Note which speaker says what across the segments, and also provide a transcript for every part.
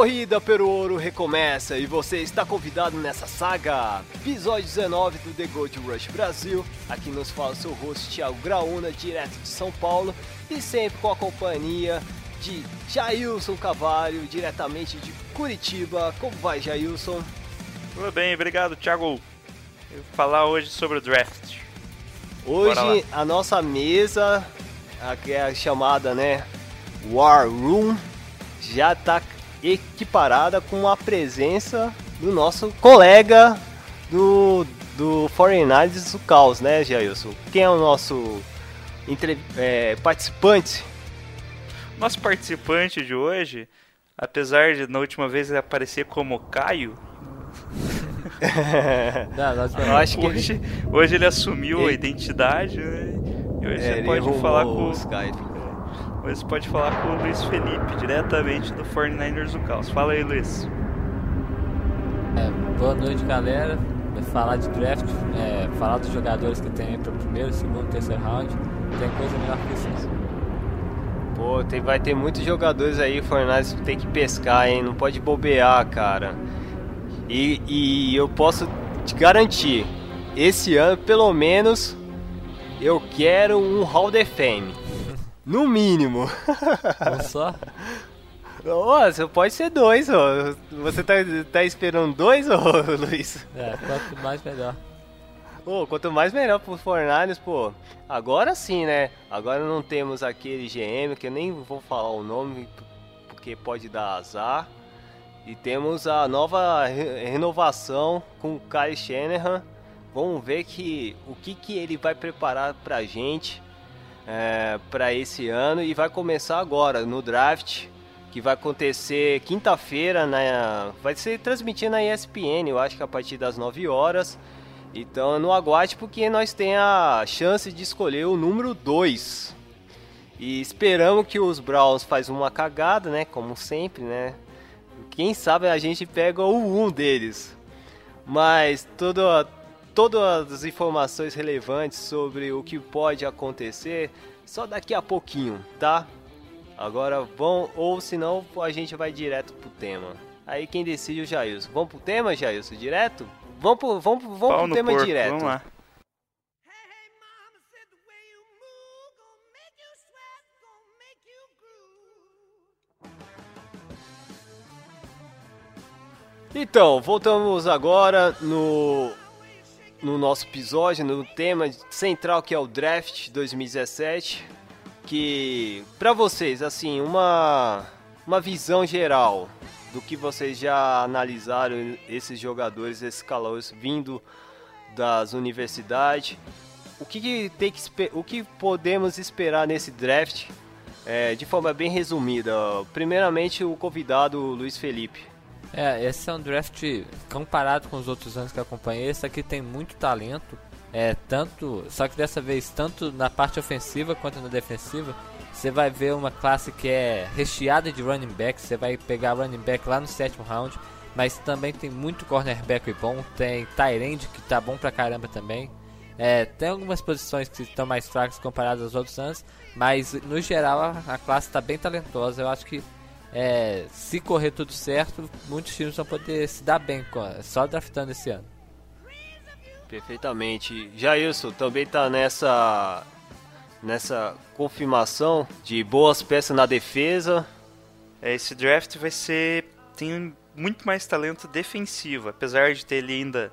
Speaker 1: Corrida pelo ouro recomeça e você está convidado nessa saga. Episódio 19 do The Gold Rush Brasil. Aqui nos fala o seu host Thiago Graúna, direto de São Paulo e sempre com a companhia de Jailson Cavalho, diretamente de Curitiba. Como vai, Jailson?
Speaker 2: Tudo bem, obrigado, Thiago. Eu vou falar hoje sobre o draft.
Speaker 1: Hoje a nossa mesa, a que é a chamada, né, War Room, já está equiparada com a presença do nosso colega do, do Foreign Analysis do Caos, né, Jailson? Quem é o nosso entre- é, participante?
Speaker 2: Nosso participante de hoje, apesar de na última vez ele aparecer como Caio,
Speaker 3: Não,
Speaker 1: acho que
Speaker 2: hoje, hoje ele assumiu a
Speaker 1: Ele-
Speaker 2: identidade, né? E hoje
Speaker 1: É,
Speaker 2: você
Speaker 1: ele
Speaker 2: pode falar
Speaker 1: o
Speaker 2: com o
Speaker 1: Skype.
Speaker 2: Hoje você pode falar com o Luiz Felipe, diretamente do 49ers do Caos. Fala aí, Luiz.
Speaker 3: É, boa noite, galera. Falar de draft, é, falar dos jogadores que tem para o primeiro, segundo, terceiro round. Tem coisa melhor que isso. não.
Speaker 1: Pô, tem, vai ter muitos jogadores aí, Fornais, que tem que pescar, hein? Não pode bobear, cara. E, e eu posso te garantir, esse ano, pelo menos, eu quero um Hall of Fame. No mínimo.
Speaker 3: Um só?
Speaker 1: Ô, você pode ser dois, ó. Você tá, tá esperando dois, ô, Luiz?
Speaker 3: É, quanto mais melhor.
Speaker 1: Pô, quanto mais melhor pro Fornalhos, pô. Agora sim, né? Agora não temos aquele GM, que eu nem vou falar o nome, porque pode dar azar. E temos a nova re- renovação com o Kyle Shanahan. Vamos ver que, o que, que ele vai preparar pra gente é, para esse ano. E vai começar agora, no draft, que vai acontecer quinta-feira, na, vai ser transmitido na ESPN, eu acho que a partir das 9 horas. Então não aguarde porque nós temos a chance de escolher o número 2. E esperamos que os Browns faz uma cagada, né? Como sempre, né? Quem sabe a gente pega o 1 um deles. Mas toda, todas as informações relevantes sobre o que pode acontecer só daqui a pouquinho, tá? Agora vão, ou senão a gente vai direto pro tema. Aí quem decide é o Jailson. Vamos pro tema, Jailson? Direto? Vamos pro, vamos, vamos
Speaker 2: Pau
Speaker 1: pro tema
Speaker 2: porco,
Speaker 1: direto.
Speaker 2: vamos lá.
Speaker 1: Então, voltamos agora no, no nosso episódio, no tema central que é o Draft 2017. Que, pra vocês, assim, uma, uma visão geral do que vocês já analisaram esses jogadores, esses calores vindo das universidades. O que, que tem que o que podemos esperar nesse draft? É, de forma bem resumida. Primeiramente, o convidado Luiz Felipe.
Speaker 3: É, esse é um draft comparado com os outros anos que eu acompanhei. Esse aqui tem muito talento. É, tanto. Só que dessa vez, tanto na parte ofensiva quanto na defensiva, você vai ver uma classe que é recheada de running back. Você vai pegar running back lá no sétimo round. Mas também tem muito cornerback bom. Tem Tyrande que tá bom pra caramba também. É, tem algumas posições que estão mais fracas comparadas aos outros anos. Mas no geral a, a classe está bem talentosa. Eu acho que é, se correr tudo certo, muitos times vão poder se dar bem com, só draftando esse ano.
Speaker 1: Perfeitamente. Jailson também tá nessa nessa confirmação de boas peças na defesa.
Speaker 2: É, Esse draft vai ser. tem muito mais talento defensivo, apesar de ter ele ainda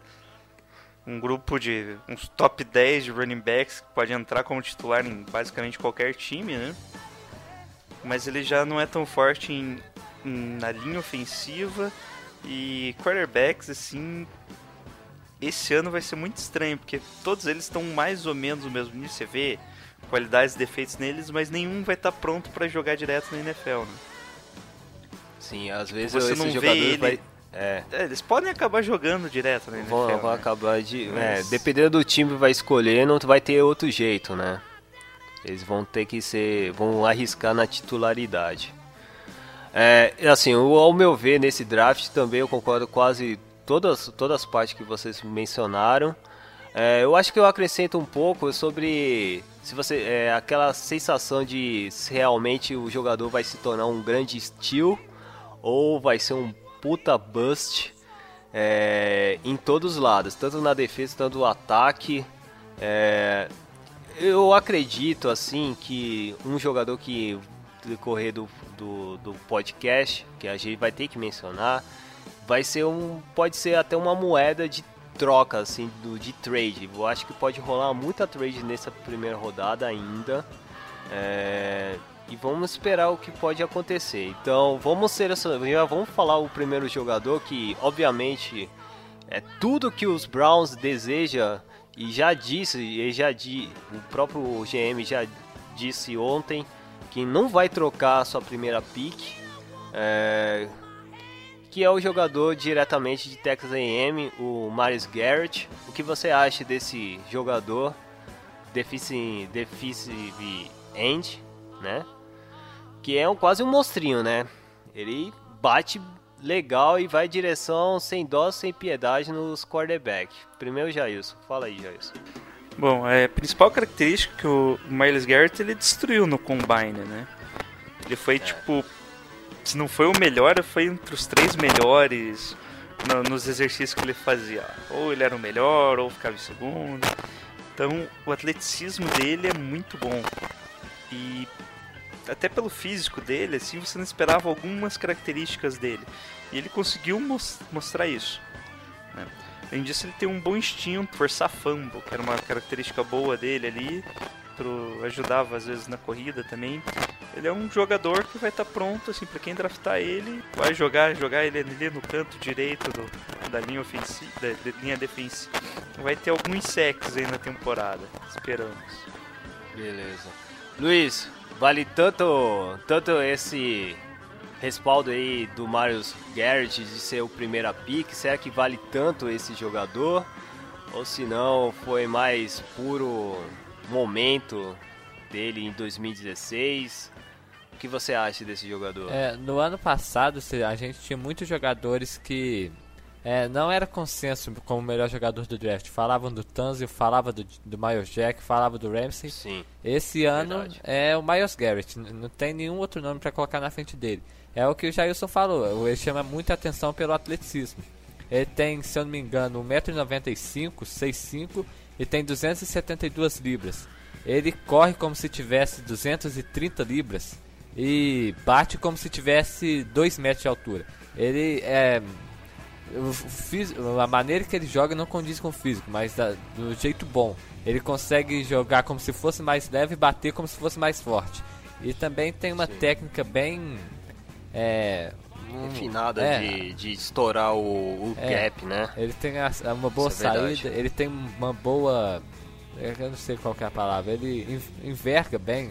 Speaker 2: um grupo de uns top 10 de running backs que pode entrar como titular em basicamente qualquer time, né? Mas ele já não é tão forte em, em- na linha ofensiva e quarterbacks assim. Esse ano vai ser muito estranho, porque todos eles estão mais ou menos no mesmo nível. Você vê qualidades e defeitos neles, mas nenhum vai estar pronto para jogar direto na NFL. Né?
Speaker 1: Sim, às vezes
Speaker 2: Você
Speaker 1: esse
Speaker 2: não vê ele-
Speaker 1: vai. É,
Speaker 2: É, eles podem acabar jogando direto, né?
Speaker 1: vão,
Speaker 2: NFL,
Speaker 1: vão
Speaker 2: né?
Speaker 1: acabar de.
Speaker 2: Mas-
Speaker 1: É, dependendo do time que vai escolher, não vai ter outro jeito, né? Eles vão ter que ser. vão arriscar na titularidade. É, assim, ao meu ver, nesse draft também eu concordo quase todas, todas as partes que vocês mencionaram. É, eu acho que eu acrescento um pouco sobre se você é, aquela sensação de se realmente o jogador vai se tornar um grande steal ou vai ser um puta bust é, em todos os lados, tanto na defesa, tanto no ataque. É, eu acredito assim que um jogador que decorrer do, do, do podcast, que a gente vai ter que mencionar, vai ser um. pode ser até uma moeda de troca, assim, do, de trade. Eu acho que pode rolar muita trade nessa primeira rodada ainda. É, e vamos esperar o que pode acontecer. Então vamos ser já vamos falar o primeiro jogador que obviamente é tudo que os Browns deseja e já disse, e já di, o próprio GM já disse ontem que não vai trocar sua primeira pick, é, que é o jogador diretamente de Texas A&M, o Marius Garrett. O que você acha desse jogador defensive end, né? Que é um, quase um monstrinho, né? Ele bate legal e vai em direção sem dó, sem piedade nos quarterback. Primeiro Jailson, fala aí, Jailson.
Speaker 2: Bom, a principal característica que o Miles Garrett ele destruiu no Combine, né? Ele foi tipo, se não foi o melhor, foi entre os três melhores no- nos exercícios que ele fazia. Ou ele era o melhor, ou ficava em segundo. Então, o atleticismo dele é muito bom. E até pelo físico dele, assim, você não esperava algumas características dele. E ele conseguiu mos- mostrar isso. né? Além disso, ele tem um bom instinto, forçar fumble, que era uma característica boa dele ali. Pro, ajudava às vezes na corrida também. Ele é um jogador que vai estar pronto, assim, para quem draftar ele, vai jogar, jogar ele ali no canto direito do- da linha ofensiva, da, da linha defensiva. Vai ter alguns sacks aí na temporada, esperamos.
Speaker 1: Beleza. Luiz, vale tanto, tanto esse respaldo aí do Marius Garrett de ser o primeira pick? Será que vale tanto esse jogador? Ou se não, foi mais puro momento dele em 2016? O que você acha desse jogador?
Speaker 3: É, no ano passado a gente tinha muitos jogadores que é, não era consenso como o melhor jogador do draft. Falavam do Tanzio, falava do, do Miles Jack, falava do Ramsey.
Speaker 1: Sim.
Speaker 3: Esse ano
Speaker 1: Verdade.
Speaker 3: é o Miles Garrett, não tem nenhum outro nome pra colocar na frente dele. É o que o Jailson falou, ele chama muita atenção pelo atleticismo. Ele tem, se eu não me engano, 1,95m, 6'5", e tem 272 libras. Ele corre como se tivesse 230 libras e bate como se tivesse 2 metros de altura. Ele é. O fis- a maneira que ele joga não condiz com o físico, mas da- do jeito bom. Ele consegue jogar como se fosse mais leve e bater como se fosse mais forte. E também tem uma técnica bem. É,
Speaker 1: Refinada
Speaker 3: é,
Speaker 1: de, de estourar o, o
Speaker 3: É.
Speaker 1: gap, né?
Speaker 3: Ele tem a- uma boa
Speaker 1: Isso é
Speaker 3: saída, ele tem uma boa. Eu não sei qual que é a palavra. Ele en- enverga bem.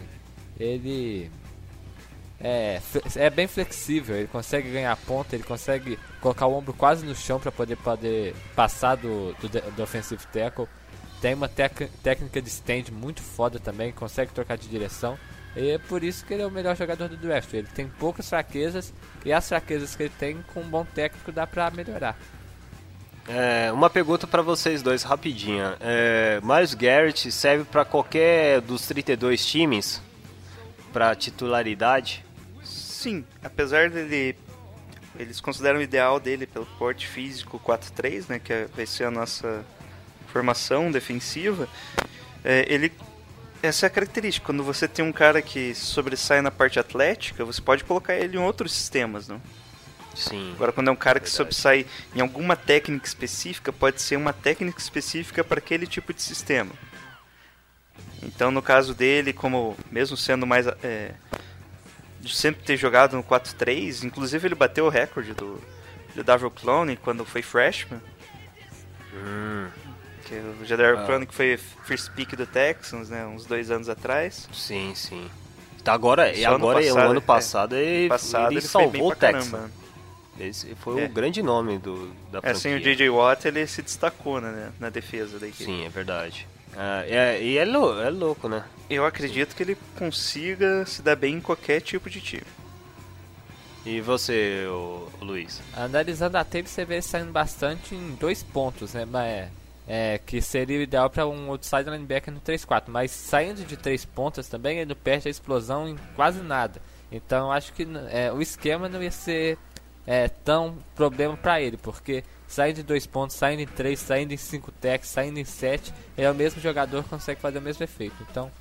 Speaker 3: Ele. É, é bem flexível, ele consegue ganhar ponta, ele consegue colocar o ombro quase no chão para poder, poder passar do, do, do offensive tackle. Tem uma técnica de stand muito foda também, consegue trocar de direção. E é por isso que ele é o melhor jogador do draft. Ele tem poucas fraquezas e as fraquezas que ele tem com um bom técnico dá pra melhorar.
Speaker 1: É, uma pergunta pra vocês dois, rapidinha. É, Miles Garrett serve pra qualquer dos 32 times? Pra titularidade?
Speaker 2: Sim, apesar dele. Eles consideram o ideal dele pelo porte físico 4-3, né? Que é- vai ser a nossa formação defensiva. é, ele. Essa é a característica. Quando você tem um cara que sobressai na parte atlética, você pode colocar ele em outros sistemas, não?
Speaker 1: Sim.
Speaker 2: Agora, quando é um cara que
Speaker 1: Verdade.
Speaker 2: sobressai em alguma técnica específica, pode ser uma técnica específica para aquele tipo de sistema. Então, no caso dele, como mesmo sendo mais. É, de sempre ter jogado no 4-3, inclusive ele bateu o recorde do, do Davil Clone quando foi freshman.
Speaker 1: Hum,
Speaker 2: Que o Jadavion
Speaker 1: Ah.
Speaker 2: Clone que foi first pick do Texans, né, uns dois anos atrás.
Speaker 1: sim, sim. Tá agora, e
Speaker 2: Só
Speaker 1: agora
Speaker 2: passado,
Speaker 1: o ano
Speaker 2: é.
Speaker 1: passado, ele,
Speaker 2: Passado
Speaker 1: ele
Speaker 2: ele,
Speaker 1: salvou o
Speaker 2: caramba.
Speaker 1: Esse foi
Speaker 2: É.
Speaker 1: o grande nome do, da
Speaker 2: É, sem o
Speaker 1: franquia.
Speaker 2: J.J. Watt, ele se destacou né, na defesa da equipe.
Speaker 1: Sim, é verdade. Ah, é, e é, lou- é louco, né?
Speaker 2: Eu acredito que ele consiga se dar bem em qualquer tipo de time.
Speaker 1: E você, ô, ô Luiz?
Speaker 3: Analisando a tape, você vê ele saindo bastante em dois pontos, né? Mas é, é, que seria o ideal para um outside linebacker no 3-4. Mas saindo de três pontas também, ele não perde a explosão em quase nada. Então acho que é, o esquema não ia ser é, tão problema para ele, porque saindo de dois pontos, saindo em três, saindo em cinco techs, saindo em sete, é o mesmo jogador consegue fazer o mesmo efeito. Então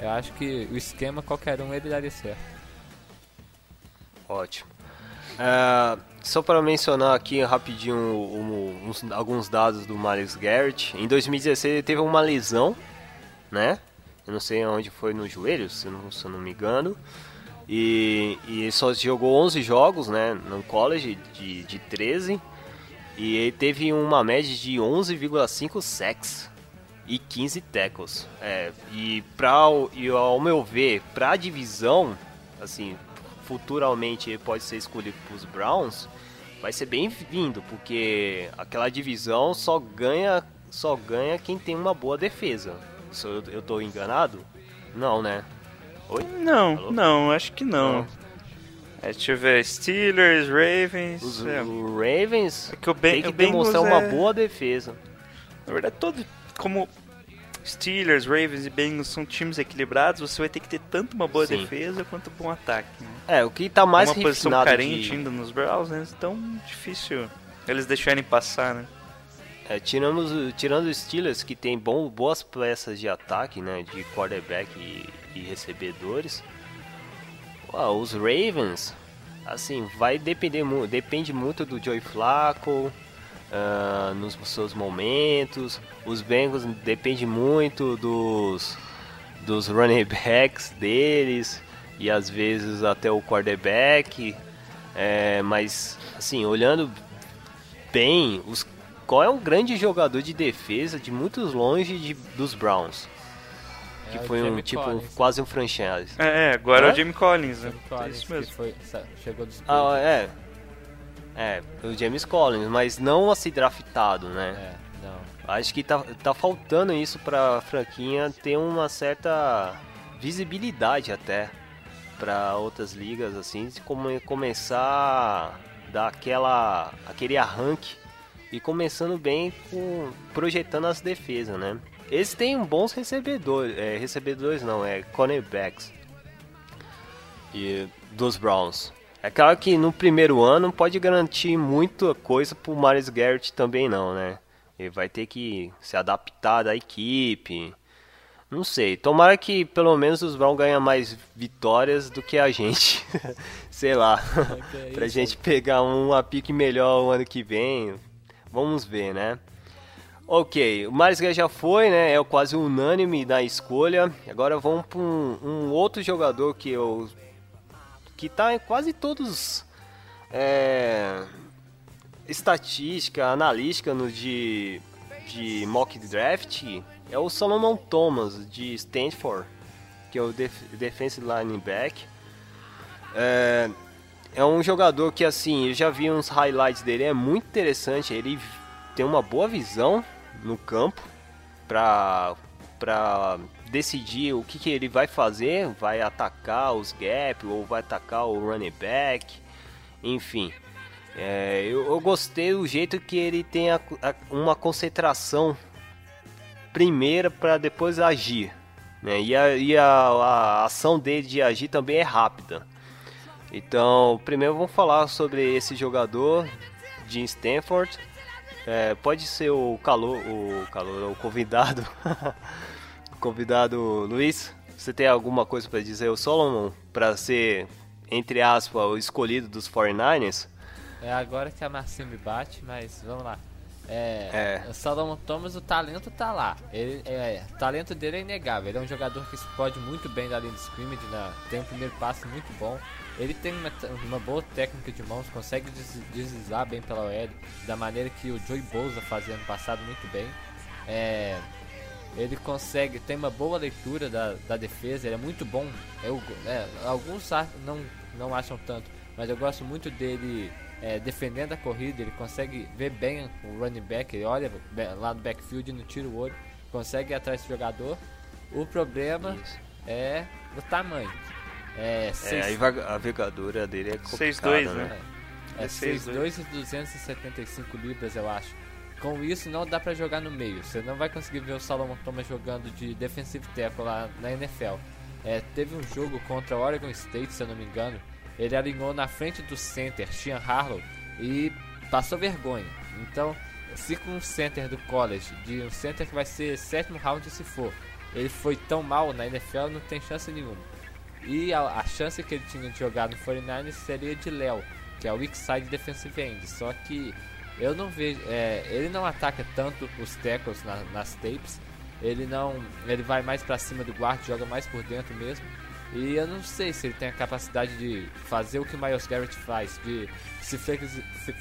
Speaker 3: eu acho que o esquema, qualquer um, ele daria certo.
Speaker 1: Ótimo. Ah, só para mencionar aqui rapidinho um- uns- alguns dados do Miles Garrett. Em 2016 ele teve uma lesão, né? Eu não sei onde foi no joelho, se não, se não me engano. E, e só jogou 11 jogos, né? No college de, de 13. E ele teve uma média de 11,5 sacks e 15 tackles. É, e, pra, e ao meu ver, para a divisão, assim, futuramente ele pode ser escolhido para os Browns, vai ser bem-vindo, porque aquela divisão só ganha, só ganha quem tem uma boa defesa. Se eu, eu tô enganado? Não, né? Oi?
Speaker 2: Não,
Speaker 1: Alô?
Speaker 2: não, acho que não.
Speaker 1: Não.
Speaker 2: É, deixa eu ver, Steelers, Ravens...
Speaker 1: Os,
Speaker 2: é,
Speaker 1: Ravens
Speaker 2: é que o, ben,
Speaker 1: tem que
Speaker 2: o
Speaker 1: demonstrar uma
Speaker 2: é-
Speaker 1: boa defesa.
Speaker 2: Na verdade, todo... Como Steelers, Ravens e Bengals são times equilibrados, você vai ter que ter tanto uma boa
Speaker 1: Sim.
Speaker 2: defesa quanto um bom ataque. Né?
Speaker 1: É, o que tá mais
Speaker 2: uma posição carente
Speaker 1: de...
Speaker 2: ainda nos Browns, né? Então, difícil eles deixarem passar, né?
Speaker 1: É, tiramos, tirando os Steelers, que tem bom, boas peças de ataque, né? De quarterback e, e recebedores. Uau, os Ravens, assim, vai depender depende muito do Joey Flacco ah, nos seus momentos. Os Bengals depende muito dos dos running backs deles e às vezes até o quarterback. É, mas assim, olhando bem, os, qual é um grande jogador de defesa de muitos longe de, dos Browns? Que
Speaker 3: É
Speaker 1: foi um
Speaker 3: Jamie
Speaker 1: tipo
Speaker 3: Collins.
Speaker 1: quase um franchise.
Speaker 2: É, é, agora é o Jamie Collins, né? É
Speaker 3: Collins,
Speaker 2: isso
Speaker 3: que
Speaker 2: mesmo.
Speaker 3: foi, chegou dos
Speaker 1: Ah, é. É, o James Collins, mas não a ser draftado, né?
Speaker 3: É, não.
Speaker 1: Acho que tá, tá faltando isso pra franquinha ter uma certa visibilidade até pra outras ligas, assim, de come, começar a dar aquela, aquele arranque e começando bem com projetando as defesas, né? Eles têm bons recebedores, é, recebedores não, é cornerbacks e dos Browns. É claro que no primeiro ano não pode garantir muita coisa pro Miles Garrett também não, né? Ele vai ter que se adaptar da equipe. Não sei. Tomara que pelo menos os Browns ganhem mais vitórias do que a gente. sei lá.
Speaker 3: que é
Speaker 1: pra gente pegar uma pique melhor o ano que vem. Vamos ver, né? Ok, o Garrett já foi, né? É quase unânime na escolha. Agora vamos para um, um outro jogador que eu que tá em quase todos é, estatística, analística no de, de mock draft é o Solomon Thomas de Stanford, que é o def, defensive linebacker. É, é um jogador que assim, eu já vi uns highlights dele, é muito interessante, ele tem uma boa visão no campo para para decidir o que, que ele vai fazer, vai atacar os gaps ou vai atacar o running back, enfim. É, eu, eu gostei do jeito que ele tem a- a- uma concentração primeira para depois agir, né? E, a, e a ação dele de agir também é rápida. Então, primeiro vamos falar sobre esse jogador de Stanford. É, pode ser o calor, o calor, o convidado, o convidado Luiz. Você tem alguma coisa para dizer o Solomon para ser entre aspas o escolhido dos 49ers?
Speaker 3: É agora que a Marcinha me bate, mas vamos lá. É,
Speaker 1: É.
Speaker 3: O Salomon Thomas, o talento tá lá. Ele, é, o talento dele é inegável. Ele é um jogador que explode muito bem da linha de scrimmage, né? tem um primeiro passe muito bom. Ele tem uma, uma boa técnica de mãos, consegue des- deslizar bem pela OL, da maneira que o Joey Bosa fazia ano passado muito bem. É, Ele consegue, tem uma boa leitura da, da defesa, ele é muito bom. Eu, é, alguns não, não acham tanto, mas eu gosto muito dele é, defendendo a corrida. Ele consegue ver bem o running back, ele olha lá no backfield e não tira o olho, consegue ir atrás do jogador. O problema
Speaker 1: Isso.
Speaker 3: é o tamanho. É,
Speaker 1: É,
Speaker 3: seis-
Speaker 1: a enverga- a envergadura dele é complicada,
Speaker 2: 6'2",
Speaker 1: né?
Speaker 2: né?
Speaker 3: é
Speaker 2: É
Speaker 3: 6'2 e 275 libras, eu acho. Com isso, não dá pra jogar no meio. Você não vai conseguir ver o Solomon Thomas jogando de defensive tackle lá na NFL. É, teve um jogo contra o Oregon State, se eu não me engano. Ele alinhou na frente do center, Sean Harlow, e passou vergonha. Então, se com um center do college, de um center que vai ser sétimo round se for, ele foi tão mal na NFL, não tem chance nenhuma. E a, a chance que ele tinha de jogar no 49ers seria de Léo, que é o weak side defensive end. Só que eu não vejo. é, ele não ataca tanto os tackles na- nas tapes. Ele não. Ele vai mais pra cima do guard, joga mais por dentro mesmo. E eu não sei se ele tem a capacidade de fazer o que o Miles Garrett faz, de se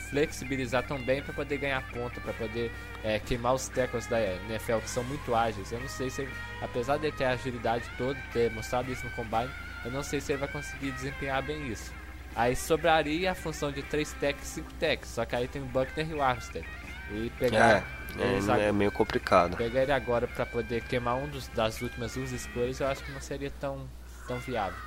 Speaker 3: flexibilizar tão bem para poder ganhar ponta, para poder é, queimar os tackles da NFL que são muito ágeis. Eu não sei se ele, apesar de ter a agilidade toda, ter mostrado isso no combine, eu não sei se ele vai conseguir desempenhar bem isso. Aí sobraria a função de 3 techs e 5 techs, só que aí tem o Buckner e o Armstead. E pegar,
Speaker 1: É,
Speaker 3: eles
Speaker 1: é, é meio complicado.
Speaker 3: pegar ele agora para poder queimar um dos, das últimas duas escolhas, eu acho que não seria tão, tão viável.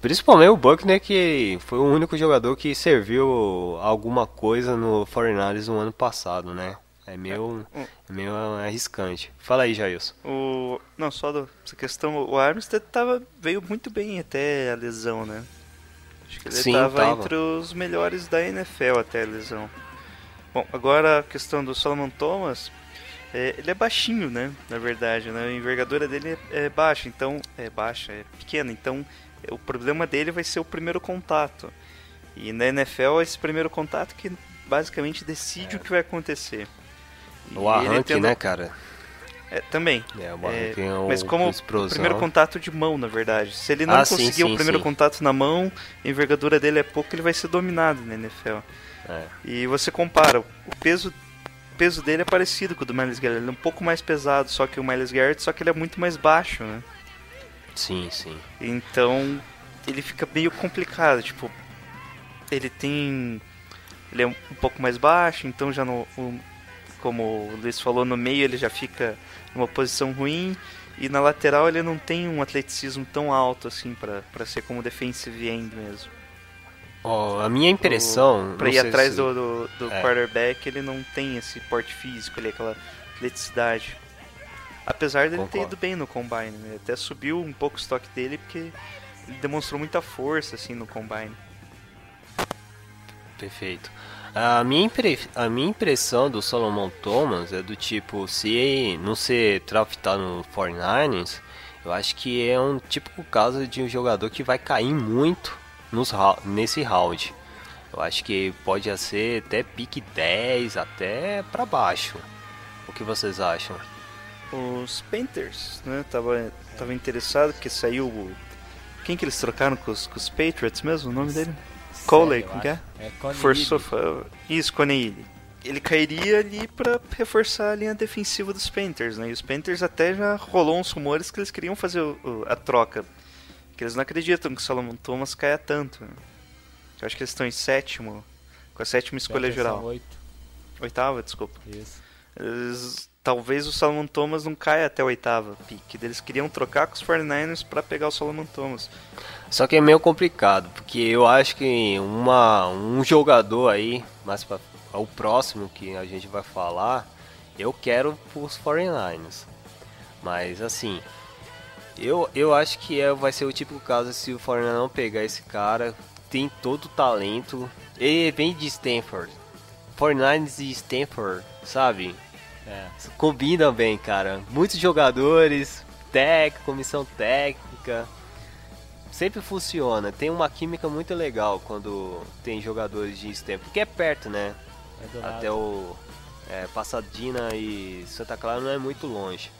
Speaker 1: Principalmente o Buckner, que foi o único jogador que serviu alguma coisa no 49ers no ano passado, né? É meio, é meio arriscante. Fala aí, Jailson.
Speaker 2: O... Não, só essa questão, o Armstead tava, veio muito bem até a lesão, né? Acho que ele
Speaker 1: Sim,
Speaker 2: tava,
Speaker 1: tava.
Speaker 2: entre os melhores da NFL até a lesão. Bom, agora a questão do Solomon Thomas, é, ele é baixinho, né? Na verdade, né? A envergadura dele é, é baixa, então é baixa, é pequena, então é, o problema dele vai ser o primeiro contato. E na NFL esse primeiro contato que basicamente decide o que vai acontecer.
Speaker 1: O arranque, né, cara?
Speaker 2: É, também.
Speaker 1: É, o
Speaker 2: É,
Speaker 1: arranque é o
Speaker 2: mas como o primeiro contato de mão, na verdade. Se ele não
Speaker 1: Ah, sim,
Speaker 2: conseguir
Speaker 1: sim,
Speaker 2: o primeiro
Speaker 1: sim.
Speaker 2: contato na mão, a envergadura dele é pouco, ele vai ser dominado na NFL.
Speaker 1: É.
Speaker 2: E você compara, o peso, o peso dele é parecido com o do Miles Garrett. Ele é um pouco mais pesado só que o Miles Garrett, só que ele é muito mais baixo, né?
Speaker 1: Sim, sim.
Speaker 2: Então ele fica meio complicado, tipo, ele tem. Ele é um pouco mais baixo, então já no. o- como o Luiz falou, no meio ele já fica numa posição ruim. E na lateral ele não tem um atleticismo tão alto assim pra pra ser como defensive end mesmo.
Speaker 1: Ó, a minha impressão. Não
Speaker 2: ir atrás
Speaker 1: se-
Speaker 2: do, do, do
Speaker 1: É.
Speaker 2: quarterback ele não tem esse porte físico, ele aquela atleticidade. Apesar dele ter
Speaker 1: Concordo.
Speaker 2: ido bem no combine, né? até subiu um pouco o estoque dele porque ele demonstrou muita força assim no combine.
Speaker 1: Perfeito. A minha, impre- a minha impressão do Solomon Thomas é do tipo, se não ser draftado no 49ers, eu acho que é um típico caso de um jogador que vai cair muito nos, nesse round. Eu acho que pode ser até pique 10, até pra baixo. O que vocês acham?
Speaker 2: Os Panthers, né? Tava, tava interessado porque saiu o. Quem que eles trocaram com os, com os Patriots mesmo? O nome dele? Coley, como que é?
Speaker 3: É
Speaker 2: fa- Isso, Coney. Ele cairia ali pra reforçar a linha defensiva dos Panthers, né? E os Panthers até já rolou uns rumores que eles queriam fazer o- a troca. Que eles não acreditam que o Solomon Thomas caia tanto. né? Eu acho que eles estão em sétimo, com a sétima escolha geral.
Speaker 3: oito,
Speaker 2: Oitava, desculpa.
Speaker 3: isso.
Speaker 2: Eles- talvez o Solomon Thomas não caia até a oitava pick. Eles queriam trocar com os 49ers pra pegar o Solomon Thomas.
Speaker 1: Só que é meio complicado, porque eu acho que uma, um jogador aí, mais pra, o próximo que a gente vai falar, eu quero pros 49ers. Mas assim, eu, eu acho que é, vai ser o típico caso se o 49ers não pegar esse cara, tem todo o talento. Ele vem de Stanford. 49ers e Stanford, sabe?
Speaker 3: É.
Speaker 1: Combinam bem, cara. Muitos jogadores, tec, comissão técnica. Sempre funciona. Tem uma química muito legal quando tem jogadores de Stanford. Porque é perto, né?
Speaker 3: É.
Speaker 1: Até o é, Pasadena e Santa Clara não é muito longe.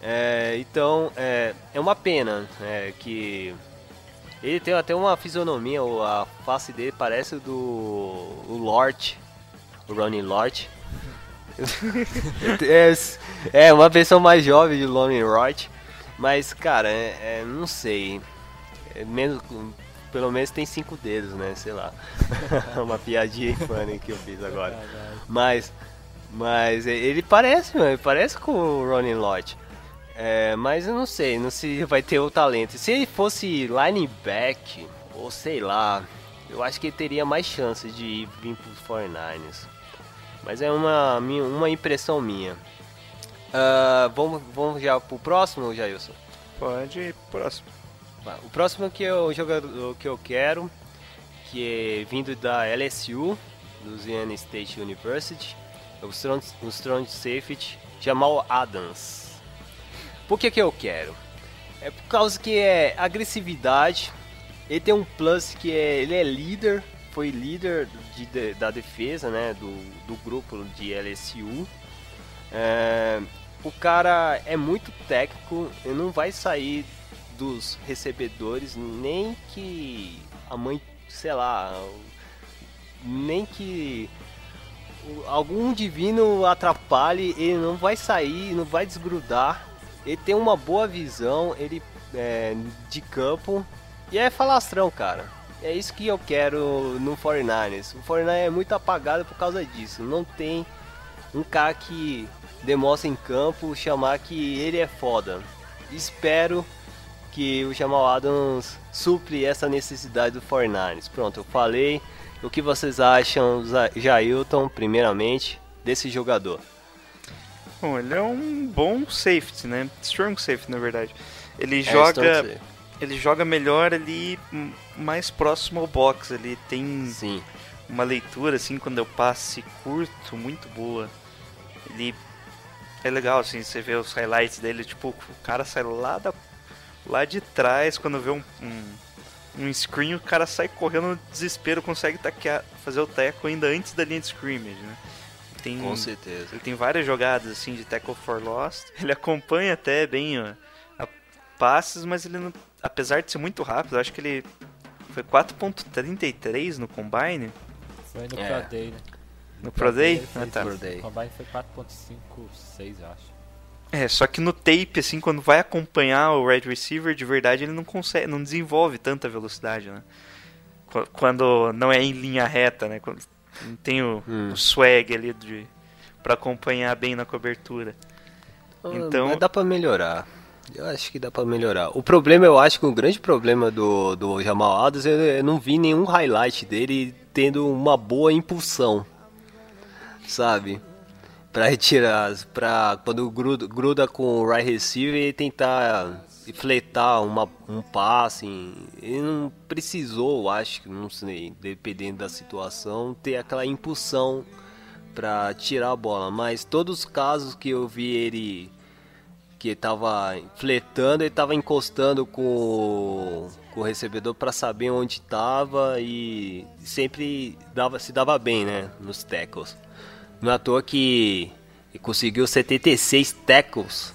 Speaker 1: É, então é, é uma pena é, que ele tem até uma fisionomia, ou a face dele parece do o Lort, o Ronnie Lort. é, é, uma versão mais jovem de Lonely Rot. Mas, cara, é, é, não sei. É menos, pelo menos tem cinco dedos, né? Sei lá. uma piadinha funny que eu fiz agora. Mas, mas ele parece, mano. Ele parece com o Ronnie Lott. É, mas eu não sei, não sei se vai ter o talento. Se ele fosse lineback, ou sei lá, eu acho que ele teria mais chance de vir para os 49ers. Mas é uma, uma impressão minha. Uh, vamos, vamos já pro próximo, Jailson?
Speaker 2: Pode ir próximo.
Speaker 1: O próximo que eu, jogador que eu quero, que é vindo da LSU, Louisiana State University, é o strong, strong safety Jamal Adams. Por que que eu quero? É por causa que é agressividade, ele tem um plus que é, ele é líder, foi líder de, de, da defesa, né, do, do grupo de LSU. É, o cara é muito técnico, ele não vai sair dos recebedores, nem que a mãe, sei lá, nem que algum divino atrapalhe, ele não vai sair, não vai desgrudar. Ele tem uma boa visão, ele é, de campo e é falastrão, cara. É isso que eu quero no 49ers. O 49ers é muito apagado por causa disso. Não tem um cara que demonstra em campo chamar que ele é foda. Espero que o Jamal Adams supre essa necessidade do 49ers. Pronto, eu falei. O que vocês acham, Jailton, primeiramente, desse jogador?
Speaker 2: Bom, ele é um bom safety, né? Strong safety, na verdade. Ele é, joga ele joga melhor ali mais próximo ao box. Ele tem
Speaker 1: Sim.
Speaker 2: uma leitura assim quando eu passe curto muito boa. Ele é legal assim, você vê os highlights dele, tipo, o cara sai lá da lá de trás quando vê um, um, um screen, o cara sai correndo no desespero, consegue taquear, fazer o teco ainda antes da linha de scrimmage, né?
Speaker 1: Tem, Com certeza.
Speaker 2: Ele tem várias jogadas assim de tackle for lost. Ele acompanha até bem ó, passes, mas ele não, apesar de ser muito rápido, acho que ele foi 4.33 no Combine.
Speaker 3: Foi no é. Pro Day, né?
Speaker 2: No Pro Day?
Speaker 3: Ah, tá. No Combine foi 4.56, acho.
Speaker 2: É, só que no tape, assim, quando vai acompanhar o Red Receiver, de verdade, ele não consegue, não desenvolve tanta velocidade, né? Quando não é em linha reta, né? Quando não tem o, hum. o swag ali de, pra acompanhar bem na cobertura.
Speaker 1: Então... Mas dá pra melhorar. Eu acho que dá pra melhorar. O problema, eu acho que o grande problema do, do Jamal Adams, eu, eu não vi nenhum highlight dele tendo uma boa impulsão. Sabe? Pra retirar, pra quando gruda, gruda com o right receiver e tentar fletar uma, um passe. Ele não precisou, acho que, não sei, dependendo da situação, ter aquela impulsão para tirar a bola. Mas todos os casos que eu vi ele que estava fletando, ele estava encostando com o, com o recebedor para saber onde estava e sempre dava, se dava bem, né, nos tackles. Não é à toa que conseguiu 76 tackles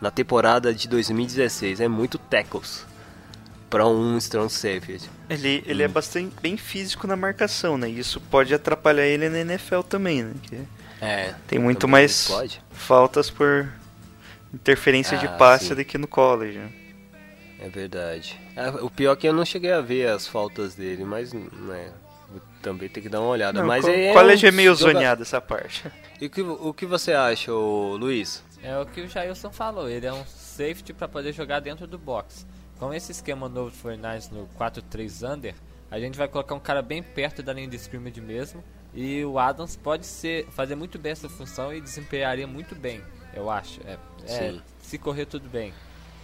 Speaker 1: na temporada de 2016, é muito tackles para um strong safety.
Speaker 2: Ele, ele é hum. é bastante bem físico na marcação, né? Isso pode atrapalhar ele na NFL também, né? Que
Speaker 1: é.
Speaker 2: Tem muito mais pode. faltas por interferência ah, de passe sim. do que no college. Né?
Speaker 1: É verdade. É, o pior é que eu não cheguei a ver as faltas dele, mas né, também tem que dar uma olhada. Não, mas
Speaker 2: co
Speaker 1: é,
Speaker 2: college é, um é meio zoneado essa parte.
Speaker 1: E o que, o que você acha, Luiz?
Speaker 3: É o que o Jailson falou, ele é um safety para poder jogar dentro do box. Com esse esquema novo do Fortnite no 4-3 under, a gente vai colocar um cara bem perto da linha de scrimmage mesmo. E o Adams pode ser, fazer muito bem essa função e desempenharia muito bem eu acho. É, é se correr tudo bem.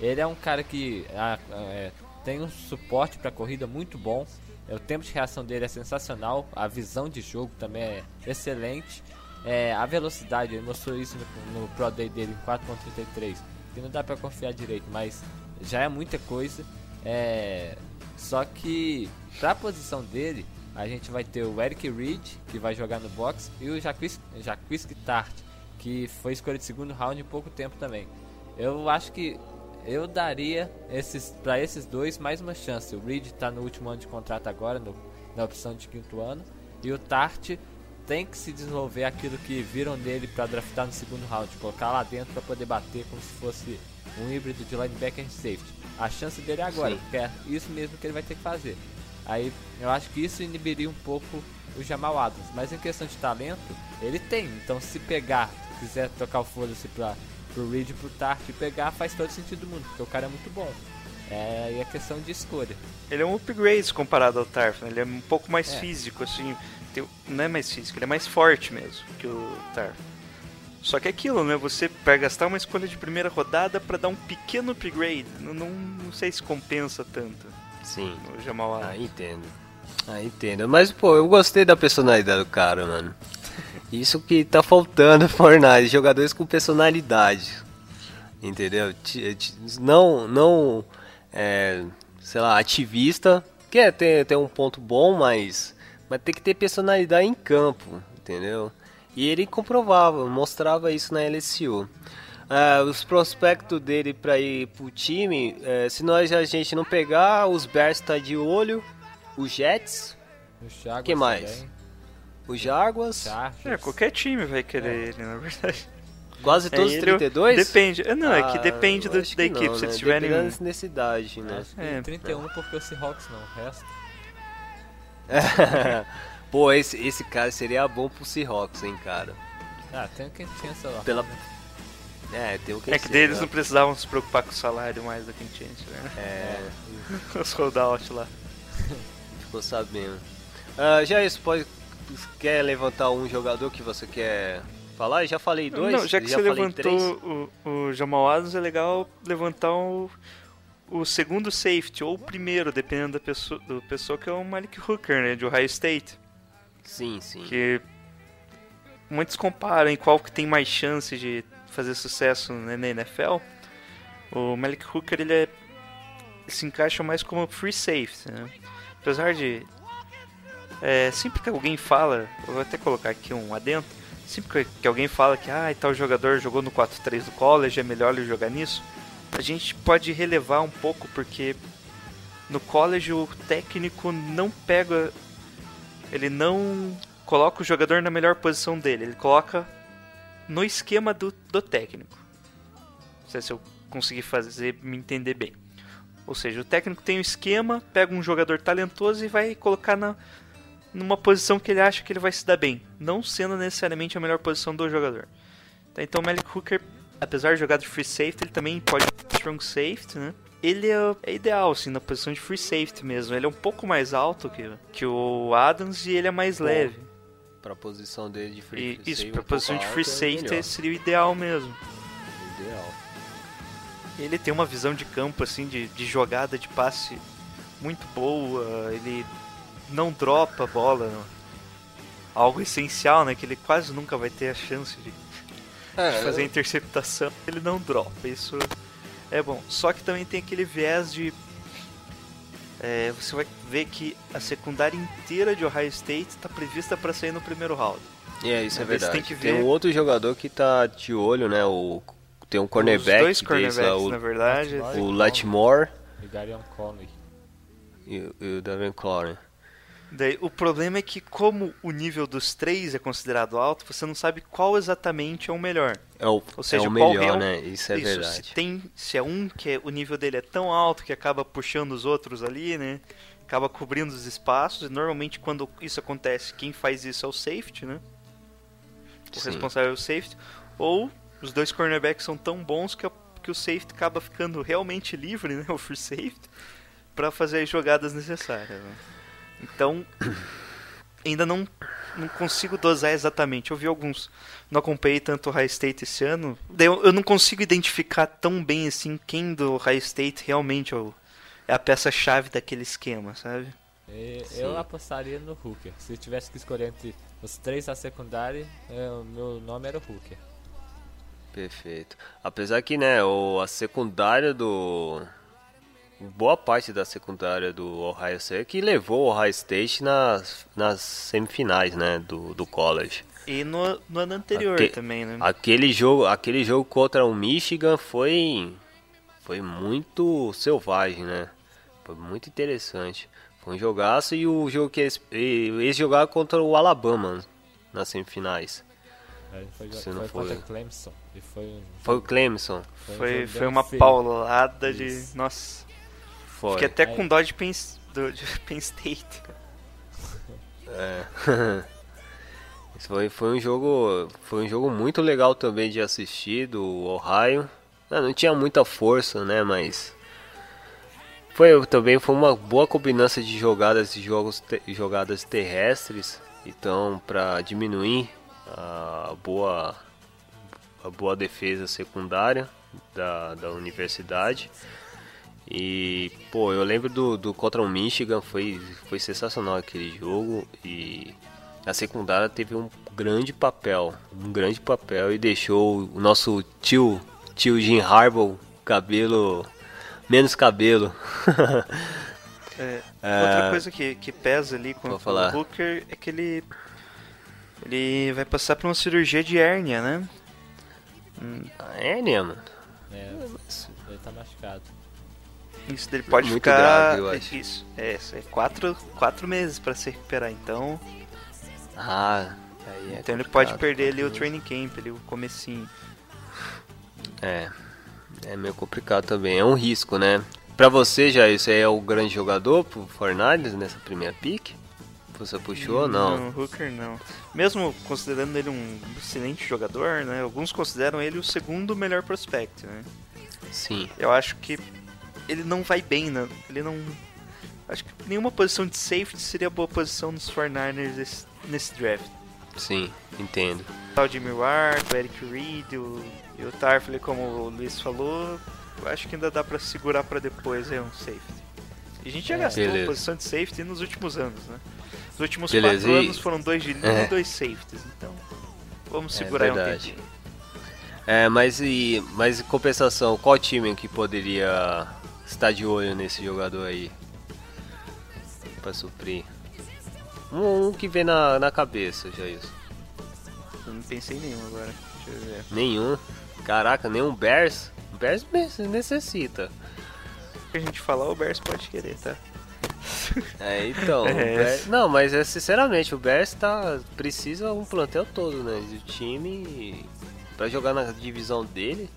Speaker 3: Ele é um cara que a, é, tem um suporte para corrida muito bom. É, o tempo de reação dele é sensacional. A visão de jogo também é excelente. É, a velocidade, ele mostrou isso no, no Pro Day dele em 4.33. Que não dá para confiar direito, mas já é muita coisa. É, só que para a posição dele, a gente vai ter o Eric Reed, que vai jogar no box, e o Jaquis Tart, que foi escolha de segundo round em pouco tempo também. Eu acho que eu daria esses para esses dois mais uma chance. O Reed está no último ano de contrato agora, no, na opção de quinto ano, e o Tart tem que se desenvolver aquilo que viram dele pra draftar no segundo round, colocar lá dentro pra poder bater como se fosse um híbrido de linebacker e safety. A chance dele é agora,
Speaker 1: Sim.
Speaker 3: porque é isso mesmo que ele vai ter que fazer. Aí eu acho que isso inibiria um pouco o Jamal Adams, mas em questão de talento, ele tem. Então se pegar, quiser tocar o foda-se pra, pro Reed e pro Tart e pegar, faz todo sentido do mundo, porque o cara é muito bom. É, e é questão de escolha.
Speaker 2: Ele é um upgrade comparado ao Tarf, né? Ele é um pouco mais
Speaker 3: É.
Speaker 2: físico, assim. tem- não é mais físico, ele é mais forte mesmo que o Tarf. Só que é aquilo, né? Você vai gastar uma escolha de primeira rodada pra dar um pequeno upgrade. Não, não, não sei se compensa tanto
Speaker 1: Sim.
Speaker 2: o Jamal.
Speaker 1: Ah, entendo. Ah, entendo. Mas, pô, eu gostei da personalidade do cara, mano. Isso que tá faltando Fortnite, jogadores com personalidade. Entendeu? Não, não, é, sei lá, ativista, que é, tem, tem um ponto bom, mas, mas tem que ter personalidade em campo, entendeu? E ele comprovava, mostrava isso na LSU. Ah, os prospectos dele pra ir pro time, é, se nós a gente não pegar, os Bears tá de olho, os Jets,
Speaker 3: O
Speaker 1: Que mais?
Speaker 3: também,
Speaker 1: os Jaguars.
Speaker 2: É, qualquer time vai querer ele, na verdade.
Speaker 1: quase todos
Speaker 2: É,
Speaker 1: os
Speaker 2: ele-
Speaker 1: 32?
Speaker 2: Depende. É, Não, é que
Speaker 1: Ah,
Speaker 2: depende do- da
Speaker 1: que
Speaker 2: equipe.
Speaker 1: não,
Speaker 2: se
Speaker 1: né?
Speaker 2: eles tiverem.
Speaker 1: Dependendo da necessidade, né?
Speaker 3: Acho que
Speaker 2: É.
Speaker 3: 31 porque o Seahawks não, o resto.
Speaker 1: Pô, esse, esse cara seria bom pro Seahawks, hein, cara.
Speaker 3: Ah, tem quem lá.
Speaker 1: Pela... É, tem o que
Speaker 2: É que deles
Speaker 1: né?
Speaker 2: não precisavam se preocupar com o salário mais do que a gente, né?
Speaker 1: É,
Speaker 2: Os holdout lá.
Speaker 1: ficou sabendo. Ah, já isso, pode... Quer levantar um jogador que você quer falar? Eu já falei dois.
Speaker 2: Não, já que você
Speaker 1: falei
Speaker 2: levantou o, o Jamal Adams, é legal levantar o, o segundo safety, ou o primeiro, dependendo da pessoa, do pessoa que é o Malik Hooker, né, de Ohio State.
Speaker 1: Sim, sim.
Speaker 2: Que muitos comparam em qual que tem mais chance de fazer sucesso né, na NFL. O Malik Hooker, ele é, se encaixa mais como free safety, né? Apesar de... é, sempre que alguém fala, vou até colocar aqui um adendo, sempre que, que alguém fala que ah, tal jogador jogou no 4-3 do college, é melhor ele jogar nisso, a gente pode relevar um pouco, porque no college o técnico não pega ele não coloca o jogador na melhor posição dele, ele coloca no esquema do, do técnico. Não sei se eu consegui fazer me entender bem. Ou seja, o técnico tem um esquema, pega um jogador talentoso e vai colocar na, numa posição que ele acha que ele vai se dar bem, não sendo necessariamente a melhor posição do jogador. Tá, Então o Malik Hooker, apesar de jogar de free safety, ele também pode strong safety, né? Ele é, é ideal, assim, na posição de free safety mesmo. Ele é um pouco mais alto que, que o Adams e ele é mais
Speaker 1: Bom,
Speaker 2: leve.
Speaker 1: Pra posição dele de free
Speaker 2: E isso, pra
Speaker 1: um
Speaker 2: posição de free
Speaker 1: é
Speaker 2: safety
Speaker 1: melhor.
Speaker 2: seria o ideal mesmo.
Speaker 1: Ideal.
Speaker 2: Ele tem uma visão de campo, assim, de, de jogada, de passe muito boa. Ele não dropa a bola. não. Algo essencial, né? Que ele quase nunca vai ter a chance de
Speaker 1: É,
Speaker 2: fazer a interceptação. Ele não dropa. Isso é bom. Só que também tem aquele viés de. é, você vai ver que a secundária inteira de Ohio State está prevista para sair no primeiro round.
Speaker 1: É, isso é
Speaker 2: Mas
Speaker 1: verdade.
Speaker 2: tem que
Speaker 1: Tem
Speaker 2: ver-
Speaker 1: um outro jogador que tá de olho, né? O, tem um cornerback
Speaker 2: Os dois cornerbacks,
Speaker 1: o,
Speaker 2: na verdade.
Speaker 3: Latimore.
Speaker 1: o Latimore
Speaker 3: E Garion Conley.
Speaker 1: e, o- o Devin Clowney.
Speaker 2: Daí, o problema é que, como o nível dos três é considerado alto, você não sabe qual exatamente é o melhor.
Speaker 1: É o,
Speaker 2: Ou seja,
Speaker 1: é o
Speaker 2: qual
Speaker 1: melhor,
Speaker 2: real-
Speaker 1: né? Isso é
Speaker 2: Isso,
Speaker 1: verdade.
Speaker 2: Se, tem, se é um que é- o nível dele é tão alto que acaba puxando os outros ali, né? Acaba cobrindo os espaços. E normalmente, quando isso acontece, quem faz isso é o safety, né? O
Speaker 1: Sim.
Speaker 2: responsável é o safety. Ou os dois cornerbacks são tão bons que, a- que o safety acaba ficando realmente livre, né? O free safety, para fazer as jogadas necessárias. né? Então, ainda não, não consigo dosar exatamente. Eu vi alguns. Não acompanhei tanto o High State esse ano. Daí Eu, eu não consigo identificar tão bem assim quem do High State realmente é, o- é a peça-chave daquele esquema, sabe?
Speaker 3: E
Speaker 1: Sim.
Speaker 3: eu apostaria no Hooker. Se tivesse que escolher entre os três da secundária, é, o meu nome era o Hooker.
Speaker 1: Perfeito. Apesar que, né, o, a secundária do. Boa parte da secundária do Ohio State é que levou o Ohio State nas, nas semifinais, né, do, do college.
Speaker 2: E no, no ano anterior
Speaker 1: Aque-
Speaker 2: também, né?
Speaker 1: Aquele jogo, aquele jogo contra o Michigan foi foi muito selvagem, né? Foi muito interessante. Foi um jogaço e o jogo que eles, eles jogaram contra o Alabama nas semifinais.
Speaker 3: Ele foi,
Speaker 1: Se
Speaker 3: foi
Speaker 1: não
Speaker 3: contra
Speaker 1: for-
Speaker 3: Clemson. E foi um
Speaker 1: Foi o Clemson.
Speaker 3: um
Speaker 2: Foi,
Speaker 3: jogo
Speaker 2: foi uma
Speaker 3: feio.
Speaker 2: paulada de.
Speaker 3: Isso.
Speaker 2: Nossa.
Speaker 1: Foi.
Speaker 2: Fiquei até
Speaker 3: Aí-
Speaker 2: com dó de Penn, do- de Penn State.
Speaker 1: É. Esse foi, foi um jogo foi um jogo muito legal também de assistir do Ohio. Ah, não tinha muita força, né, mas foi também foi uma boa combinância de jogadas de jogos te- jogadas terrestres, então para diminuir a boa a boa defesa secundária da, da universidade. E, pô, eu lembro do, do contra o Michigan, foi, foi sensacional aquele jogo. E a secundária teve um grande papel, um grande papel e deixou o nosso tio, tio Jim Harbaugh, cabelo, menos cabelo.
Speaker 2: É,
Speaker 1: É.
Speaker 2: Outra coisa que, que pesa ali com o
Speaker 1: falar.
Speaker 2: Hooker é que ele. Ele vai passar por uma cirurgia de hérnia, né?
Speaker 1: Ah, é, né, mano?
Speaker 3: É, ele tá machucado.
Speaker 2: Isso dele pode
Speaker 1: Muito
Speaker 2: ficar.
Speaker 1: grave.
Speaker 2: Isso, é, isso é quatro, quatro meses pra se recuperar. Então,
Speaker 1: Ah, aí é
Speaker 2: então ele pode perder ali o training camp, ali o comecinho.
Speaker 1: É, é meio complicado também, é um risco, né? Pra você, já isso é o grande jogador pro Fornales nessa primeira pick? Você puxou? Não.
Speaker 2: o Hooker não. Mesmo considerando ele um excelente jogador, né? Alguns consideram ele o segundo melhor prospect, né?
Speaker 1: Sim,
Speaker 2: Eu acho que ele não vai bem, né? Ele não. Acho que nenhuma posição de safety seria boa posição nos 49ers esse- nesse draft.
Speaker 1: sim, entendo.
Speaker 2: Tá O Jimmy Ward, o Eric Reed o, e o Tarfley, como o Luiz falou, eu acho que ainda dá pra segurar pra depois é um safety. E a gente já
Speaker 3: É.
Speaker 2: gastou
Speaker 1: Beleza.
Speaker 2: posição de safety nos últimos anos, né? Os últimos
Speaker 1: Beleza,
Speaker 2: quatro
Speaker 1: e-
Speaker 2: anos foram dois de linha
Speaker 1: É.
Speaker 2: e dois safeties, então vamos
Speaker 1: É
Speaker 2: segurar aí um
Speaker 1: verdade.
Speaker 2: tempinho.
Speaker 1: É, mas e mas em compensação, qual time que poderia estar de olho nesse jogador aí? Pra suprir. Um, um que vem na, na cabeça, já isso.
Speaker 2: Eu não pensei em nenhum agora. Deixa eu ver.
Speaker 1: Nenhum. Caraca, nenhum Bears. Bears ne- necessita.
Speaker 2: Que a gente falar, o Bears pode querer, tá?
Speaker 1: É, então.
Speaker 2: É.
Speaker 1: Bears- não, mas é, sinceramente, o Bears tá, precisa um plantel todo, né? De time pra jogar na divisão dele.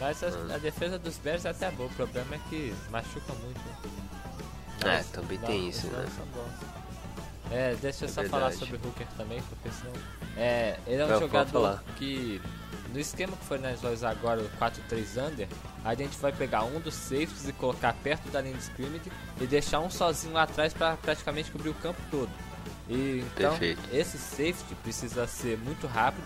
Speaker 3: Mas a, a defesa dos Bears é até boa. O problema é que machuca muito.
Speaker 1: É,
Speaker 3: Mas
Speaker 1: também
Speaker 3: dá-
Speaker 1: tem isso, né?
Speaker 3: são bons. É, deixa eu
Speaker 1: É
Speaker 3: só falar
Speaker 1: verdade.
Speaker 3: sobre o Hooker também, porque senão. É, ele é um
Speaker 1: Não, pode
Speaker 3: jogador
Speaker 1: falar.
Speaker 3: que. No esquema que foi vai usar agora, o 4-3 under, a gente vai pegar um dos safeties e colocar perto da linha de scrimmage e deixar um sozinho lá atrás para praticamente cobrir o campo todo. E então,
Speaker 1: Perfeito.
Speaker 3: esse safety precisa ser muito rápido,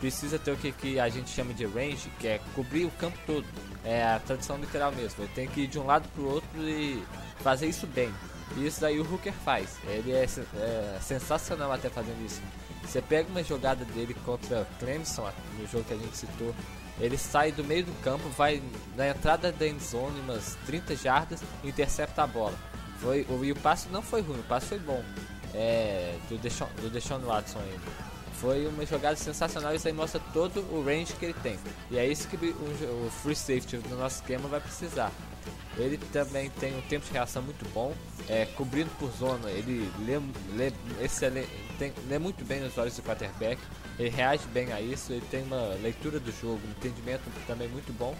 Speaker 3: precisa ter o que, que a gente chama de range, que é cobrir o campo todo. É a tradução literal mesmo. Ele tem que ir de um lado pro outro e fazer isso bem. E isso daí o Hooker faz. Ele é, é sensacional até fazendo isso. Você pega uma jogada dele contra Clemson, no jogo que a gente citou. Ele sai do meio do campo, vai na entrada da end zone, umas 30 jardas, e intercepta a bola. Foi, o, e o passe não foi ruim, o passe foi bom. É, do Deshaun, do Deshaun Watson ainda. Foi uma jogada sensacional, isso aí mostra todo o range que ele tem. E é isso que o, free safety do nosso esquema vai precisar. Ele também tem um tempo de reação muito bom, é, cobrindo por zona, ele lê, lê, excelente, tem, lê muito bem os olhos do quarterback, ele reage bem a isso, ele tem uma leitura do jogo, um entendimento também muito bom.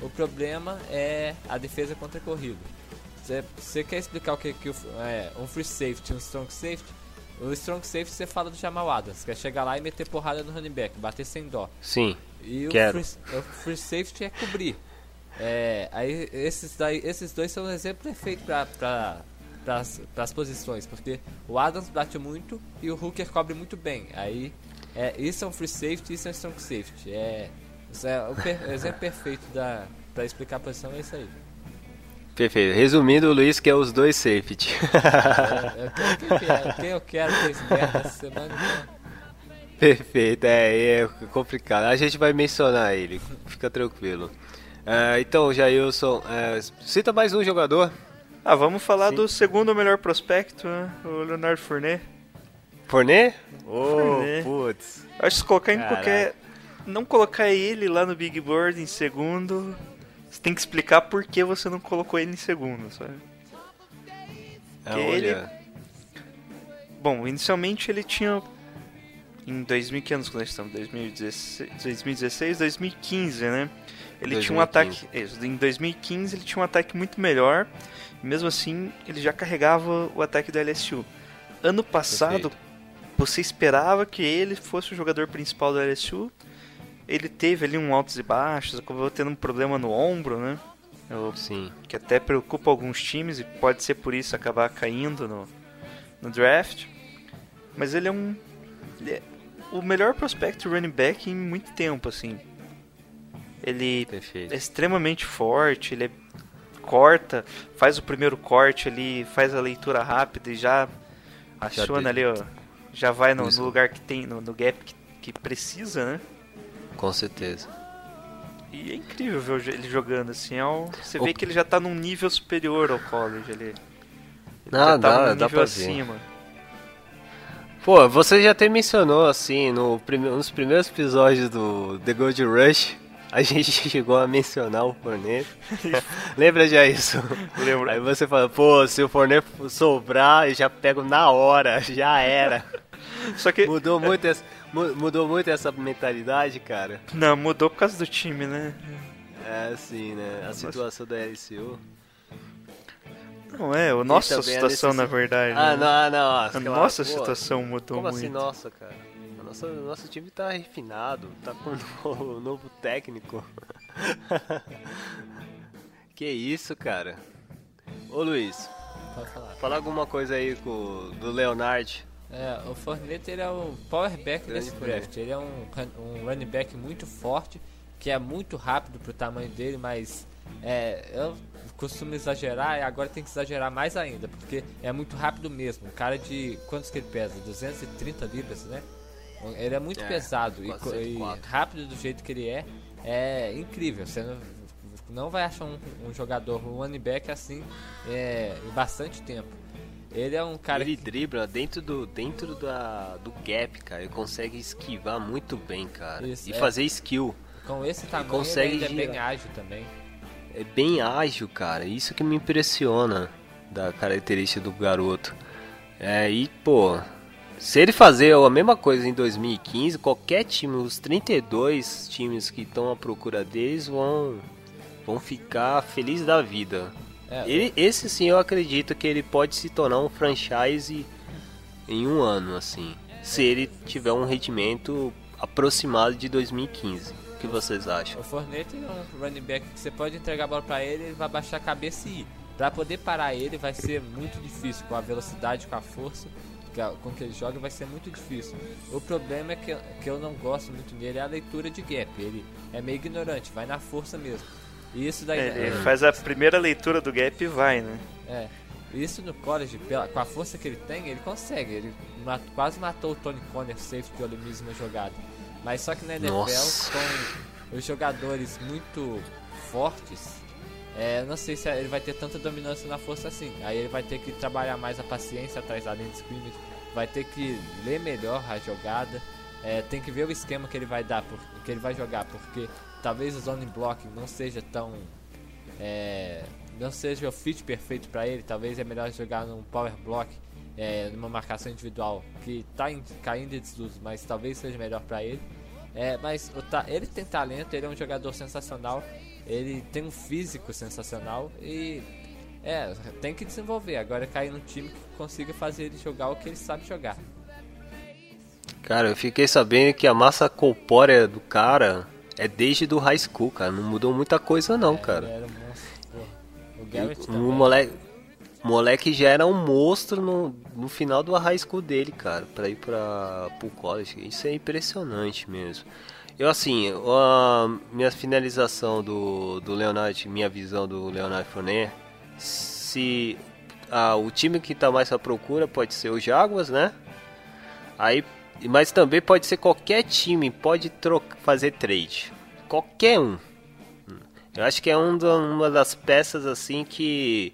Speaker 3: O problema é a defesa contra a corrida. Você quer explicar o que, que o- é um free safety, um strong safety? O strong safety você fala do Jamal Adams, quer chegar lá e meter porrada no running back, bater sem dó.
Speaker 1: Sim.
Speaker 3: E o free, o free safety é cobrir. É, aí esses, daí, esses dois são um exemplo perfeito para as posições, porque o Adams bate muito e o Hooker cobre muito bem. Aí é, isso é um free safety, isso é um strong safety. É, é o per- exemplo perfeito para explicar a posição é isso aí.
Speaker 1: Perfeito. Resumindo, o Luiz quer os dois safety.
Speaker 3: É, é, eu quero, quem eu quero ter esse essa semana, então,
Speaker 1: Perfeito, é, é complicado. A gente vai mencionar ele, fica tranquilo. É, então, Jailson, é, cita mais um jogador.
Speaker 2: Ah, vamos falar
Speaker 1: Sim.
Speaker 2: do segundo melhor prospecto, né? o Leonardo Fournet.
Speaker 1: Fornet? Ô,
Speaker 2: Fournet.
Speaker 1: putz.
Speaker 2: Acho que se colocar em
Speaker 1: Caraca.
Speaker 2: qualquer. Não colocar ele lá no Big Board em segundo, você tem que explicar por que você não colocou ele em segundo, sabe?
Speaker 1: É,
Speaker 2: ele- Bom, inicialmente ele tinha. em 2000, que anos que nós estamos? 2016, 2016 2015, né? Ele tinha
Speaker 1: 2015.
Speaker 2: um ataque. Isso, em 2015 ele tinha um ataque muito melhor. Mesmo assim, ele já carregava o ataque do LSU. Ano passado,
Speaker 1: Perfeito.
Speaker 2: você esperava que ele fosse o jogador principal do LSU. Ele teve ali um altos e baixos, acabou tendo um problema no ombro, né? O-
Speaker 1: Sim.
Speaker 2: que até preocupa alguns times e pode ser por isso acabar caindo no, no draft. Mas ele é um. ele é o melhor prospect running back em muito tempo, assim. Ele
Speaker 1: Perfeito.
Speaker 2: é extremamente forte, ele é- corta, faz o primeiro corte ali, faz a leitura rápida e já aciona ali,
Speaker 1: teve.
Speaker 2: ó. Já vai no, no lugar que tem, no, no gap que, que precisa, né?
Speaker 1: Com certeza.
Speaker 2: E é incrível ver ele jogando assim. É um- você
Speaker 1: O-
Speaker 2: vê que ele já tá num nível superior ao college ali. Ele
Speaker 1: Não,
Speaker 2: já tá
Speaker 1: dá-
Speaker 2: num
Speaker 1: dá
Speaker 2: nível
Speaker 1: pra ver.
Speaker 2: acima.
Speaker 1: Pô, você já até mencionou assim, no prime... nos primeiros episódios do The Gold Rush, a gente chegou a mencionar o Fornet. Lembra já isso?
Speaker 2: Lembro.
Speaker 1: Aí você fala, pô, se o Fornet sobrar, eu já pego na hora, já era.
Speaker 2: Só que.
Speaker 1: Mudou muito essa, mu- mudou muito essa mentalidade, cara.
Speaker 2: Não, mudou por causa do time, né?
Speaker 1: É assim, né? A situação da LCU.
Speaker 2: Não é, a nossa
Speaker 1: a
Speaker 2: situação, na verdade.
Speaker 1: Ah,
Speaker 2: né?
Speaker 1: não, ah, não.
Speaker 2: A
Speaker 1: claro,
Speaker 2: nossa
Speaker 1: pô,
Speaker 2: situação mudou
Speaker 1: Como
Speaker 2: muito.
Speaker 1: assim, nossa, cara? A nossa, nosso time tá refinado, tá com um novo, novo técnico. que isso, cara? Ô Luiz,
Speaker 3: Pode falar.
Speaker 1: fala alguma coisa aí com, do Leonard.
Speaker 3: É, o Fournette ele é o power back
Speaker 1: Grande
Speaker 3: desse draft. Ele é um, um running back muito forte, que é muito rápido pro tamanho dele, mas é, eu costumo exagerar e agora tem que exagerar mais ainda, porque é muito rápido mesmo. Um cara de. Quantos que ele pesa? 230 libras, né? Ele é muito
Speaker 1: É,
Speaker 3: pesado e, e
Speaker 1: 104.
Speaker 3: rápido do jeito que ele é, é incrível. Você não, não vai achar um, um jogador, um running back assim é, em bastante tempo. Ele é um cara
Speaker 1: ele
Speaker 3: que
Speaker 1: dribla dentro do dentro da, do gap, cara. Ele consegue esquivar muito bem, cara.
Speaker 3: Isso,
Speaker 1: e
Speaker 3: é.
Speaker 1: fazer skill.
Speaker 3: Com esse tamanho
Speaker 1: consegue
Speaker 3: ele é bem ágil também.
Speaker 1: É bem ágil, cara. Isso que me impressiona da característica do garoto. É, e, pô, se ele fazer a mesma coisa em 2015, qualquer time, os 32 times que estão à procura deles vão, vão ficar felizes da vida.
Speaker 3: É,
Speaker 1: Ele, esse sim eu acredito que ele pode se tornar um franchise em um ano, assim. Se ele tiver um rendimento aproximado de 2015. O que vocês acham?
Speaker 3: O Fornette é um running back que você pode entregar a bola pra ele, ele vai baixar a cabeça e ir. Pra poder parar ele vai ser muito difícil, com a velocidade, com a força com que ele joga vai ser muito difícil. O problema é que, que eu não gosto muito dele é a leitura de gap. Ele é meio ignorante, vai na força mesmo. E isso daí
Speaker 2: É, ele
Speaker 3: é,
Speaker 2: faz a primeira leitura do gap e vai, né?
Speaker 3: É. Isso no college, pela- com a força que ele tem, ele consegue. Ele ma- quase matou o Tony Conner safety pela mesma jogada. Mas só que na NFL,
Speaker 1: Nossa.
Speaker 3: com os jogadores muito fortes, é, não sei se ele vai ter tanta dominância na força assim. Aí ele vai ter que trabalhar mais a paciência atrás da linha de scrimmage, vai ter que ler melhor a jogada, é, tem que ver o esquema que ele vai dar, por, que ele vai jogar, porque talvez o zone blocking não seja tão é, não seja o fit perfeito para ele, talvez é melhor jogar num power block, é, numa marcação individual que tá em, caindo em desuso, mas talvez seja melhor para ele. É, mas ta- ele tem talento, ele é um jogador sensacional, ele tem um físico sensacional e é, tem que desenvolver. Agora cair num time que consiga fazer ele jogar o que ele sabe jogar.
Speaker 1: Cara, eu fiquei sabendo que a massa corpórea do cara é desde do high school, cara. Não mudou muita coisa não,
Speaker 3: Ele
Speaker 1: cara.
Speaker 3: era um monstro. O
Speaker 1: O moleque, moleque já era um monstro no, no final do high school dele, cara, pra ir pra, pro college. Isso é impressionante mesmo. Eu, assim, a minha finalização do, do Leonard, minha visão do Leonard Fournier, se ah, o time que tá mais à procura pode ser o Jaguars, né? Aí, mas também pode ser qualquer time, pode fazer trade. Qualquer um. Eu acho que é um uma das peças assim que,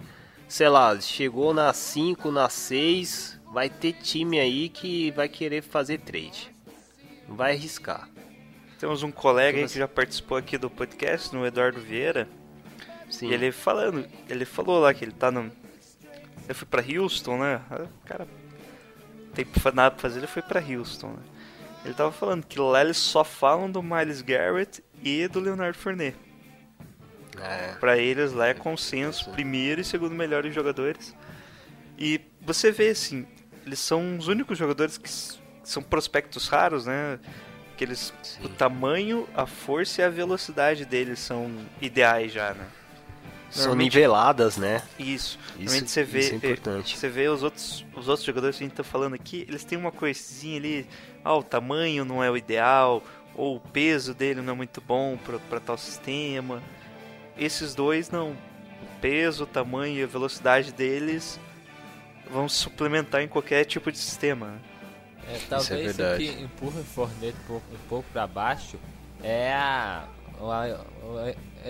Speaker 1: sei lá, chegou na 5, na 6, vai ter time aí que vai querer fazer trade. Não vai arriscar.
Speaker 2: Temos um colega que já participou aqui do podcast, no Eduardo Vieira,
Speaker 1: Sim.
Speaker 2: e ele falando, ele falou lá que ele tá no. Eu fui pra Houston, né? O cara tem nada pra fazer, ele foi pra Houston, né? Ele tava falando que lá eles só falam do Miles Garrett e do Leonardo Fournet.
Speaker 1: É.
Speaker 2: Pra eles lá é consenso, primeiro e segundo melhores jogadores. E você vê assim, eles são os únicos jogadores que são prospectos raros, né? Que eles, o tamanho, a força e a velocidade deles são ideais já, né?
Speaker 1: São niveladas, né?
Speaker 2: Isso.
Speaker 1: Isso-
Speaker 2: você vê,
Speaker 1: isso é importante.
Speaker 2: você vê os outros, os outros jogadores que a gente tá falando aqui, eles têm uma coisinha ali, ah, o tamanho não é o ideal, ou o peso dele não é muito bom pra, pra tal sistema. Esses dois não. O peso, o tamanho e a velocidade deles vão suplementar em qualquer tipo de sistema.
Speaker 3: É, talvez o
Speaker 1: verdade.
Speaker 3: que empurra o Forneto um pouco, um pouco para baixo é a, a,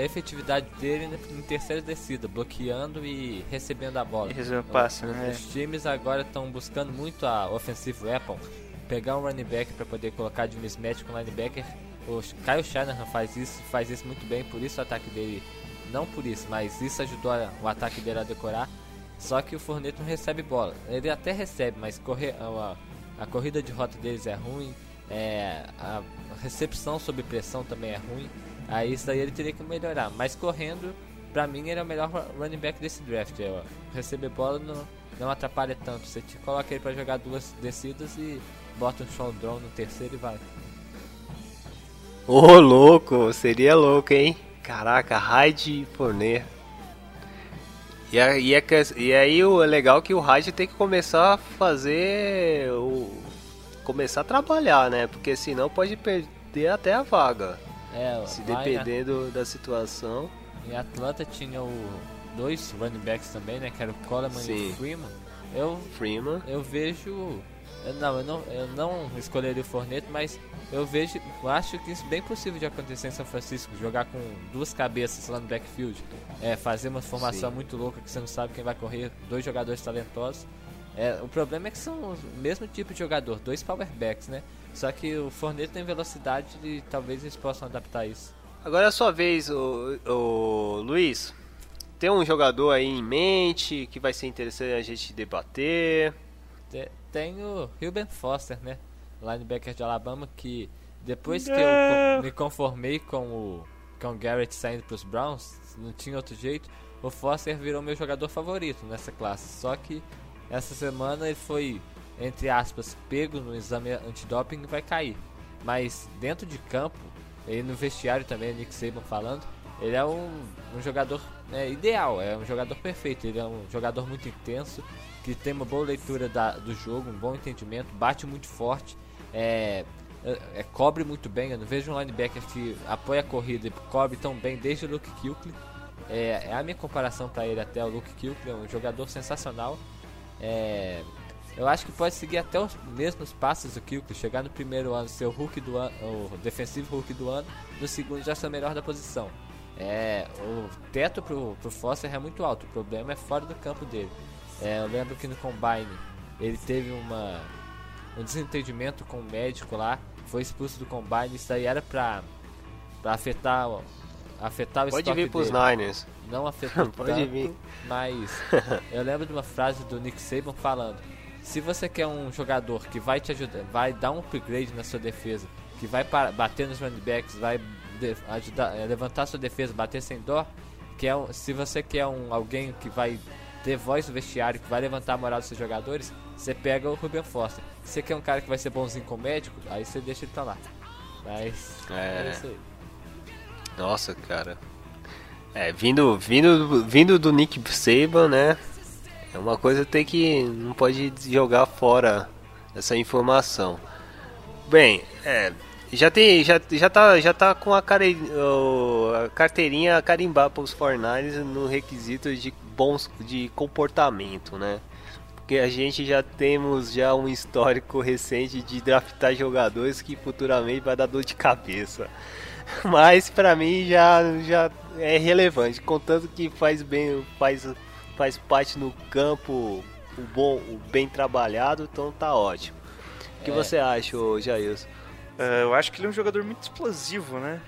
Speaker 3: efetividade dele em terceira descida, bloqueando e recebendo a bola.
Speaker 2: Recebendo passe,
Speaker 3: Os-
Speaker 2: né?
Speaker 3: Os times agora estão buscando muito a offensive weapon, pegar um running back para poder colocar de mismatch com o linebacker. O Kyle Shanahan faz isso, faz isso muito bem, por isso o ataque dele, não por isso, mas isso ajudou a- o ataque dele a decorar. Só que o Forneto não recebe bola. Ele até recebe, mas correr, a, a corrida de rota deles é ruim, é, a recepção sob pressão também é ruim. Aí isso daí ele teria que melhorar. Mas correndo, pra mim ele é o melhor ru- running back desse draft. É, ó. receber bola não, não atrapalha tanto. Você te coloca ele pra jogar duas descidas e bota um drone no terceiro e vai.
Speaker 1: Ô, louco, seria louco, hein? Caraca, Raid e Fournet. E, a- e, é que- e aí o é legal que o Raid tem que começar a fazer o começar a trabalhar, né? Porque senão pode perder até a vaga.
Speaker 3: É,
Speaker 1: Se
Speaker 3: lá em-
Speaker 1: dependendo da situação.
Speaker 3: Em Atlanta tinha o dois running backs também, né? Que era o Coleman e
Speaker 1: Sim.
Speaker 3: o Freeman. Eu,
Speaker 1: Freeman.
Speaker 3: eu vejo. eu não, eu não, eu não escolheria o Forneto, mas eu vejo. Eu acho que isso é bem possível de acontecer em São Francisco. Jogar com duas cabeças lá no backfield. É, fazer uma formação
Speaker 1: Sim.
Speaker 3: muito louca que você não sabe quem vai correr. Dois jogadores talentosos. É, o problema é que são o mesmo tipo de jogador, dois powerbacks, né? Só que o Forneto tem velocidade e talvez eles possam adaptar isso.
Speaker 1: Agora é a sua vez, o, o Luiz. Tem um jogador aí em mente que vai ser interessante a gente debater.
Speaker 3: Te- Tem o Ruben Foster, né? Linebacker de Alabama, que depois que eu me conformei com o, com o Garrett saindo para os Browns, não tinha outro jeito, o Foster virou meu jogador favorito nessa classe. Só que essa semana ele foi, entre aspas, pego no exame antidoping e vai cair. Mas dentro de campo, ele no vestiário também, Nick Saban falando, ele é um, um jogador é, ideal, é um jogador perfeito, ele é um jogador muito intenso, que tem uma boa leitura da- do jogo, um bom entendimento, bate muito forte, é, é- é, cobre muito bem. Eu não vejo um linebacker que apoia a corrida e cobre tão bem desde o Luke Kuechly. É, é a minha comparação para ele até o Luke Kuechly, é um jogador sensacional. É, eu acho que pode seguir até os mesmos passos do Kuechly, chegar no primeiro ano ser o Hulk do ano, o defensivo Hulk do ano, no segundo já ser o melhor da posição. É, o teto pro, pro Foster é muito alto, o problema é fora do campo dele. É, eu lembro que no Combine ele teve uma, um desentendimento com o médico lá, foi expulso do Combine, isso aí era pra, pra afetar, o- afetar o
Speaker 1: Pode vir pros
Speaker 3: dele.
Speaker 1: Niners.
Speaker 3: Não afetou
Speaker 1: Pode
Speaker 3: tanto,
Speaker 1: vir.
Speaker 3: mas eu lembro de uma frase do Nick Saban falando: se você quer um jogador que vai te ajudar, vai dar um upgrade na sua defesa, que vai para- bater nos running backs, vai de- ajudar, é, levantar sua defesa, bater sem dó, que é um- se você quer um alguém que vai ter voz no vestiário, que vai levantar a moral dos seus jogadores, você pega o Ruben Foster. Se você quer um cara que vai ser bonzinho com o médico, aí você deixa ele pra lá. Mas
Speaker 1: É.
Speaker 3: é isso aí.
Speaker 1: Nossa, cara. É, vindo, vindo, vindo do Nick Saban, né? É uma coisa tem que. Não pode jogar fora essa informação. Bem, é. Já tem. Já, já, tá, já tá com a, care, a carteirinha carimbar para os 49 no requisito de bons de comportamento, né? Porque a gente já temos já um histórico recente de draftar jogadores que futuramente vai dar dor de cabeça. Mas pra mim já, já é relevante, contanto que faz bem, faz, faz parte no campo o bom, o bem trabalhado, então tá ótimo. O que
Speaker 3: É.
Speaker 1: você acha, Jailson?
Speaker 2: Ah, eu acho que ele é um jogador muito explosivo, né?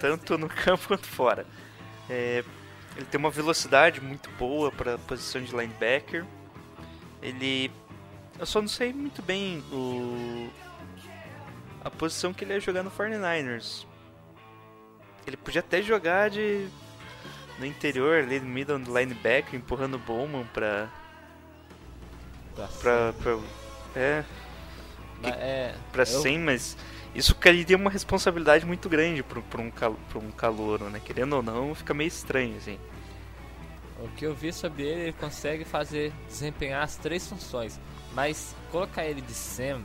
Speaker 2: Tanto no campo quanto fora. É, ele tem uma velocidade muito boa para a posição de linebacker. Ele. Eu só não sei muito bem o. a posição que ele ia jogar no 49ers. Ele podia até jogar de no interior, ali no middle linebacker, empurrando o Bowman pra,
Speaker 3: Pra
Speaker 2: pra, pra, é,
Speaker 3: Mas, é,
Speaker 2: pra
Speaker 3: eu-
Speaker 2: 100, mas isso queria uma responsabilidade muito grande pra, pra, um, cal, pra um calouro, né? Querendo ou não, fica meio estranho, assim.
Speaker 3: O que eu vi sobre ele, ele consegue fazer desempenhar as três funções. Mas colocar ele de Sam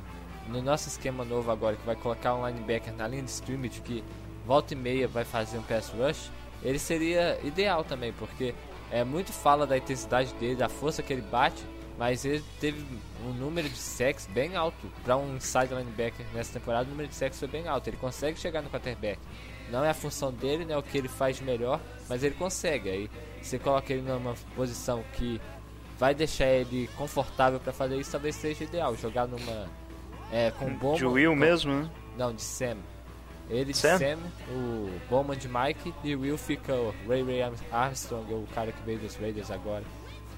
Speaker 3: no nosso esquema novo agora, que vai colocar um linebacker na linha de scrimmage que volta e meia vai fazer um pass rush, ele seria ideal também, porque é muito fala da intensidade dele, da força que ele bate, mas ele teve um número de sacks bem alto para um inside linebacker nessa temporada. O número de sacks foi bem alto, ele consegue chegar no quarterback. Não é a função dele, não é o que ele faz melhor, mas ele consegue. Aí você coloca ele numa posição que vai deixar ele confortável para fazer isso, talvez seja ideal. Jogar numa. É, com Bowman.
Speaker 2: De Will
Speaker 3: com-
Speaker 2: mesmo, né?
Speaker 3: Não, de Sam. Ele de
Speaker 2: Sam?
Speaker 3: Sam, o Bowman de Mike e o Will fica o Ray Ray Armstrong, o cara que veio dos Raiders agora.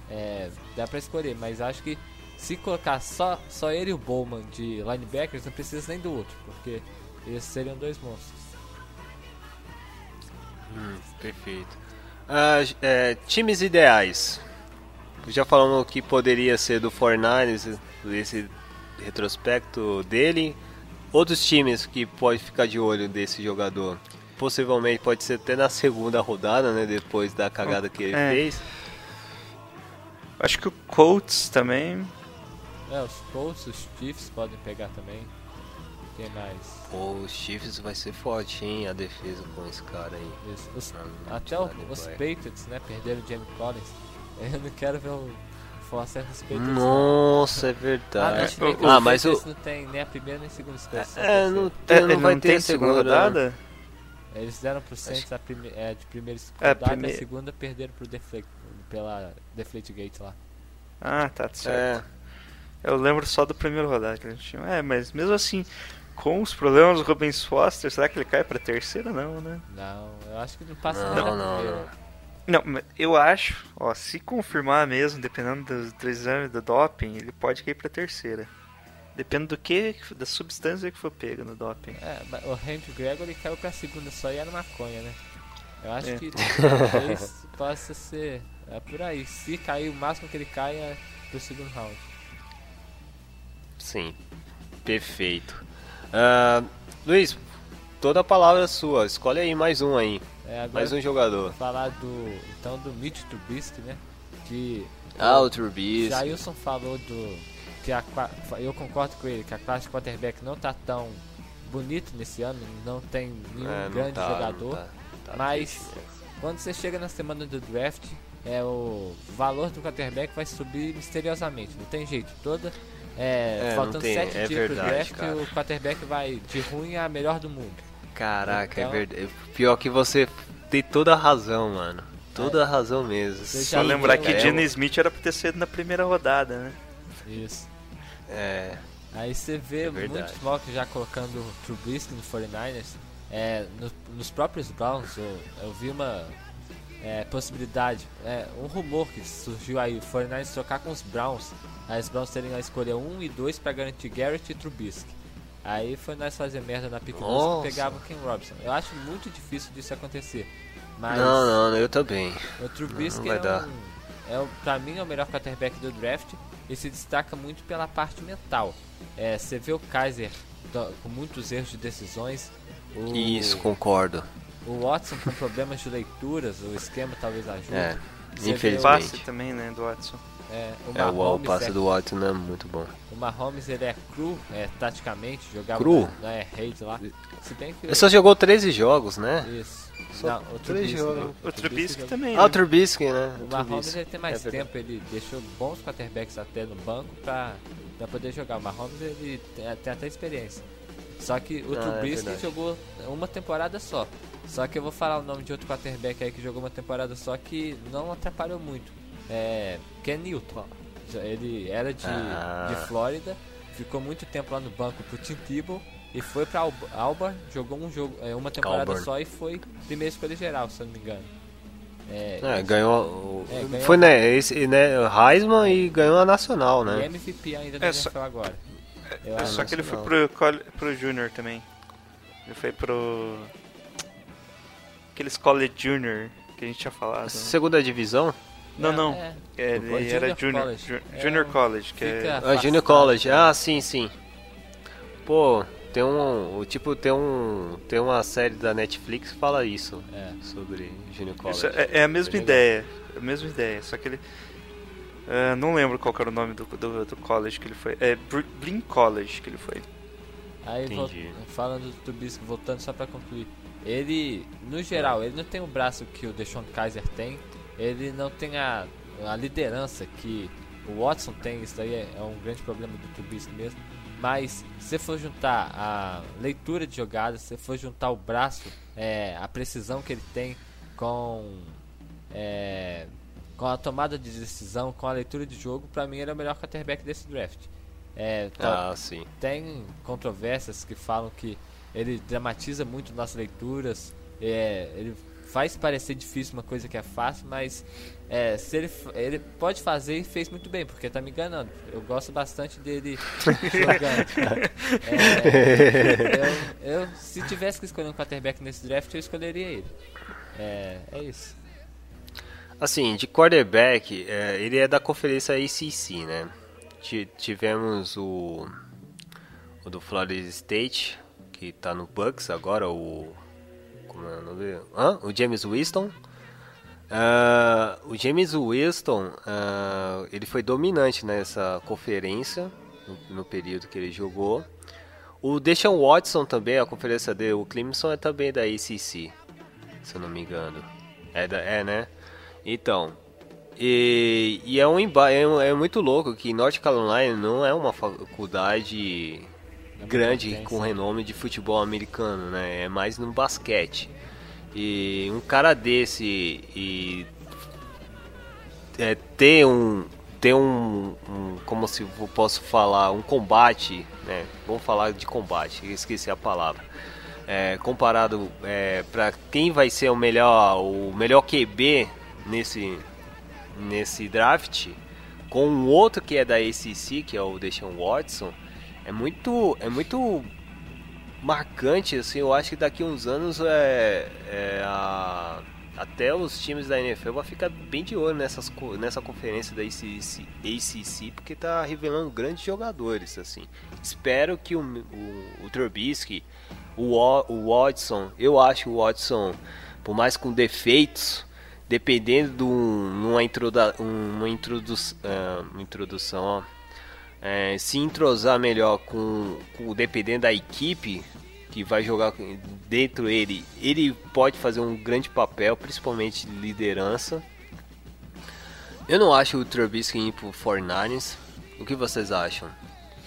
Speaker 3: É, dá pra escolher, mas acho que se colocar só, só ele e o Bowman de linebackers, não precisa nem do outro, porque eles seriam dois monstros.
Speaker 1: Hum, perfeito. Ah, é, times ideais. Já falamos que poderia ser do 49ers, esse retrospecto dele. Outros times que pode ficar de olho desse jogador. Possivelmente pode ser até na segunda rodada, né? Depois da cagada que ele
Speaker 2: É.
Speaker 1: fez.
Speaker 2: Acho que o Colts também.
Speaker 3: É, os Colts, os Chiefs podem pegar também. Quem mais?
Speaker 1: Pô, os Chiefs vai ser forte, hein? A defesa com esse cara aí.
Speaker 3: Isso, os-
Speaker 1: Ah,
Speaker 3: até o-
Speaker 1: Johnny
Speaker 3: os. Patriots, né? Perderam o Jamie Collins. Eu não quero ver o Não.
Speaker 1: Nossa, é
Speaker 3: Ah, não,
Speaker 1: verdade.
Speaker 3: bem que
Speaker 1: Ah, mas o.
Speaker 3: Não tem nem a primeira nem a segunda escolha. só a
Speaker 1: É, não,
Speaker 2: É,
Speaker 1: tem, não
Speaker 2: ele
Speaker 1: vai
Speaker 2: não
Speaker 1: ter
Speaker 2: tem
Speaker 1: a
Speaker 2: segunda
Speaker 1: segunda
Speaker 2: rodada?
Speaker 3: Eles deram pro Saints a, prime é, de primeira
Speaker 2: É,
Speaker 3: rodada
Speaker 2: prime-
Speaker 3: e a segunda perderam pro Deflate, pela Deflate Gate lá.
Speaker 2: Ah, tá certo.
Speaker 1: É,
Speaker 2: Eu lembro só do primeiro rodada que a gente tinha. É, mas mesmo assim, com os problemas do Rubens Foster, será que ele cai pra terceira? Não, né?
Speaker 3: Não, eu acho que não passa
Speaker 1: não, não, não.
Speaker 2: Não, mas eu acho, ó, se confirmar mesmo, dependendo do, do exame do doping, ele pode cair pra terceira. Depende do que, da substância que for pega no doping.
Speaker 3: É, mas o Henry Gregory caiu pra segunda só e era maconha, né? Eu acho
Speaker 2: É.
Speaker 3: que talvez possa ser é por aí. Se cair, o máximo que ele cai é pro segundo round.
Speaker 1: sim. Perfeito. Ah, Luiz, toda a palavra é sua. Escolhe aí mais um aí.
Speaker 3: É,
Speaker 1: Mais um jogador.
Speaker 3: falar do então do Mitch Trubisky, né? Que
Speaker 1: Ah, o Trubisky.
Speaker 3: Jailson falou do que a eu concordo com ele que a classe de quarterback não tá tão bonito nesse ano, não tem nenhum
Speaker 1: É, não
Speaker 3: grande
Speaker 1: tá,
Speaker 3: jogador.
Speaker 1: tá, tá
Speaker 3: mas
Speaker 1: né?
Speaker 3: quando você chega na semana do draft, é o valor do quarterback vai subir misteriosamente, não tem jeito. Toda é,
Speaker 1: É,
Speaker 3: faltando sete
Speaker 1: é
Speaker 3: dias pro
Speaker 1: verdade,
Speaker 3: draft,
Speaker 1: cara.
Speaker 3: o quarterback vai de ruim a melhor do mundo.
Speaker 1: Caraca,
Speaker 3: Então-
Speaker 1: é verdade. Pior que você tem toda a razão, mano. Toda a razão mesmo.
Speaker 2: Só lembrar que
Speaker 1: é,
Speaker 2: Gene Smith era pra ter sido na primeira rodada, né?
Speaker 3: Isso.
Speaker 1: É,
Speaker 3: Aí você vê
Speaker 1: É
Speaker 3: muitos mocks já colocando o Trubisky no 49ers. É, no- nos próprios Browns, eu, eu vi uma é, possibilidade, é, um rumor que surgiu aí, o 49ers trocar com os Browns. Aí os Browns terem a escolha 1 e 2 para garantir Garrett e Trubisky. Aí foi nós fazer merda na pick 2
Speaker 1: Nossa.
Speaker 3: que pegava o Ken Robinson. Eu acho muito difícil disso acontecer. Mas
Speaker 1: Não, não, eu também.
Speaker 3: o Trubisky
Speaker 1: Não vai
Speaker 3: é,
Speaker 1: dar.
Speaker 3: um, é o, pra mim é o melhor quarterback do draft e se destaca muito pela parte mental. É, você vê o Kaiser do- com muitos erros de decisões. O,
Speaker 1: Isso, concordo.
Speaker 3: o Watson com problemas de leituras, o esquema talvez ajude.
Speaker 1: É,
Speaker 3: Você vê o-
Speaker 1: infelizmente.
Speaker 2: Passe também, né, do Watson.
Speaker 3: É, o
Speaker 1: É, o, o
Speaker 3: Mahomes,
Speaker 1: passe
Speaker 3: é,
Speaker 1: do Watson não é muito bom.
Speaker 3: o Mahomes ele é cru, é, taticamente, jogava
Speaker 1: Cru?
Speaker 3: na Air Raid lá. Se bem que.
Speaker 1: Ele só jogou 13 jogos, né?
Speaker 3: Isso.
Speaker 1: Só
Speaker 3: Não, o
Speaker 1: três
Speaker 3: Trubisky,
Speaker 1: jogos.
Speaker 2: O Trubisky
Speaker 3: jogou-
Speaker 2: também,
Speaker 1: Ah, o
Speaker 2: né?
Speaker 1: Trubisky, né?
Speaker 3: O Mahomes
Speaker 1: Trubisky.
Speaker 3: ele tem mais
Speaker 1: É
Speaker 3: tempo, ele deixou bons quarterbacks até no banco pra, pra poder jogar. O Mahomes ele tem, tem até experiência. Só que o
Speaker 1: Ah, é
Speaker 3: Trubisky
Speaker 1: verdade.
Speaker 3: jogou uma temporada só. Só que eu vou falar o nome de outro quarterback aí que jogou uma temporada só que não atrapalhou muito. É Ken Newton. Ele era de,
Speaker 1: Ah.
Speaker 3: de Flórida, ficou muito tempo lá no banco pro Tim Tebow e foi pra Alb- Auburn, jogou um jogo, é, uma temporada
Speaker 1: Auburn.
Speaker 3: só e foi primeira escolha geral, se eu não me engano. É,
Speaker 1: É, ganhou. o-
Speaker 3: É, ganhou-
Speaker 1: Foi, né? Esse, né? Heisman e ganhou a nacional,
Speaker 3: E
Speaker 1: né?
Speaker 3: MVP ainda da
Speaker 2: É, só-
Speaker 3: agora. Eu
Speaker 2: É só que ele foi pro, pro Junior também. Ele foi pro. Aqueles College Junior que a gente tinha falado.
Speaker 1: Segunda divisão?
Speaker 2: Não,
Speaker 3: É,
Speaker 2: não.
Speaker 3: é.
Speaker 2: É,
Speaker 3: Junior
Speaker 2: ele era Junior
Speaker 3: College.
Speaker 2: Ju-
Speaker 3: É
Speaker 2: Junior
Speaker 3: um-
Speaker 2: College, que é.
Speaker 1: Ah, Junior College. Ah, sim, sim. Pô, tem um. o Tipo, tem um. Tem uma série da Netflix que fala isso.
Speaker 3: É.
Speaker 1: Sobre Junior College.
Speaker 2: Isso é, é a mesma ideia. É a mesma ideia, só que ele. ah, não lembro qual era o nome do, do, do college que ele foi. É Blinn College que ele foi.
Speaker 3: Aí,
Speaker 1: Entendi.
Speaker 3: falando do Trubisky, voltando só pra concluir. Ele, no geral, ele não tem o braço que o Deshaun Kaiser tem. Ele não tem a, a liderança que o Watson tem. Isso daí é, é um grande problema do Trubisky mesmo. Mas se você for juntar a leitura de jogadas, se for juntar o braço, é, a precisão que ele tem com é, com a tomada de decisão, com a leitura de jogo, pra mim ele é o melhor quarterback desse draft. É, to-
Speaker 1: Ah, sim.
Speaker 3: tem controvérsias que falam que ele dramatiza muito nas leituras, é, ele faz parecer difícil uma coisa que é fácil, mas é, se ele, ele pode fazer e fez muito bem, porque tá me enganando. Eu gosto bastante dele jogando. É, eu, eu, se tivesse que escolher um quarterback nesse draft, eu escolheria ele. É, é isso.
Speaker 1: Assim, de quarterback, é, ele é da conferência ACC, né? Ti- Tivemos o, o do Florida State, que tá no Bucks agora, o. Como é o nome? Hã? O James Winston. Ah, o James Winston, ah, ele foi dominante nessa conferência, no, no período que ele jogou. O Deshaun Watson também, a conferência dele, o Clemson é também da ACC, se eu não me engano. É, da, é né? Então, e, e é, um, é, é muito louco que North Carolina não é uma faculdade grande com renome de futebol americano, né? É mais no basquete. E um cara desse e é, ter um ter um, um- como se eu posso falar um combate né vamos falar de combate esqueci a palavra é, comparado para quem vai ser o melhor o melhor QB nesse nesse draft com um outro que é da ACC que é o Deshaun Watson é muito é muito marcante assim eu acho que daqui uns anos é, é a- até os times da NFL vão ficar bem de olho nessas, nessa conferência da ACC, ACC porque tá revelando grandes jogadores assim. Espero que o, o, o Trubisky o, o Watson eu acho o Watson por mais com defeitos dependendo de um- uma, introda, uma, introdu, ah, uma introdução ó, é, se entrosar melhor com, com dependendo da equipe que vai jogar dentro ele, ele pode fazer um grande papel, principalmente de liderança. Eu não acho o Trubisky ir pro 49ers. O que vocês acham?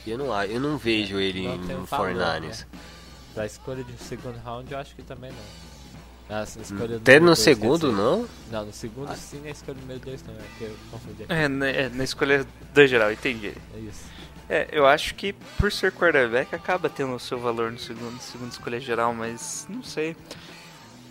Speaker 1: Eu não, eu não vejo ele no
Speaker 3: um valor,
Speaker 1: 49ers.
Speaker 3: Pra escolha de segundo round, eu acho que também não. A escolha
Speaker 1: Até no
Speaker 3: dois,
Speaker 1: segundo, não?
Speaker 3: Não, no segundo sim, a escolha número 2 não, é porque eu confundi.
Speaker 2: É, na, é, na escolha da geral, entendi.
Speaker 3: É isso.
Speaker 2: É, eu acho que por ser quarterback acaba tendo o seu valor no segundo, segundo escolha geral, mas não sei.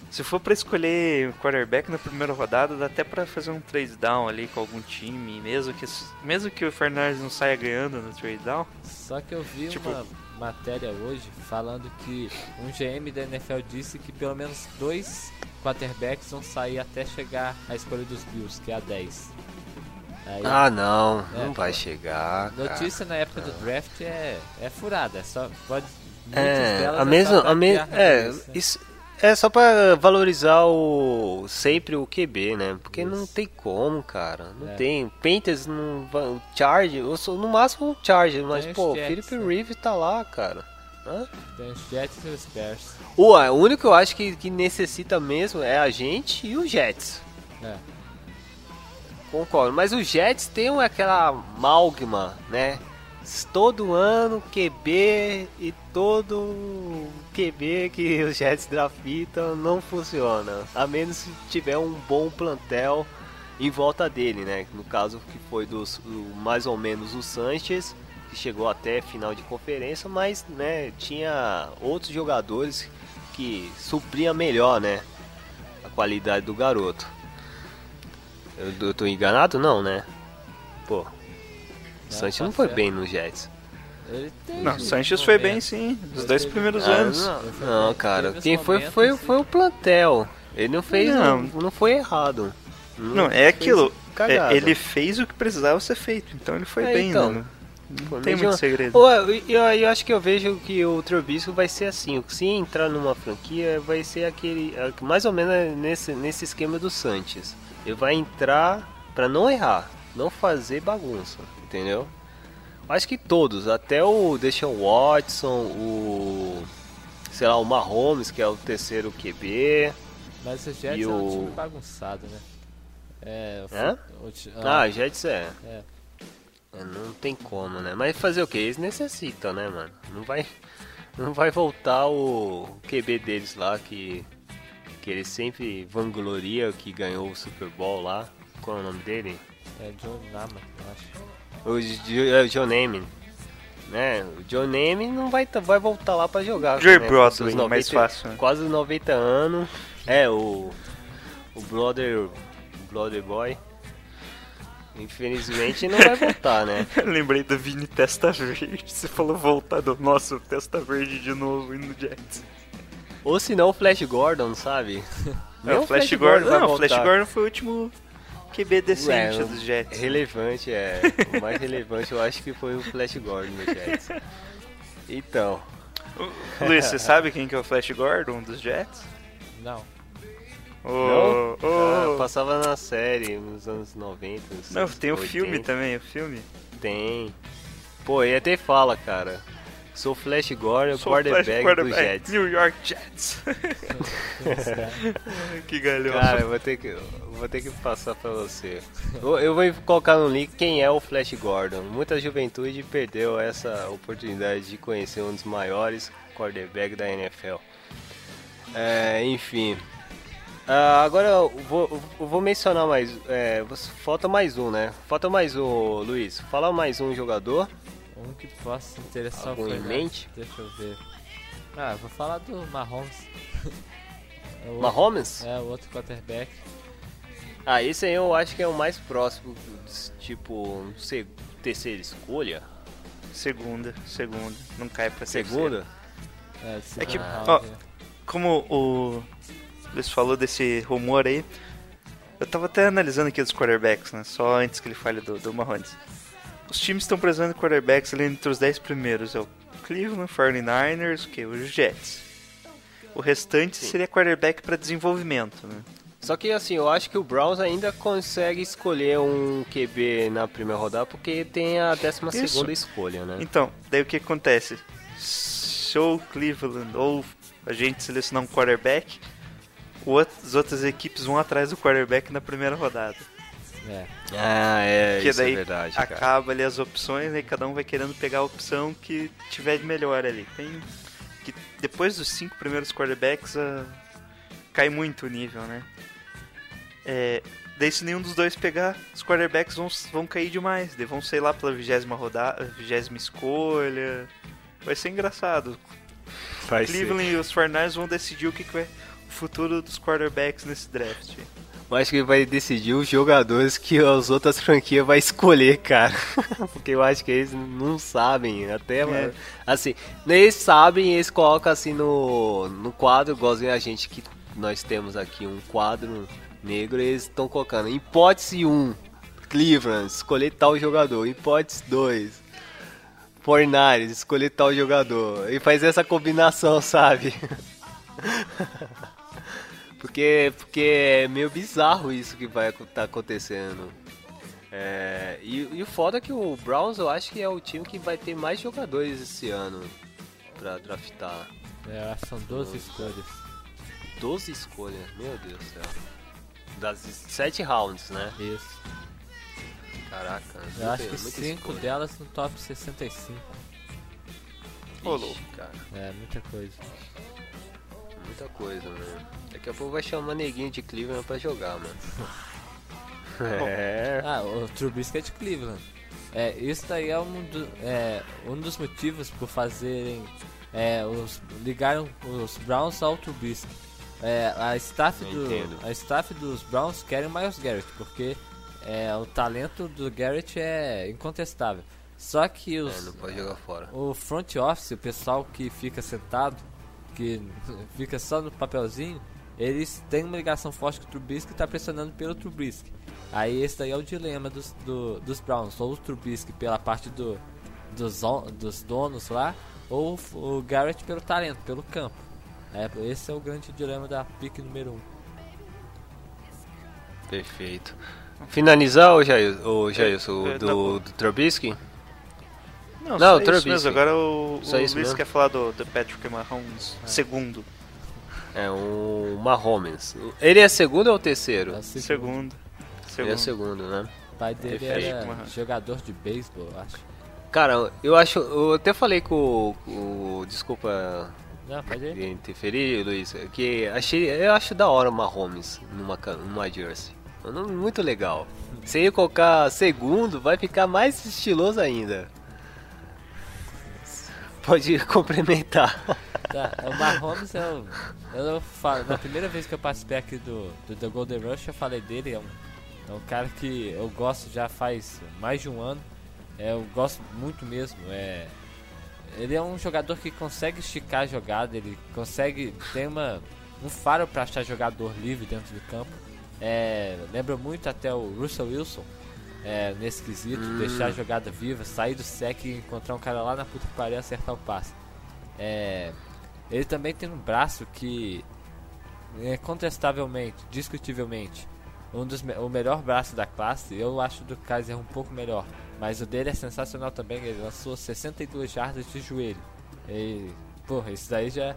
Speaker 2: Se for pra escolher quarterback na primeira rodada, dá até pra fazer um trade down ali com algum time, mesmo que mesmo que o Fernandes não saia ganhando no trade down.
Speaker 3: Só que eu vi
Speaker 2: Tipo-
Speaker 3: uma matéria hoje falando que um GM da NFL disse que pelo menos dois quarterbacks vão sair até chegar à escolha dos Bills, que é a 10. Aí,
Speaker 1: Ah, não,
Speaker 3: É,
Speaker 1: não vai chegar. cara.
Speaker 3: notícia na época do draft é, é furada, é só pode.
Speaker 1: É, a
Speaker 3: é
Speaker 1: mesma, a me, é, isso é só pra valorizar o sempre o QB, né? Porque não
Speaker 3: Isso.
Speaker 1: tem como, cara. Não
Speaker 3: É.
Speaker 1: tem. Panthers não o Charge, eu sou no máximo o Charge, mas
Speaker 3: Tem os
Speaker 1: pô, o
Speaker 3: Jets,
Speaker 1: Philip
Speaker 3: né?
Speaker 1: Rivers tá lá, cara. Hã?
Speaker 3: Tem os Jets e os Bears.
Speaker 1: O, o único que eu acho que, que necessita mesmo é a gente e o Jets.
Speaker 3: É.
Speaker 1: Concordo, mas o Jets tem um- aquela amálgama, né? Todo ano QB e todo QB que os Jets draftam não funciona. A menos se tiver um bom plantel em volta dele, né? No caso que foi dos mais ou menos o Sanchez, que chegou até final de conferência, mas né, tinha outros jogadores que supriam melhor, né? A qualidade do garoto. Eu, eu tô enganado? Não, né? Pô, o Sanchez não
Speaker 3: tá
Speaker 1: foi bem no Jets.
Speaker 3: Ele teve
Speaker 2: Não, Sanches foi bem sim, os
Speaker 3: Ele
Speaker 2: dois
Speaker 3: teve-
Speaker 2: primeiros
Speaker 1: Ah,
Speaker 2: anos.
Speaker 1: não, não, cara. Quem foi foi,
Speaker 3: e-
Speaker 1: foi o plantel. Ele não fez.
Speaker 2: Não.
Speaker 1: Não, não foi errado.
Speaker 2: Não, é
Speaker 1: fez
Speaker 2: aquilo. é, ele fez o que precisava ser feito, então ele foi
Speaker 1: É,
Speaker 2: bem,
Speaker 1: então.
Speaker 2: né? Não, não tem muito segredo.
Speaker 1: Eu, eu, eu acho que eu vejo que o Trubisky vai ser assim. Se entrar numa franquia, vai ser aquele. é, Mais ou menos nesse, nesse esquema do Sanches. Ele vai entrar pra não errar, não fazer bagunça, entendeu? Acho que todos, até o Deshaun Watson, o. Sei lá, o Mahomes, que é o terceiro QB.
Speaker 3: Mas o Jets é um
Speaker 1: o-
Speaker 3: time bagunçado, né? É, o,
Speaker 1: Hã?
Speaker 3: o ti-
Speaker 1: Ah, Jets é.
Speaker 3: É.
Speaker 1: É, Não tem como, né? Mas fazer o que? Eles necessitam, né, mano? Não vai, não vai voltar o QB deles lá que, que ele sempre vangloria que ganhou o Super Bowl lá. Qual é o nome dele?
Speaker 3: é John Naman, eu acho.
Speaker 1: O é John Neyman. Né? O John Neyman não vai, vai voltar lá pra jogar.
Speaker 2: Joey
Speaker 1: né?
Speaker 2: Broadway, mais fácil, né?
Speaker 1: Quase 90 anos. É, o. O Brother. O Brother Boy. Infelizmente não vai voltar, né?
Speaker 2: Lembrei do Vini Testa Verde. Você falou voltar do nosso Testa Verde de novo e no Jets.
Speaker 1: Ou se não o Flash Gordon, sabe?
Speaker 2: É, o Flash Gordon.
Speaker 1: vai
Speaker 2: Não, o Flash. Gordon foi o último QB decente
Speaker 1: É,
Speaker 2: dos Jets.
Speaker 1: Relevante, é. O mais relevante eu acho que foi o Flash Gordon no Jets. Então,
Speaker 2: Luiz, você sabe quem que é o Flash Gordon dos Jets?
Speaker 3: Não.
Speaker 1: Não?
Speaker 2: ô.
Speaker 1: Ah, passava na série nos anos 90. nos
Speaker 2: Não,
Speaker 1: anos
Speaker 2: tem o
Speaker 1: 80.
Speaker 2: filme também, o filme.
Speaker 1: Tem. Pô, e até fala, cara. Sou Flash Gordon,
Speaker 2: Sou o Flash
Speaker 1: quarterback, do
Speaker 2: quarterback,
Speaker 1: Jets.
Speaker 2: New York Jets. que galhofa.
Speaker 1: Cara, eu vou ter que, vou ter que passar pra você. Eu, eu vou colocar no link quem é o Flash Gordon. Muita juventude perdeu essa oportunidade de conhecer um dos maiores quarterbacks da NFL. É, enfim. Ah, agora eu vou, eu vou mencionar mais. é, falta mais um, né? Falta mais um, Luiz. Fala mais um jogador.
Speaker 3: Que possa interessar
Speaker 1: Algum
Speaker 3: o
Speaker 1: em mente?
Speaker 3: Deixa eu ver. Ah, vou falar do Mahomes. É outro-
Speaker 1: Mahomes?
Speaker 3: É, o outro quarterback.
Speaker 1: Ah, esse aí eu acho que é o mais próximo, tipo, terceira escolha?
Speaker 2: Segunda, segunda. Não cai pra
Speaker 1: Segunda?
Speaker 3: É,
Speaker 2: É que,
Speaker 3: segundo
Speaker 2: ó,
Speaker 3: né?
Speaker 2: Como o Luiz falou desse rumor aí, eu tava até analisando aqui os quarterbacks, né? Só antes que ele fale do, do Mahomes. Os times estão precisando de quarterbacks ali entre os 10 primeiros. É o Cleveland, 49ers, o que? Os Jets. O restante seria quarterback para desenvolvimento, né?
Speaker 1: Só que assim, eu acho que o Browns ainda consegue escolher um QB na primeira rodada porque tem a 12
Speaker 2: Isso.
Speaker 1: segunda escolha, né?
Speaker 2: Então, daí o que acontece? Se o Cleveland ou a gente selecionar um quarterback, as outras equipes vão atrás do quarterback na primeira rodada.
Speaker 3: É.
Speaker 1: Ah, é,
Speaker 2: Porque
Speaker 1: isso
Speaker 2: daí
Speaker 1: é verdade, cara.
Speaker 2: acaba ali as opções e cada um vai querendo pegar a opção que tiver de melhor ali. Tem que depois dos cinco primeiros quarterbacks ah, cai muito o nível, né? É, daí se nenhum dos dois pegar, os quarterbacks vão, vão cair demais. Daí vão sei lá pela vigésima rodada, vigésima escolha. Vai ser engraçado.
Speaker 1: Vai ser.
Speaker 2: Cleveland e os 49ers vão decidir o que, que vai o futuro dos quarterbacks nesse draft.
Speaker 1: Eu acho que vai decidir os jogadores que as outras franquias vai escolher, cara. Porque eu acho que eles não sabem, até, mano. Assim, eles sabem, eles colocam assim no, no quadro, igualzinho a gente que nós temos aqui um quadro negro, eles estão colocando hipótese 1, Cleveland, escolher tal jogador, hipótese 2, Fornares, escolher tal jogador. E faz essa combinação, sabe? Porque, porque é meio bizarro isso que vai estar acontecendo. É, e, e o foda é que o Browns eu acho que é o time que vai ter mais jogadores esse ano pra draftar.
Speaker 3: É, são 12 escolhas.
Speaker 1: 12 escolhas, meu Deus do céu. Das 7 rounds, né?
Speaker 3: Isso.
Speaker 1: Caraca,
Speaker 3: Eu acho que
Speaker 1: muita
Speaker 3: 5
Speaker 1: escolha.
Speaker 3: delas no top 65.
Speaker 2: Ô,
Speaker 1: Ixi,
Speaker 2: louco.
Speaker 1: cara,
Speaker 3: É, muita coisa.
Speaker 1: Muita coisa, né? Daqui a pouco vai chamar neguinho de Cleveland pra jogar, mano. é.
Speaker 3: Ah, o Trubisky é de Cleveland. É, isso daí é um, do- é, um dos motivos por fazerem. É, os, ligaram os Browns ao Trubisky. É, a, staff do,
Speaker 1: entendo.
Speaker 3: a staff dos Browns querem o Miles Garrett, porque é, o talento do Garrett é incontestável. Só que
Speaker 1: É,
Speaker 3: os,
Speaker 1: não pode jogar fora.
Speaker 3: o front office, o pessoal que fica sentado, que fica só no papelzinho, eles têm uma ligação forte com o Trubisky e tá pressionando pelo Trubisky. Aí esse daí é o dilema dos, do- dos Browns, ou o Trubisky pela parte do, dos, dos donos lá, ou o Garrett pelo talento, pelo campo. É, esse é o grande dilema da pick número 1. Um.
Speaker 1: Perfeito. Finalizar, ô Jailson,
Speaker 2: É,
Speaker 1: o
Speaker 2: tá
Speaker 1: do,
Speaker 2: bom.
Speaker 1: do Trubisky?
Speaker 2: Não,
Speaker 1: Não,
Speaker 2: só
Speaker 1: o
Speaker 2: isso
Speaker 1: Trubisky.
Speaker 2: mesmo. Agora o, o
Speaker 1: Só
Speaker 2: Luiz
Speaker 1: mesmo.
Speaker 2: quer falar do, do Patrick Mahomes, segundo.
Speaker 1: É o Mahomes. Ele é segundo ou o terceiro?
Speaker 3: É o segundo.
Speaker 2: Segundo.
Speaker 1: Ele é
Speaker 2: Segundo.
Speaker 1: segundo, né?
Speaker 3: O pai dele era
Speaker 2: mano.
Speaker 3: jogador de beisebol, eu acho.
Speaker 1: Cara, eu acho. Eu até falei com o. Desculpa
Speaker 3: Não,
Speaker 1: interferir, Luiz. Que achei. Eu acho da hora o Mahomes numa, numa jersey. É um nome muito legal. Se ele colocar segundo, vai ficar mais estiloso ainda. Pode complementar.
Speaker 3: Tá, o Mahomes é o. Eu falo, na primeira vez que eu participei aqui do, do The Golden Rush, eu falei dele. É um, é um cara que eu gosto já faz mais de um ano. É, eu gosto muito mesmo. É, ele é um jogador que consegue esticar a jogada, ele consegue ter uma, um faro para achar jogador livre dentro do campo. É, lembra muito até o Russell Wilson é, nesse quesito, deixar a jogada viva, sair do sec e encontrar um cara lá na puta que pariu acertar o passe. É, ele também tem um braço que é contestavelmente, discutivelmente, um dos o melhor braço da classe. Eu acho do Kaiser um pouco melhor, mas o dele é sensacional também. Ele lançou 62 jardas de joelho. E, porra, isso daí já,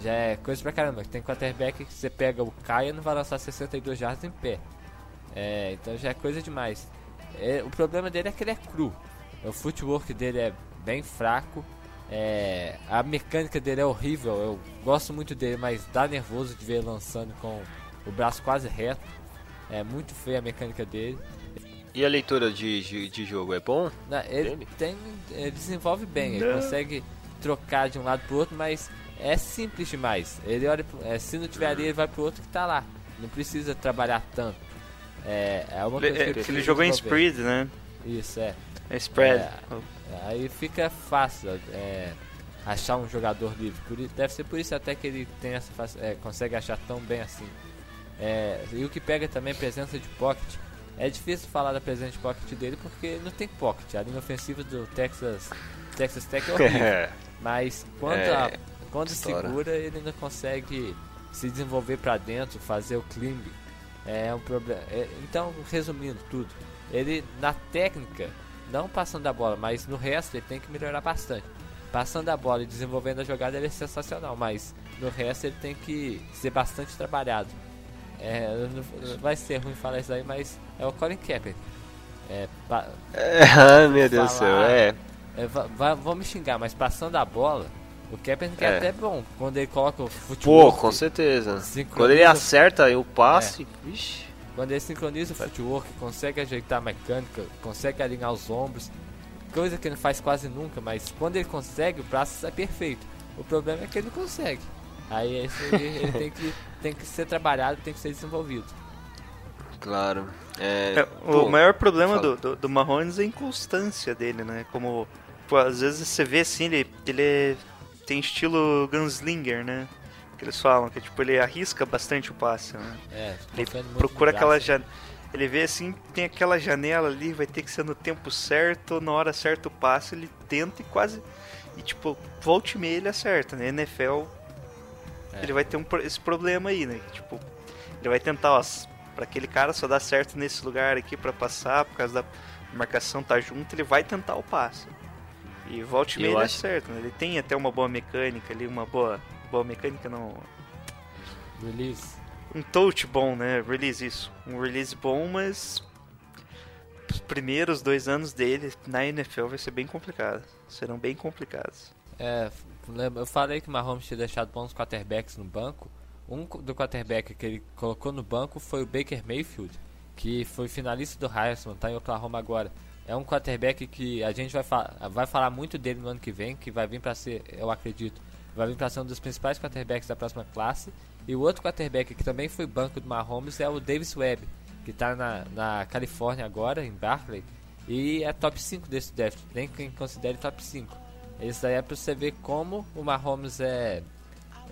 Speaker 3: já é coisa pra caramba. Tem quarterback que você pega o Caia e não vai lançar 62 jardas em pé. É, então já é coisa demais. É, o problema dele é que ele é cru. O footwork dele é bem fraco. É, a mecânica dele é horrível. Eu gosto muito dele, mas dá nervoso de ver ele lançando com o braço quase reto. É muito feia a mecânica dele.
Speaker 1: E a leitura de, de, de jogo é bom?
Speaker 3: Não, ele tem, ele desenvolve bem, ele consegue trocar de um lado pro outro, mas é simples demais. Ele olha, é, se não tiver ali, ele vai pro outro que tá lá. Não precisa trabalhar tanto. É, é uma
Speaker 2: Ele,
Speaker 3: coisa que
Speaker 2: é,
Speaker 3: ele
Speaker 2: que ele jogou em spread, né?
Speaker 3: Isso, é.
Speaker 2: É spread.
Speaker 3: É. Aí fica fácil é, achar um jogador livre. Por deve ser por isso até que ele tem essa, é, consegue achar tão bem assim. É, e o que pega também é presença de pocket. É difícil falar da presença de pocket dele porque não tem pocket. A linha ofensiva do Texas, Texas Tech é horrível.
Speaker 1: É.
Speaker 3: Mas quando,
Speaker 1: É,
Speaker 3: a- quando segura, ele ainda consegue se desenvolver pra dentro, fazer o climb. É um problema. então, resumindo tudo, ele na técnica, não passando a bola, mas no resto ele tem que melhorar bastante. Passando a bola e desenvolvendo a jogada ele é sensacional, mas no resto ele tem que ser bastante trabalhado. É, não- vai ser ruim falar isso aí, mas é o Colin Kaepernick. É,
Speaker 1: É, Ai, meu Deus do céu, é.
Speaker 3: é, vão me xingar, mas passando a bola, o Kaepernick é,
Speaker 1: É.
Speaker 3: até bom. Quando ele coloca o
Speaker 1: Pô,
Speaker 3: futebol.
Speaker 1: com certeza.
Speaker 3: Sincroniza-
Speaker 1: Quando ele acerta o passe, vixe.
Speaker 3: Quando ele sincroniza o footwork, consegue ajeitar a mecânica, consegue alinhar os ombros. Coisa que ele não faz quase nunca, mas quando ele consegue, o braço sai perfeito. O problema é que ele não consegue. Aí esse ele, ele tem, que, tem que ser trabalhado, tem que ser desenvolvido.
Speaker 1: Claro. É,
Speaker 2: É,
Speaker 1: pô,
Speaker 2: o maior problema
Speaker 1: fala.
Speaker 2: do, do, do Mahomes é a inconstância dele, né? Como, pô, às vezes você vê assim, ele, ele é- tem estilo gunslinger, né? Que eles falam, que tipo, ele arrisca bastante o passe, né?
Speaker 3: É,
Speaker 2: Ele
Speaker 3: confiando muito
Speaker 2: procura aquela
Speaker 3: braço.
Speaker 2: janela. Ele vê assim, tem aquela janela ali, vai ter que ser no tempo certo, na hora certa o passe, ele tenta e quase. E tipo, volte e meia ele acerta, né? NFL,
Speaker 3: É.
Speaker 2: ele vai ter um, esse problema aí, né? Tipo, ele vai tentar, ó, pra aquele cara só dá certo nesse lugar aqui pra passar, por causa da marcação tá junto, ele vai tentar o passe. E volte ele
Speaker 1: acho-
Speaker 2: acerta, né? Ele tem até uma boa mecânica ali, uma boa. Boa mecânica não.
Speaker 3: Release.
Speaker 2: Um touch bom, né? Release isso. Um release bom, mas. Os primeiros dois anos dele na NFL vai ser bem complicado. Serão bem complicados.
Speaker 3: É, eu falei que o Mahomes tinha deixado bons quarterbacks no banco. Um do quarterback que ele colocou no banco foi o Baker Mayfield, que foi finalista do Heisman, tá em Oklahoma agora. É um quarterback que a gente vai, fa vai falar muito dele no ano que vem, que vai vir para ser, eu acredito, vai vir para ser um dos principais quarterbacks da próxima classe. E o outro quarterback que também foi banco do Mahomes é o Davis Webb, que está na, na Califórnia agora, em Berkeley. E é top 5 desse draft, nem quem considere top 5. Isso daí é pra você ver como o Mahomes é.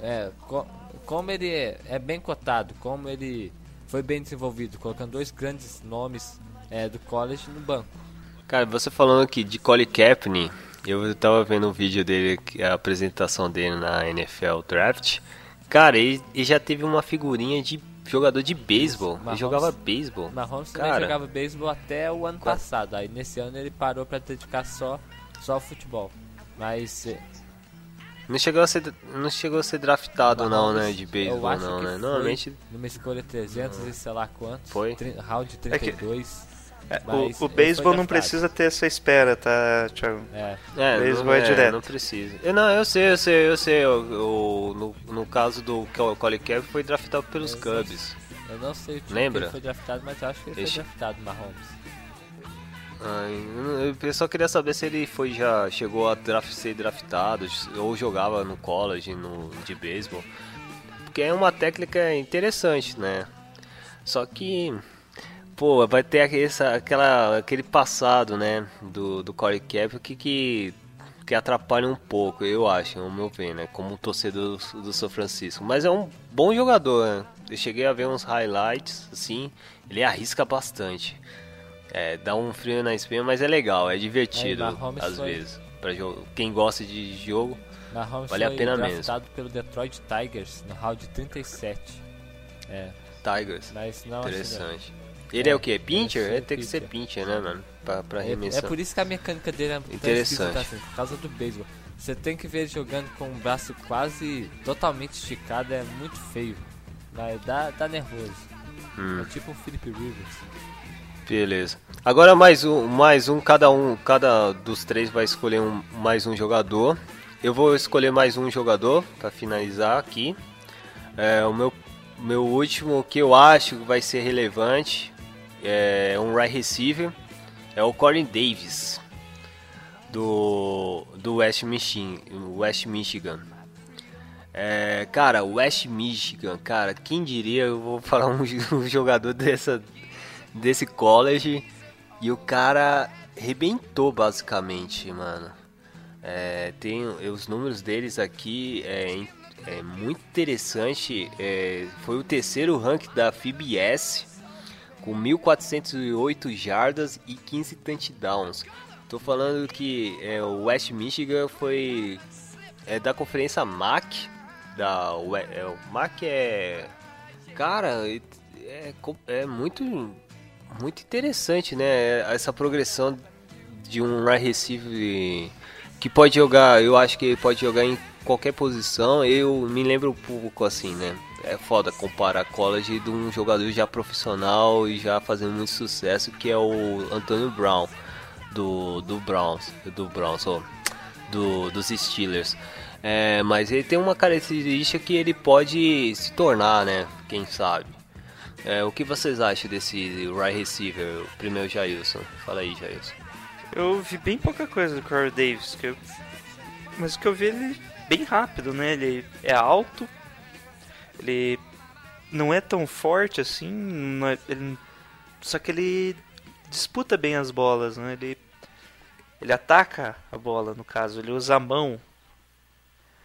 Speaker 3: é co- como ele é, é bem cotado, como ele foi bem desenvolvido, colocando dois grandes nomes é, do college no banco.
Speaker 1: Cara, você falando aqui de Colin Kaepernick, eu tava vendo um vídeo dele, que- a apresentação dele na NFL Draft. Cara, ele, ele já teve uma figurinha de jogador de beisebol. Ele jogava beisebol.
Speaker 3: Mahomes também
Speaker 1: Cara,
Speaker 3: jogava beisebol até o ano passado. Aí nesse ano ele parou pra dedicar só, só ao futebol. Mas eh,
Speaker 1: não chegou a ser, não chegou a ser draftado não,
Speaker 3: Mahomes,
Speaker 1: né, de beisebol não,
Speaker 3: que
Speaker 1: né? Normalmente
Speaker 3: numa escolha 300 e sei lá quantos.
Speaker 1: Foi?
Speaker 3: round
Speaker 2: É que-
Speaker 3: 32.
Speaker 2: É,
Speaker 3: Mas
Speaker 2: o, o beisebol não precisa ter essa espera, tá, Thiago?
Speaker 3: É,
Speaker 1: É,
Speaker 2: Beisebol
Speaker 1: não,
Speaker 2: é direto.
Speaker 1: não precisa. Eu, não, eu sei, eu sei, eu sei. O, o- no, no caso do Col- Colin Kaepernick foi draftado pelos
Speaker 3: Eu
Speaker 1: Cubs.
Speaker 3: eu não sei o time
Speaker 1: Lembra?
Speaker 3: que ele foi draftado, mas eu acho que ele foi draftado, Mahomes.
Speaker 1: Ai, eu eu só queria saber se ele foi já chegou a draft, ser draftado ou jogava no college no, de beisebol. Porque é uma técnica interessante, né? Só que, pô, vai ter aquele, essa- aquela, aquele passado, né? Do, do Corey Kaepernick que, que atrapalha um pouco, eu acho, ao meu ver, né? Como torcedor do, do São Francisco. Mas é um bom jogador, né? Eu cheguei a ver uns highlights, assim, ele arrisca bastante. É, dá um frio na espinha, mas é legal, é divertido
Speaker 3: Mahomes
Speaker 1: às
Speaker 3: foi-
Speaker 1: vezes. Pra jogo. Quem gosta de jogo,
Speaker 3: Mahomes
Speaker 1: Vale a
Speaker 3: foi
Speaker 1: pena mesmo.
Speaker 3: draftado pelo Detroit Tigers no round 37. É,
Speaker 1: Tigers.
Speaker 3: mas não assim,
Speaker 1: Interessante. Ele é,
Speaker 3: É,
Speaker 1: o que? Pincher?
Speaker 3: ele
Speaker 1: tem que ser pincher, né, mano? Pra, pra
Speaker 3: É, é por isso que a mecânica dele é
Speaker 1: Interessante.
Speaker 3: assim, por causa do beisebol. Você tem que ver ele jogando com o braço quase totalmente esticado, é muito feio. Mas dá, dá nervoso.
Speaker 1: Hum.
Speaker 3: É tipo um Philip Rivers.
Speaker 1: Beleza. Agora mais um, mais um, cada um, cada dos três vai escolher um, mais um jogador. Eu vou escolher mais um jogador para finalizar aqui. É, o meu, meu último que eu acho que vai ser relevante é um right receiver, é o Corey Davis do do West Michigan, West Michigan. É, cara, West Michigan, cara, quem diria eu vou falar um, um jogador dessa desse college e o cara rebentou basicamente, mano. É, tem os números deles aqui é, é muito interessante. é, foi o terceiro rank da FBS com 1.408 jardas e 15 touchdowns. Tô falando que é, o West Michigan foi é da conferência MAC da é, o MAC é cara é, é muito muito interessante, né? Essa progressão de um wide receiver que pode jogar, eu acho que ele pode jogar em qualquer posição. Eu me lembro um pouco assim, né? É foda comparar college de um jogador já profissional e já fazendo muito sucesso, que é o Antônio Brown do do Browns, do Browns, ó, do dos Steelers. É, mas ele tem uma característica que ele pode se tornar, né? Quem sabe. É, o que vocês acham desse wide receiver, o primeiro Jailson? Fala aí, Jailson.
Speaker 2: Eu vi bem pouca coisa do Corey Davis, que eu... mas o que eu vi ele bem rápido, né? Ele é alto, ele não é tão forte assim, é- ele- só que ele disputa bem as bolas, né? Ele, ele ataca a bola, no caso, ele usa a mão.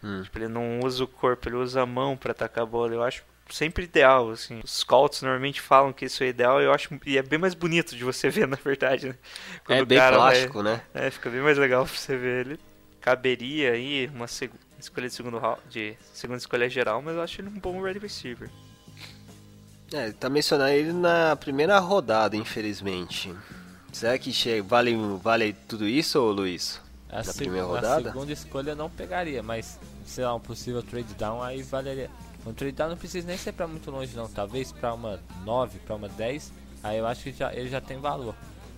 Speaker 1: Hum.
Speaker 2: Tipo, ele não usa o corpo, ele usa a mão pra atacar a bola. Eu acho sempre ideal, assim. Os scouts normalmente falam que isso é ideal, eu acho e é bem mais bonito de você ver, na verdade, né? Quando
Speaker 1: É bem
Speaker 2: cara vai-
Speaker 1: né?
Speaker 2: é, fica bem mais legal pra você ver ele. Caberia aí uma escolha de segundo round, de segunda escolha geral, mas eu acho ele um bom wide receiver.
Speaker 1: É, tá mencionando ele na primeira rodada, infelizmente. Será que che- vale, vale tudo isso, ô Luiz?
Speaker 3: A,
Speaker 1: Na
Speaker 3: seg-
Speaker 1: primeira
Speaker 3: a
Speaker 1: rodada?
Speaker 3: segunda escolha eu não pegaria, mas sei lá, um possível trade down aí valeria. Um trade down não precisa nem ser pra muito longe não, talvez pra uma 9, pra uma 10, aí eu acho que já, ele já tem valor.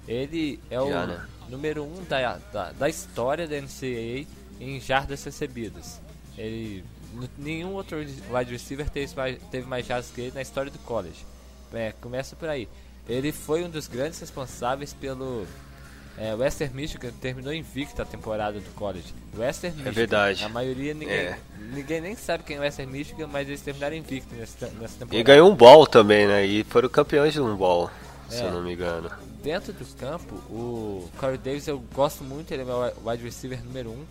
Speaker 3: Ele é o
Speaker 1: Já, né?
Speaker 3: número 1 um da, da, da história da NCAA em jardas recebidas. Ele nenhum outro wide receiver teve mais, teve mais jardas que ele na história do college. É, começa por aí. Ele foi um dos grandes responsáveis pelo é, Western Michigan terminou invicto a temporada do college. Western Michigan.
Speaker 1: verdade.
Speaker 3: A maioria ninguém,
Speaker 1: É.
Speaker 3: ninguém nem sabe quem é o Western Michigan, mas eles terminaram invicto nessa, nessa temporada.
Speaker 1: E ganhou um ball também, né? E foram campeões de um ball. se
Speaker 3: É.
Speaker 1: eu não me engano.
Speaker 3: Dentro do campo, o Corey Davis eu gosto muito, ele é meu wide receiver número 1. Um.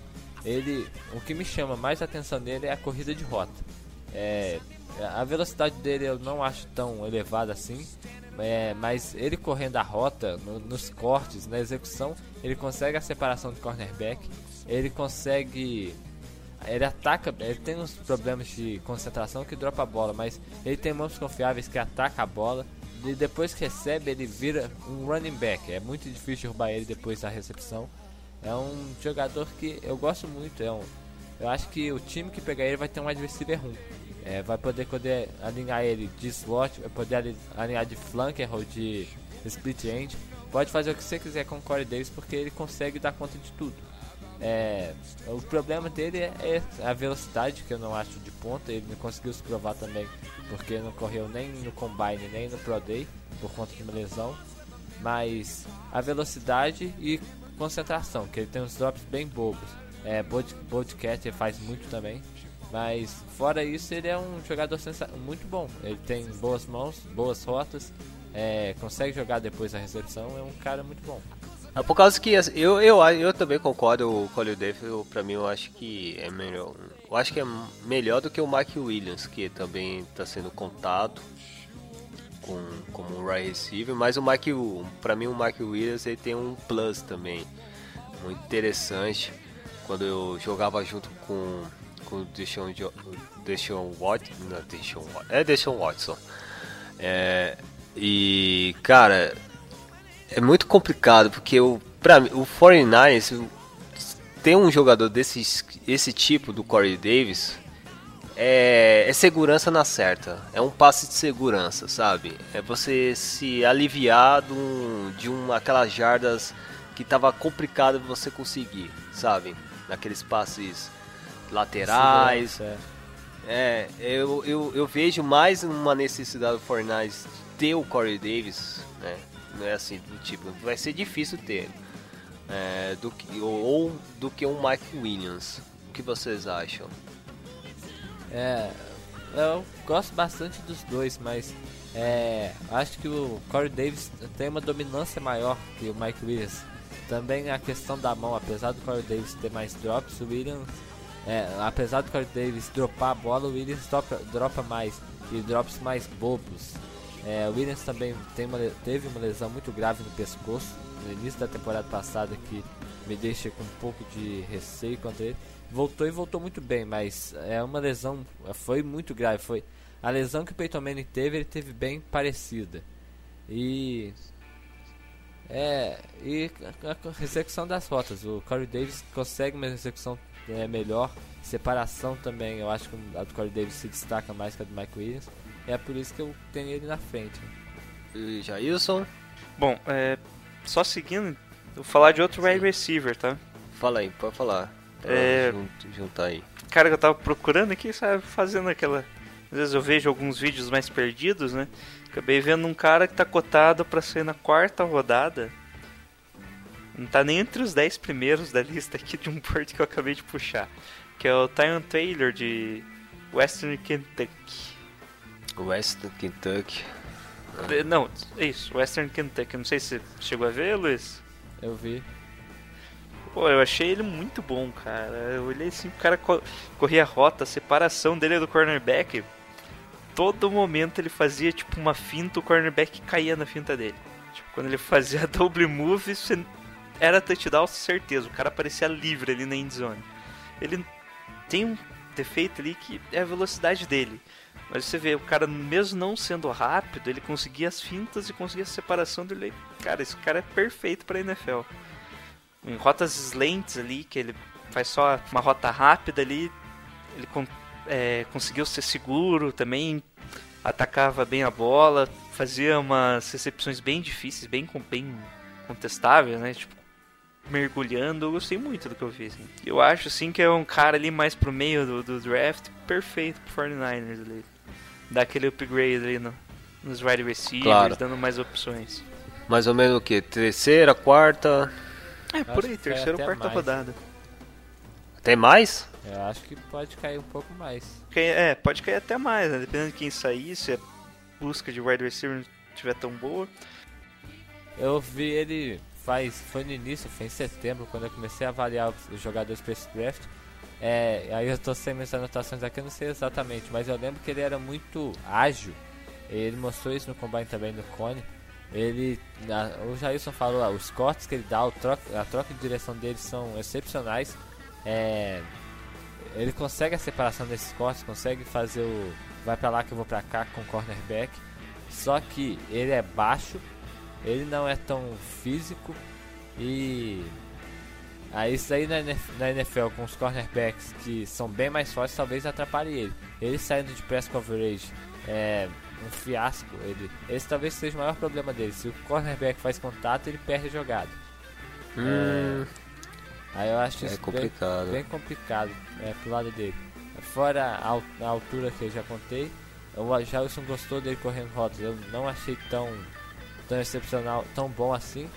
Speaker 3: Ele, o que me chama mais atenção nele é a corrida de rota. É, a velocidade dele eu não acho tão elevada assim, é, mas ele correndo a rota, no- nos cortes, na execução, ele consegue a separação do cornerback, ele consegue ele ataca, ele tem uns problemas de concentração que dropa a bola, mas ele tem mãos confiáveis que ataca a bola e depois que recebe ele vira um running back. É muito difícil derrubar ele depois da recepção. É um jogador que eu gosto muito. É um, eu acho que o time que pegar ele vai ter um receiver ruim. É, vai poder, poder alinhar ele de slot, vai poder ali- alinhar de flanker ou de split end. Pode fazer o que você quiser com o Corey Davis porque ele consegue dar conta de tudo. É, o problema dele é, é a velocidade, que eu não acho de ponta. Ele não conseguiu se provar também, porque não correu nem no Combine nem no Pro Day, por conta de uma lesão. Mas a velocidade e concentração, que ele tem uns drops bem bobos. É, Bod- Bodcat ele faz muito também. Mas fora isso, ele é um jogador muito bom. Ele tem boas mãos, boas rotas, é, consegue jogar depois da recepção. É um cara muito bom.
Speaker 1: É por causa que assim, eu, eu, eu também concordo, o Colin Davis, pra mim eu acho que é melhor. Eu acho que é melhor do que o Mike Williams, que também está sendo contado com, como um right receiver, mas o Mike, pra mim o Mike Williams ele tem um plus também, muito interessante. Quando eu jogava junto com, com o Deshaun, Deshaun Watson, não, Deshaun, é Deshaun Watson. É, e, cara, é muito complicado porque o para mim o 49ers tem um jogador desse esse tipo do Corey Davis é, é segurança na certa é um passe de segurança sabe é você se aliviar de, um, de um, aquelas jardas que tava complicado você conseguir sabe naqueles passes laterais
Speaker 3: Segurança,
Speaker 1: é, eu, eu, eu vejo mais uma necessidade do Fortnite ter o Corey Davis, né? Não é assim, do tipo, vai ser difícil ter. É, do que, ou, ou do que um Mike Williams. O que vocês acham?
Speaker 3: É, eu gosto bastante dos dois, mas é, acho que o Corey Davis tem uma dominância maior que o Mike Williams. Também a questão da mão, apesar do Corey Davis ter mais drops, o Williams, é, apesar do Corey Davis dropar a bola, o Williams dropa, dropa mais e drops mais bobos. É, o Williams também uma teve uma lesão muito grave no pescoço no início da temporada passada que me deixa com um pouco de receio contra ele. Voltou e voltou muito bem, mas é uma lesão, foi muito grave. Foi a lesão que o Peyton Manning teve, ele teve bem parecida. E é e a, execução das rotas, o Corey Davis consegue uma execução é, melhor, separação também. Eu acho que a do Corey Davis se destaca mais que a do Mike Williams. É por isso que eu tenho ele na frente.
Speaker 1: E Jailson?
Speaker 2: Bom, é, só seguindo, vou falar de outro wide receiver, tá?
Speaker 1: Fala aí, pode falar.
Speaker 2: É.
Speaker 1: jun- juntar aí.
Speaker 2: cara que eu tava procurando aqui, sabe, fazendo aquela. Às vezes eu vejo alguns vídeos mais perdidos, né? Acabei vendo um cara que tá cotado pra sair na quarta rodada. Não tá nem entre os 10 primeiros da lista aqui de um board que eu acabei de puxar. Que é o Tyon Taylor de Western Kentucky.
Speaker 1: West Kentucky.
Speaker 2: De- Não, é isso, Western Kentucky. Não sei se você chegou a ver, Luiz.
Speaker 3: Eu vi.
Speaker 2: Pô, eu achei ele muito bom, cara. Eu olhei assim, o cara co- corria a rota, a separação dele do cornerback. Todo momento ele fazia tipo uma finta, o cornerback caía na finta dele. Tipo, quando ele fazia double move, você era touchdown, certeza. O cara parecia livre ali na endzone. Ele tem um defeito ali que é a velocidade dele. Mas você vê, o cara, mesmo não sendo rápido, ele conseguia as fintas e conseguia a separação dele. Cara, esse cara é perfeito pra NFL em rotas slants ali, que ele faz só uma rota rápida ali, ele é, conseguiu ser seguro também, atacava bem a bola, fazia umas recepções bem difíceis, bem, com- bem contestáveis, né? Tipo, mergulhando, eu gostei muito do que eu vi. assim. Eu acho assim que é um cara ali mais pro meio do, do draft, perfeito pro 49ers ali. Dar aquele upgrade ali no, nos wide receivers,
Speaker 1: Claro.
Speaker 2: dando mais opções.
Speaker 1: Mais ou menos o que? Terceira, quarta.
Speaker 2: É, por aí, terceira ou
Speaker 3: até
Speaker 2: quarta
Speaker 3: mais.
Speaker 2: rodada.
Speaker 1: Tem mais?
Speaker 3: Eu acho que pode cair um pouco mais.
Speaker 2: É, pode cair até mais, né? Dependendo de quem sair, se a busca de wide receiver não estiver tão boa.
Speaker 3: Eu vi ele faz. Foi no início, foi em setembro, quando eu comecei a avaliar os jogadores para esse draft. É, aí eu tô sem minhas anotações aqui, eu não sei exatamente, mas eu lembro que ele era muito ágil. Ele mostrou isso no combine também no Cone. Ele, a, o Jailson falou, ah, os cortes que ele dá, troca, a troca de direção dele são excepcionais. É, ele consegue a separação desses cortes, consegue fazer o vai pra lá que eu vou pra cá com cornerback. Só que ele é baixo, ele não é tão físico e Aí isso aí na, na NFL com os cornerbacks que são bem mais fortes talvez atrapalhe ele. Ele saindo de press coverage é um fiasco. Ele, esse talvez seja o maior problema dele. Se o cornerback faz contato, ele perde a jogada.
Speaker 1: Hum,
Speaker 3: É, aí eu acho
Speaker 1: é
Speaker 3: isso
Speaker 1: complicado.
Speaker 3: Bem, bem complicado é, pro lado dele. Fora a, al- a altura que eu já contei, o Jalson gostou dele correndo rotas. Eu não achei tão, tão excepcional, tão bom assim.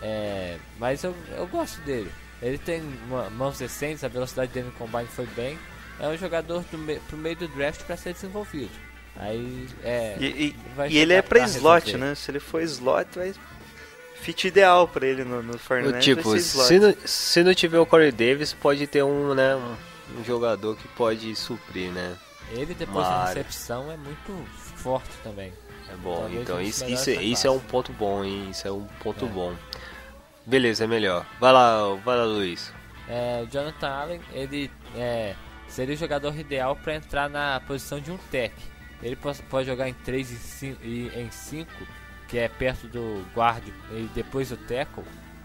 Speaker 3: É, mas eu, eu gosto dele. Ele tem uma- mãos decentes, a velocidade dele no combine foi bem. É um jogador do me, pro meio do draft para ser desenvolvido. Aí é.
Speaker 2: E, e-
Speaker 3: vai
Speaker 2: e ele é pra slot,
Speaker 3: resolver.
Speaker 2: né? Se ele for slot, vai. Fit ideal pra ele no, no Fortnite.
Speaker 1: tipo,
Speaker 2: vai ser slot.
Speaker 1: se não, se não tiver o Corey Davis, pode ter um, né, um, um jogador que pode suprir, né?
Speaker 3: Ele depois da recepção é muito forte também.
Speaker 1: É bom,
Speaker 3: Talvez
Speaker 1: então
Speaker 3: um
Speaker 1: isso, isso, isso é um
Speaker 3: classe.
Speaker 1: ponto bom, hein? Isso é um ponto
Speaker 3: É.
Speaker 1: bom. Beleza, é melhor. Vai lá, vai lá, Luiz.
Speaker 3: É, o Jonathan Allen, ele é, seria o jogador ideal para entrar na posição de um tech. Ele pode jogar em 3 e 5, e em 5 que é perto do guard e depois do tackle.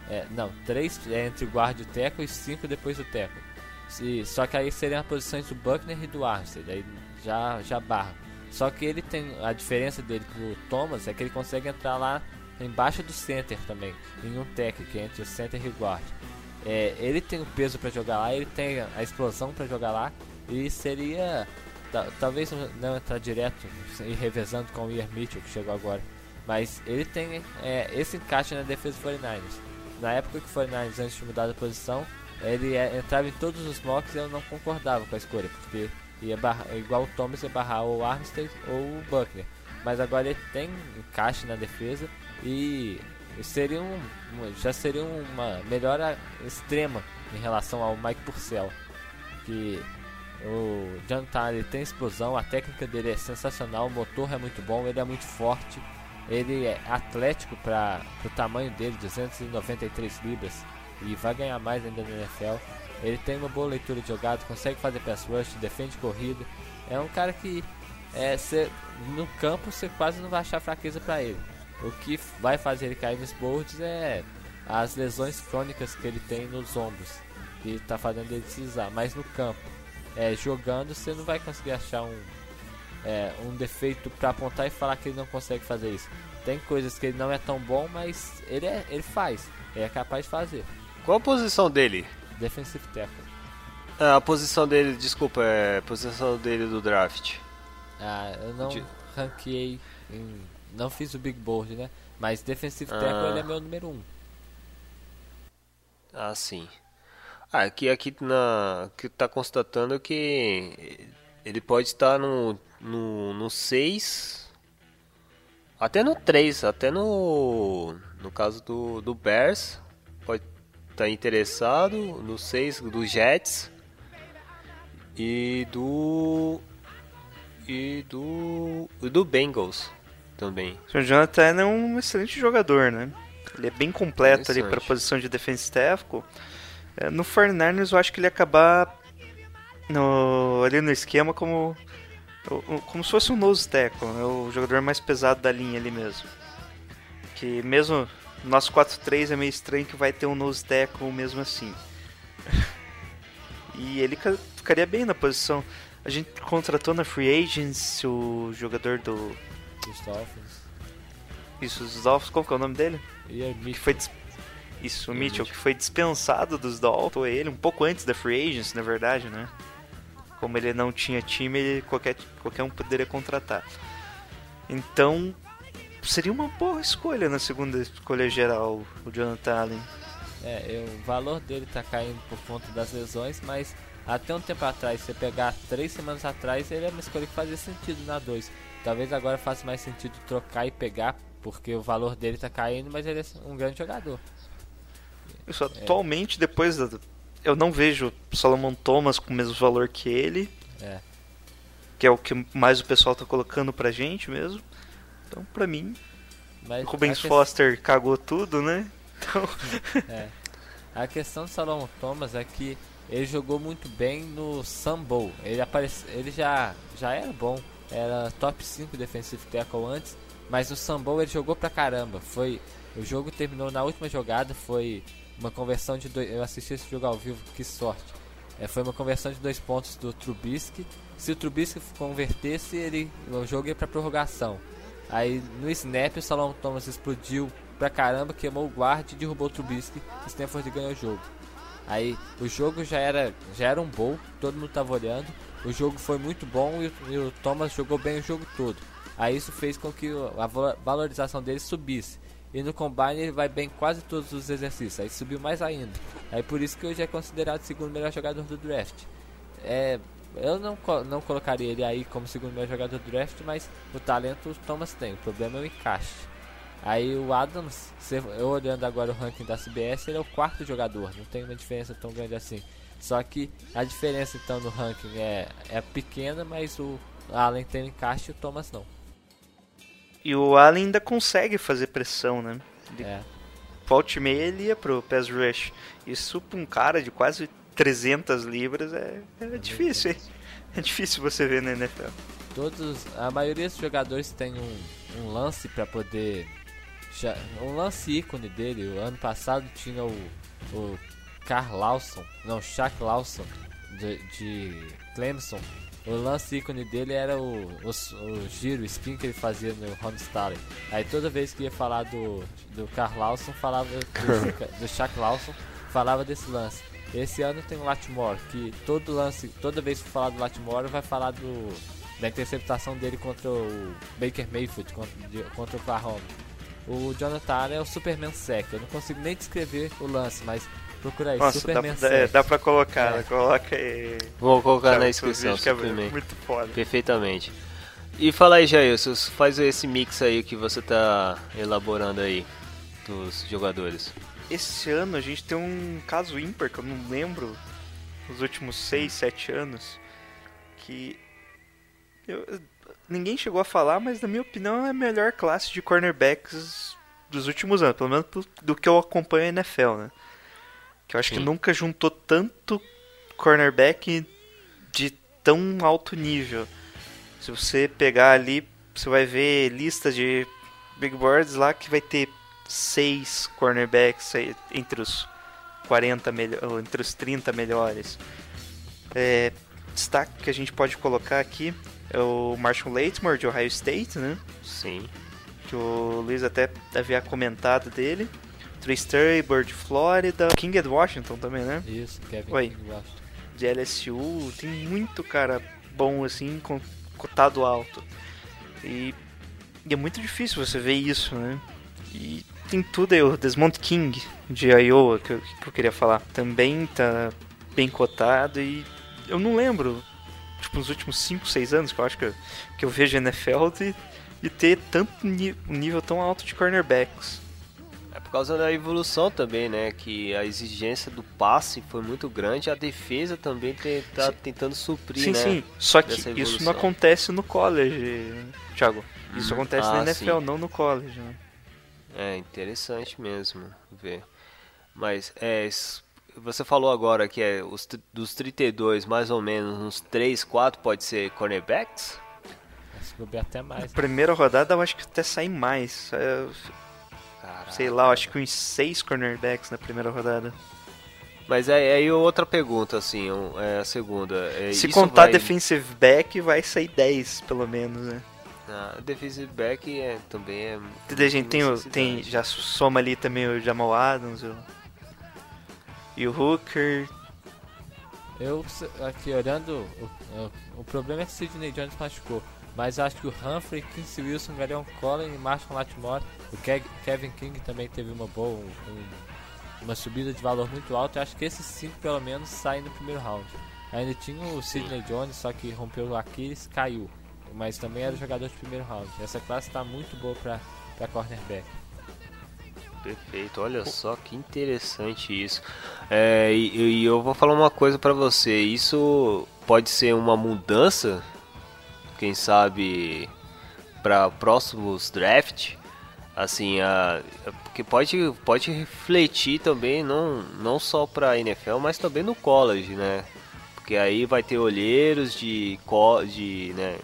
Speaker 3: É, não, 3 é entre o guard e o tackle e 5 depois do tackle. Se- só que aí seriam as posições do Buckner e do Armstead, aí já, já barra. Só que ele tem a diferença dele pro Thomas é que ele consegue entrar lá embaixo do center também, em um tech, que é entre o center e o guard. É, ele tem o peso para jogar lá, ele tem a explosão para jogar lá e seria talvez não- entrar direto e revezando com o Ian Mitchell que chegou agora, mas ele tem é, esse encaixe na defesa do 49ers. Na época que o 49ers antes de mudar de posição, ele é, entrava em todos os mocks e eu não concordava com a escolha, porque ia barrar, igual o Thomas ia barrar ou o Armstead ou o Buckner. Mas agora ele tem encaixe na defesa e seria um- já seria uma melhora extrema em relação ao Mike Purcell. Que o Tyler tem explosão, a técnica dele é sensacional, o motor é muito bom, ele é muito forte, ele é atlético para o tamanho dele, 293 libras, e vai ganhar mais ainda na NFL. Ele tem uma boa leitura de jogada, consegue fazer pass rush, defende corrida. É um cara que é, cê- no campo você quase não vai achar fraqueza para ele. O que vai fazer ele cair nos boards é as lesões crônicas que ele tem nos ombros, que tá fazendo ele precisar. Mas no campo, é, jogando, você não vai conseguir achar um, é, um defeito para apontar e falar que ele não consegue fazer isso. Tem coisas que ele não é tão bom, mas ele, é, ele faz, ele é capaz de fazer.
Speaker 1: Qual a posição dele?
Speaker 3: Defensive tackle.
Speaker 1: Ah, a posição dele, desculpa, é a posição dele do draft.
Speaker 3: Ah, eu não
Speaker 1: De-
Speaker 3: ranqueei, em- não fiz o big board, né? Mas defensive tackle
Speaker 1: Ah.
Speaker 3: ele é meu número 1. Um.
Speaker 1: Ah, sim. Ah, aqui, aqui na, que tá constatando que ele pode estar no, no, no 6, até no 3, até no, no caso do, do Bears, pode estar interessado, no 6 do Jets e do e do e do Bengals também.
Speaker 2: O Jonathan é um excelente jogador, né? Ele é bem completo ali para a posição de defense tackle. É, No 49ers eu acho que ele ia acabar no, ali no esquema como como se fosse um nose tackle, né? o jogador mais pesado da linha ali mesmo. Que mesmo no nosso 4-3 é meio estranho que vai ter um nose tackle mesmo assim. e ele ca- ficaria bem na posição. A gente contratou na Free Agents o jogador do
Speaker 3: Dos Dolphins.
Speaker 2: isso, os Dolphins, qual que é o nome dele?
Speaker 3: E aí,
Speaker 2: Que foi dis- Isso, o Mitchell, que foi dispensado dos foi ele, um pouco antes da Free Agents, na verdade, né? Como ele não tinha time, ele- qualquer, qualquer um poderia contratar. Então, seria uma boa escolha na segunda escolha geral, o Jonathan Allen.
Speaker 3: É, o valor dele tá caindo por conta das lesões, mas até um tempo atrás, se você pegar três semanas atrás, ele é uma escolha que fazia sentido na 2. Talvez agora faça mais sentido trocar e pegar porque o valor dele tá caindo, mas ele é um grande jogador.
Speaker 2: Isso, atualmente, depois da. Eu não vejo Solomon Thomas com o mesmo valor que ele.
Speaker 3: É.
Speaker 2: Que é o que mais o pessoal tá colocando pra gente mesmo. Então, pra mim,
Speaker 3: Mas
Speaker 2: Rubens
Speaker 3: que-
Speaker 2: Foster cagou tudo, né? Então,
Speaker 3: É. A questão do Solomon Thomas é que ele jogou muito bem no Bowl. Ele, aparece, ele já, já era bom, era top 5 defensive tackle antes, mas no Bowl ele jogou pra caramba. Foi, o jogo terminou na última jogada, foi uma conversão de dois, eu assisti esse jogo ao vivo, que sorte. É, foi uma conversão de dois pontos do Trubisky. Se o Trubisky convertesse, ele, o jogo ia pra prorrogação. Aí no snap o Salomon Thomas explodiu pra caramba, queimou o guarda e derrubou o Trubisky. O Stanford ganhou o jogo. Aí o jogo já era, já era um bowl, todo mundo tava olhando. O jogo foi muito bom e, o- e o Thomas jogou bem o jogo todo. Aí isso fez com que a val- valorização dele subisse. E no combine ele vai bem em quase todos os exercícios. Aí subiu mais ainda. Aí por isso que hoje é considerado o segundo melhor jogador do draft. É, eu não, não colocaria ele aí como segundo melhor jogador do draft, mas o talento o Thomas tem. O problema é o encaixe. Aí o Adams, eu olhando agora o ranking da CBS, ele é o quarto jogador, não tem uma diferença tão grande assim. Só que a diferença então no ranking é, é pequena, mas o Allen tem encaixe e o Thomas não.
Speaker 2: E o Allen ainda consegue fazer pressão, né? Ele,
Speaker 3: É,
Speaker 2: Volta e meia ele ia pro pass rush. Isso pra um cara de quase 300 libras é, é difícil, hein? É difícil você ver na NFL.
Speaker 3: todos, a maioria dos jogadores tem um, um lance para poder, já- um lance ícone dele. O ano passado tinha o, o Carl Lawson, não, Shaq Lawson de, de Clemson. O lance ícone dele era o, o, o giro, o spin que ele fazia no Homestead. Aí toda vez que ia falar do, do Carl Lawson, falava do, do Shaq Lawson, falava desse lance. Esse ano tem o Latimore, que todo lance, toda vez que falar do Latimore, vai falar do da interceptação dele contra o Baker Mayfield, contra, contra o Oklahoma. O Jonathan Allen é o Superman Sec. Eu não consigo nem descrever o lance, mas procura aí,
Speaker 2: Nossa, dá,
Speaker 3: Superman
Speaker 2: dá, é,
Speaker 3: Sec.
Speaker 2: dá pra colocar,
Speaker 3: É.
Speaker 2: né? Coloca aí.
Speaker 1: Vou colocar na descrição,
Speaker 2: é
Speaker 1: Superman.
Speaker 2: muito foda.
Speaker 1: Perfeitamente. E fala aí, Jair, faz esse mix aí que você tá elaborando aí dos jogadores.
Speaker 2: Esse ano a gente tem um caso ímpar que eu não lembro nos últimos 6, 7 anos. Que. eu- ninguém chegou a falar, mas na minha opinião é a melhor classe de cornerbacks dos últimos anos, pelo menos do- do que eu acompanho a NFL, né? Que eu acho que
Speaker 1: Sim.
Speaker 2: nunca juntou tanto cornerback de tão alto nível. Se você pegar ali, você vai ver listas de big boards lá que vai ter seis cornerbacks entre os 40 melhores, entre os 30 melhores. É, destaque que a gente pode colocar aqui é o Marshall Latimore de Ohio State, né?
Speaker 1: Sim.
Speaker 2: Que o Luiz até havia comentado dele. Trey de Flórida, King é de Washington também, né?
Speaker 3: Isso, Kevin
Speaker 2: Oi.
Speaker 3: King Washington.
Speaker 2: de LSU, tem muito cara bom assim, cotado alto. E, e é muito difícil você ver isso, né? E tem tudo aí, o Desmond King de Iowa, que eu, que eu queria falar, também tá bem cotado e eu não lembro, tipo, nos últimos 5, 6 anos que eu acho que eu, que eu vejo NFL de, de ter tanto ni- um nível tão alto de cornerbacks.
Speaker 1: Por causa da evolução também, né? Que a exigência do passe foi muito grande, a defesa também te- tá tentando suprir,
Speaker 2: Sim,
Speaker 1: né?
Speaker 2: sim. Só que isso não acontece no college, Thiago. Isso
Speaker 1: Uhum.
Speaker 2: acontece
Speaker 1: Ah,
Speaker 2: na NFL,
Speaker 1: sim.
Speaker 2: não no college. Né?
Speaker 1: É interessante mesmo ver. Mas é, você falou agora que é os, dos 32, mais ou menos, uns 3, 4 pode ser cornerbacks?
Speaker 3: Vi até mais.
Speaker 2: Primeira rodada eu acho que até sai mais. É,
Speaker 1: Caraca.
Speaker 2: sei lá, eu acho que uns seis cornerbacks na primeira rodada.
Speaker 1: Mas é aí outra pergunta, assim, um- é a segunda. é,
Speaker 2: Se
Speaker 1: isso
Speaker 2: contar
Speaker 1: vai-
Speaker 2: defensive back, vai sair 10 pelo menos, né?
Speaker 1: Ah, defensive back é, também é.
Speaker 2: A gente tem, o- tem já soma ali também o Jamal Adams o, e o Hooker.
Speaker 3: Eu, aqui olhando, o, o, o problema é que o Sidney Jones machucou. Mas acho que o Humphrey, Quincy Wilson, Galeon Collin e Marshall Latimore. O Ke- Kevin King também teve uma boa, um- um- uma subida de valor muito alta. Eu acho que esses cinco pelo menos saem no primeiro round. Ainda tinha o Sidney Jones, só que rompeu o Aquiles, caiu. Mas também era jogador de primeiro round. Essa classe está muito boa para para cornerback.
Speaker 1: Perfeito, olha só que interessante isso. É, e, e eu vou falar uma coisa pra você, isso pode ser uma mudança, quem sabe, para próximos draft, assim, a, porque pode, pode refletir também, não, não só pra NFL, mas também no college, né? Porque aí vai ter olheiros de, de né,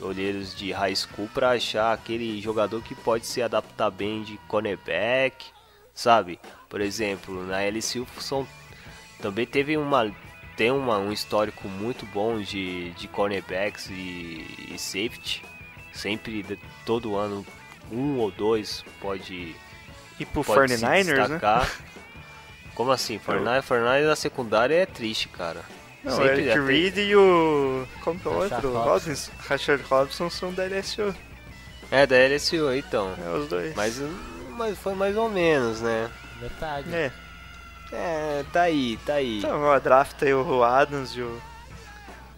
Speaker 1: olheiros de high school para achar aquele jogador que pode se adaptar bem de cornerback, sabe? Por exemplo, na LSU são, também teve uma tem uma, um histórico muito bom de, de cornerbacks e, e safety. Sempre, de- todo ano, um ou dois pode,
Speaker 2: E pro
Speaker 1: pode se
Speaker 2: 49ers, né?
Speaker 1: destacar. Como assim? 49ers, 49ers na secundária é triste, cara.
Speaker 2: Não, o
Speaker 1: Sempre
Speaker 2: Eric
Speaker 1: até-
Speaker 2: Reed e o. Como que é o outro?
Speaker 3: Robinson.
Speaker 2: Rashard Robinson são da LSU.
Speaker 1: É, da LSU, então.
Speaker 2: É os dois.
Speaker 1: Mas, mas foi mais ou menos, né?
Speaker 3: Metade.
Speaker 2: É.
Speaker 1: É, tá aí, tá aí.
Speaker 2: Então, ó, drafta aí o Adams e o.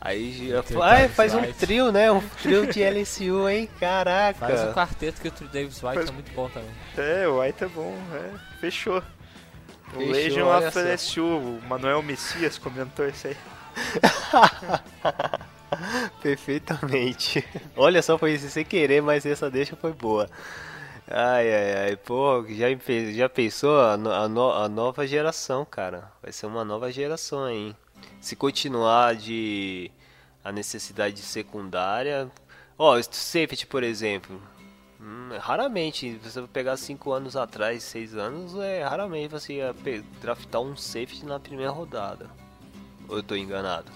Speaker 1: Aí
Speaker 3: Entre
Speaker 1: ah, faz um trio, né? Um trio de LSU, hein? Caraca.
Speaker 3: Faz um quarteto que o Davis White
Speaker 2: Faz-
Speaker 3: é muito bom também.
Speaker 2: É, o White é bom, é. Fechou. O
Speaker 1: Fechou,
Speaker 2: Legion
Speaker 1: olha
Speaker 2: of
Speaker 1: só.
Speaker 2: LSU, o Manuel Messias comentou isso aí.
Speaker 1: Perfeitamente. Olha só, foi sem querer, mas essa deixa foi boa. Ai, ai, ai, pô, já, já pensou a, no- a, no- a nova geração, cara? Vai ser uma nova geração, hein? Se continuar de a necessidade de secundária. Ó, safety, por exemplo. Hum, raramente, você vai pegar 5 anos atrás, 6 anos, é raramente você ia draftar um safety na primeira rodada. Ou eu tô enganado?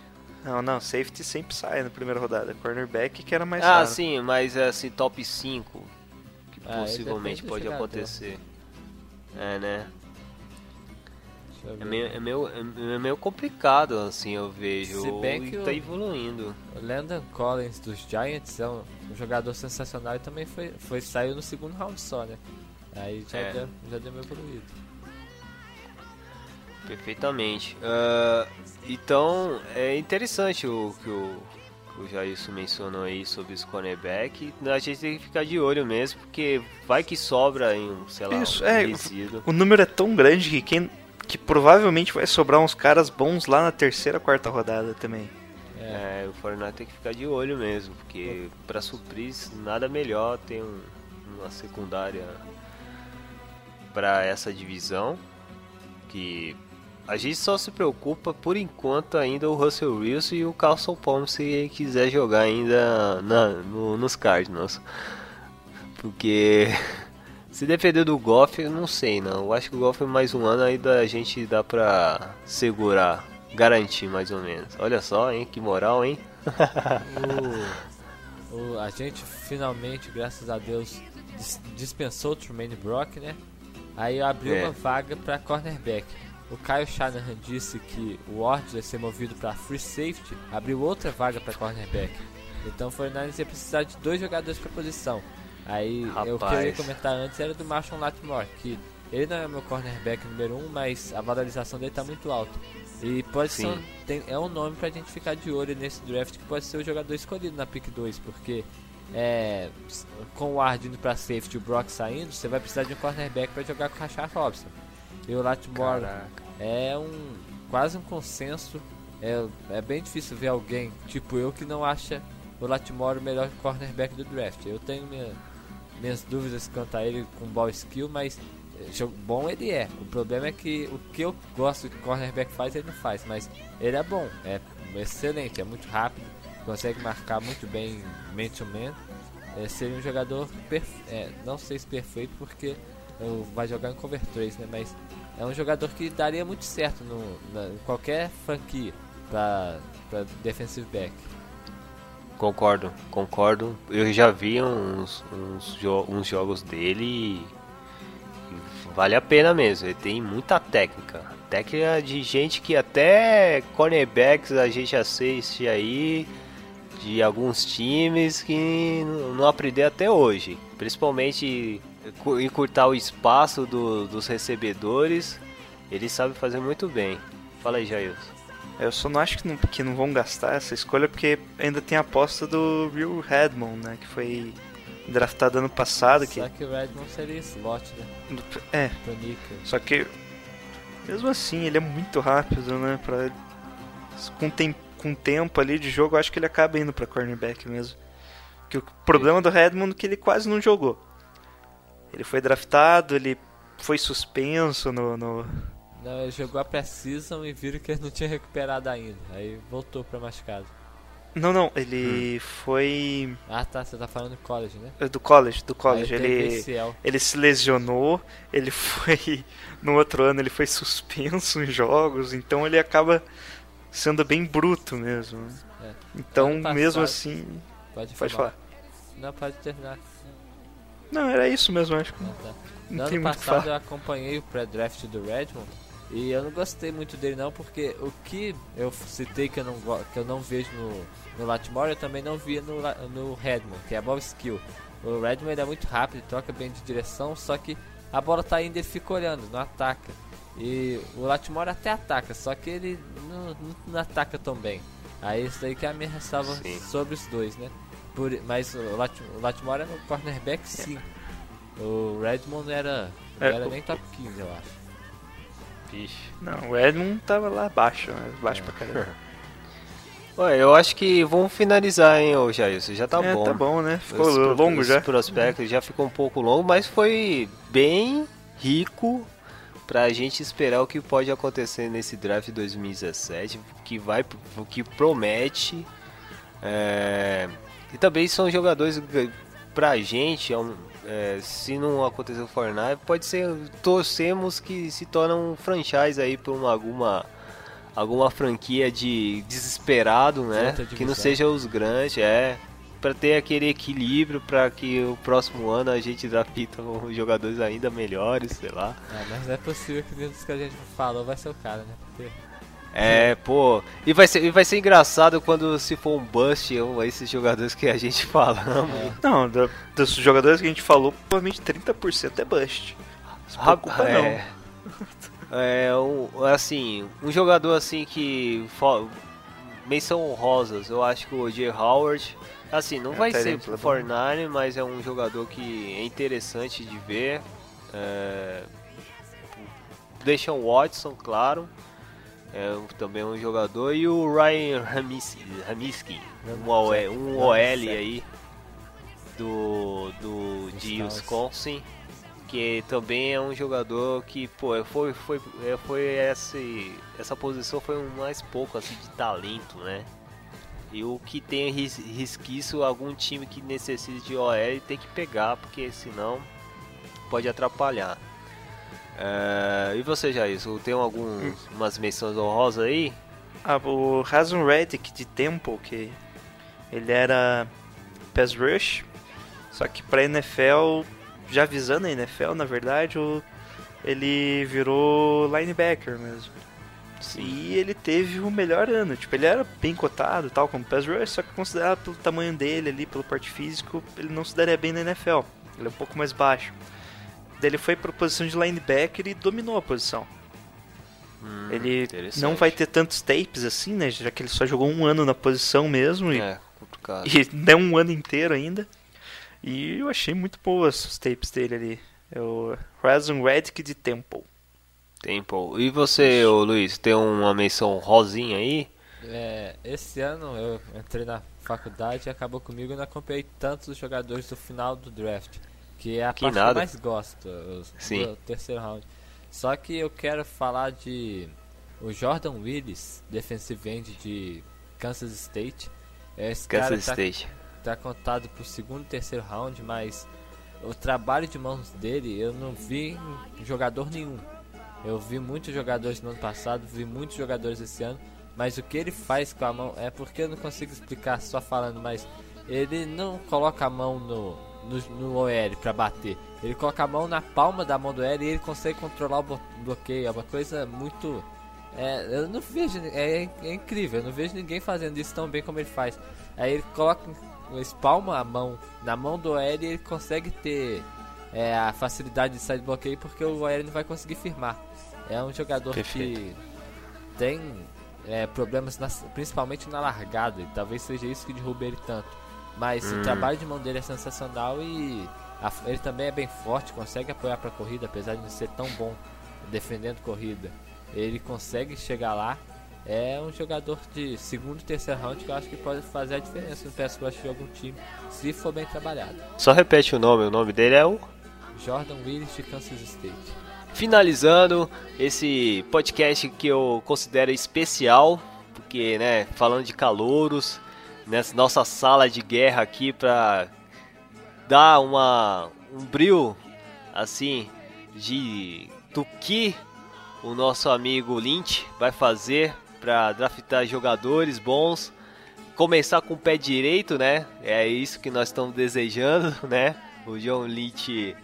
Speaker 2: Não, não, safety sempre sai na primeira rodada. Cornerback que era mais
Speaker 1: Ah,
Speaker 2: raro.
Speaker 1: sim, mas assim, top 5 que
Speaker 3: Ah,
Speaker 1: possivelmente pode
Speaker 3: jogador.
Speaker 1: acontecer. É, né? É
Speaker 3: ver.
Speaker 1: meio, é, meio, é meio complicado, assim, eu vejo.
Speaker 3: Se bem que
Speaker 1: tá
Speaker 3: o-
Speaker 1: evoluindo.
Speaker 3: O Landon Collins dos Giants é um, um jogador sensacional e também foi, foi, saiu no segundo round só, né? Aí já,
Speaker 1: É.
Speaker 3: deu, já deu meio evoluído.
Speaker 1: Perfeitamente. Ah, então, é interessante o que o, o Jailson mencionou aí sobre os cornerback. A gente tem que ficar de olho mesmo, porque vai que sobra em, um, sei lá,
Speaker 2: Isso,
Speaker 1: um
Speaker 2: é,
Speaker 1: resíduo.
Speaker 2: O número é tão grande que quem. que provavelmente vai sobrar uns caras bons lá na terceira, quarta rodada também.
Speaker 1: É, o Fortnite tem que ficar de olho mesmo, porque pra suprir nada melhor ter um- uma secundária pra essa divisão. Que a gente só se preocupa por enquanto ainda o Russell Wilson e o Carlson Palmer se quiser jogar ainda na- no- nos Cardinals. Porque se depender do Goff, eu não sei não. Eu acho que o Goff mais um ano ainda a gente dá pra segurar, garantir mais ou menos. Olha só, hein, que moral, hein?
Speaker 3: O, o- a gente finalmente, graças a Deus, dis- dispensou o Tremaine Brock, né? Aí abriu
Speaker 1: É.
Speaker 3: uma vaga para cornerback. O Kyle Shanahan disse que o Ward ia ser movido para free safety, abriu outra vaga para cornerback. Então o 49ers ia precisar de dois jogadores para posição. Aí eu queria comentar antes era do Marshall Lattimore, que ele não é meu cornerback número um, mas a valorização dele tá muito alta. E pode ser um,
Speaker 1: Sim.
Speaker 3: tem- é um nome pra gente ficar de olho nesse draft que pode ser o jogador escolhido na pick 2, porque é, com o Ward indo pra safety e o Brock saindo, você vai precisar de um cornerback pra jogar com o Rashard Robson. E o Lattimore é um quase um consenso. É, é bem difícil ver alguém tipo eu que não acha o Lattimore o melhor cornerback do draft. Eu tenho minha- minhas dúvidas quanto a ele com ball skill, mas eh, jogo bom ele é. O problema é que o que eu gosto que o cornerback faz ele não faz, mas ele é bom, é excelente, é muito rápido, consegue marcar muito bem man to man. É, seria um jogador é, não sei se perfeito porque vai jogar em cover 3, né? Mas é um jogador que daria muito certo no, na, em qualquer franquia para defensive back.
Speaker 1: Concordo, concordo. Eu já vi uns, uns, jo- uns jogos dele e, vale a pena mesmo. Ele tem muita técnica. Técnica de gente que até cornerbacks a gente assiste aí de alguns times que não aprendeu até hoje. Principalmente encurtar o espaço do- dos recebedores. Ele sabe fazer muito bem. Fala aí, Jailson.
Speaker 2: Eu só não acho que não, que não vão gastar essa escolha porque ainda tem a aposta do Will Redmond, né? Que foi draftado ano passado. Que,
Speaker 3: Só que o Redmond seria slot, né?
Speaker 2: é, só que mesmo assim ele é muito rápido, né? Pra, com, tem, com tempo ali de jogo, eu acho que ele acaba indo pra cornerback mesmo. Que o problema do Redmond é que ele quase não jogou. Ele foi draftado, ele foi suspenso no, no,
Speaker 3: Não, ele jogou a pré-season e viram que ele não tinha recuperado ainda. Aí voltou pra machucado.
Speaker 2: Não, não, ele foi
Speaker 3: Ah tá, você tá falando do college, né?
Speaker 2: é do college, do college. Ele, ele se lesionou, ele foi no outro ano ele foi suspenso em jogos, então ele acaba sendo bem bruto mesmo. né?
Speaker 3: É.
Speaker 2: Então,
Speaker 3: passado-
Speaker 2: mesmo assim,
Speaker 3: Pode,
Speaker 2: pode
Speaker 3: falar.
Speaker 2: falar.
Speaker 3: Não, pode terminar.
Speaker 2: Não, era isso mesmo, acho que
Speaker 3: Ah, tá.
Speaker 2: não
Speaker 3: No
Speaker 2: tem
Speaker 3: ano passado eu acompanhei o pré-draft do Redmond e eu não gostei muito dele não, porque o que eu citei que eu não, que eu não vejo no, no Latimore, eu também não via no, no Redmond, que é a ball skill. O Redmond é muito rápido, troca bem de direção, só que a bola tá indo e ele fica olhando, não ataca. E o Latimore até ataca, só que ele não, não- não ataca tão bem. Aí isso daí que é a minha ressalva
Speaker 1: Sim.
Speaker 3: sobre os dois, né? Por, mas o, Lat, o Latimore é no cornerback sim. O Redmond era,
Speaker 2: É,
Speaker 3: era nem top 15, eu acho.
Speaker 1: Vixe.
Speaker 2: Não, o Edmund tava lá abaixo, né? Baixo pra caramba.
Speaker 1: Ué, eu acho que vamos finalizar, hein, ô Jair. Isso já tá
Speaker 2: é,
Speaker 1: bom.
Speaker 2: tá bom, né? Ficou
Speaker 1: Os
Speaker 2: longo
Speaker 1: os
Speaker 2: já.
Speaker 1: prospectos já ficou um pouco longo, mas foi bem rico pra gente esperar o que pode acontecer nesse draft 2017, que vai, o que promete. É, E também são jogadores que, pra gente, é um- é, se não acontecer o Fortnite, pode ser torcemos que se tornam um franchise aí por uma, alguma alguma franquia de desesperado, né?
Speaker 3: outra
Speaker 1: Que não seja os grandes, é para ter aquele equilíbrio para que o próximo ano a gente drafta jogadores ainda melhores, sei lá.
Speaker 3: Ah, mas não é possível que dentro dos que a gente falou vai ser o cara, né? Porque
Speaker 1: É, pô, e vai ser, e vai ser engraçado quando se for um bust, esses jogadores que a gente falamos.
Speaker 2: Não, do- dos jogadores que a gente falou, provavelmente 30% é bust. Se preocupa
Speaker 1: Rap-
Speaker 2: não.
Speaker 1: é, é um, assim, um jogador assim que menção honrosas, eu acho que o J. Howard, assim, não
Speaker 2: É,
Speaker 1: vai ser pro
Speaker 2: LeBron.
Speaker 1: Fortnite, mas é um jogador que é interessante de ver. É, Deixam Watson, claro. É também um jogador. E o Ryan Ramis- Ramiski, um OL, um OL aí do, do de
Speaker 3: Wisconsin.
Speaker 1: Que também é um jogador que, pô, foi, foi, foi esse, essa posição foi um mais pouco assim de talento, né? E o que tem resquício, algum time que necessite de OL tem que pegar, porque senão pode atrapalhar. É, e você, Jair, tem algumas menções honrosas aí?
Speaker 2: Ah, o Hazen Reddick de Temple, que ele era pass rush, só que pra NFL, já avisando a NFL, na verdade, ele virou linebacker mesmo. E ele teve o melhor ano, tipo, ele era bem cotado tal como pass rush, só que considerado pelo tamanho dele ali, pelo porte físico, ele não se daria bem na NFL. Ele é um pouco mais baixo. Daí ele foi pra posição de linebacker e dominou a posição. Ele
Speaker 1: Hum, interessante.
Speaker 2: não vai ter tantos tapes assim, né? Já que ele só jogou um ano na posição mesmo e,
Speaker 1: É, complicado.
Speaker 2: e não um ano inteiro ainda. E eu achei muito boas os tapes dele ali. É o Razon Reddick de Temple.
Speaker 1: Tempo. E você, ô Luiz, tem uma menção rosinha aí?
Speaker 3: é, esse ano eu entrei na faculdade e acabou comigo e não acompanhei tantos os jogadores do final do draft. Que é a
Speaker 1: Que
Speaker 3: parte que
Speaker 1: nada.
Speaker 3: eu mais gosto, os,
Speaker 1: Sim.
Speaker 3: do terceiro round. Só que eu quero falar de o Jordan Willis, defensive end de Kansas State. É, Esse cara
Speaker 1: Kansas
Speaker 3: tá,
Speaker 1: State.
Speaker 3: tá contado pro segundo e terceiro round, mas o trabalho de mãos dele eu não vi jogador nenhum. Eu vi muitos jogadores no ano passado, vi muitos jogadores esse ano, mas o que ele faz com a mão é porque eu não consigo explicar só falando, mas ele não coloca a mão no, no, no OL pra bater. Ele coloca a mão na palma da mão do OL e ele consegue controlar o blo- bloqueio. É uma coisa muito. É, eu não vejo. É, é incrível, eu não vejo ninguém fazendo isso tão bem como ele faz. Aí ele coloca. espalma a mão na mão do OL e ele consegue ter é, a facilidade de sair do bloqueio porque o OL não vai conseguir firmar. É um jogador
Speaker 2: Perfeito.
Speaker 3: que tem é, problemas nas- principalmente na largada e talvez seja isso que derruba ele tanto. Mas o trabalho de mão dele é sensacional e a- ele também é bem forte, consegue apoiar pra corrida, apesar de não ser tão bom defendendo corrida. Ele consegue chegar lá. É um jogador de segundo e terceiro round que eu acho que pode fazer a diferença no pass rush de algum time, se for bem trabalhado.
Speaker 1: Só repete o nome, o nome dele é o
Speaker 3: Jordan Willis de Kansas State.
Speaker 1: finalizando esse podcast que eu considero especial, porque, né, falando de calouros, nessa nossa sala de guerra aqui pra dar uma um brilho assim de do que o nosso amigo Lynch vai fazer pra draftar jogadores bons. Começar com o pé direito, né? É isso que nós estamos desejando, né? O John Lynch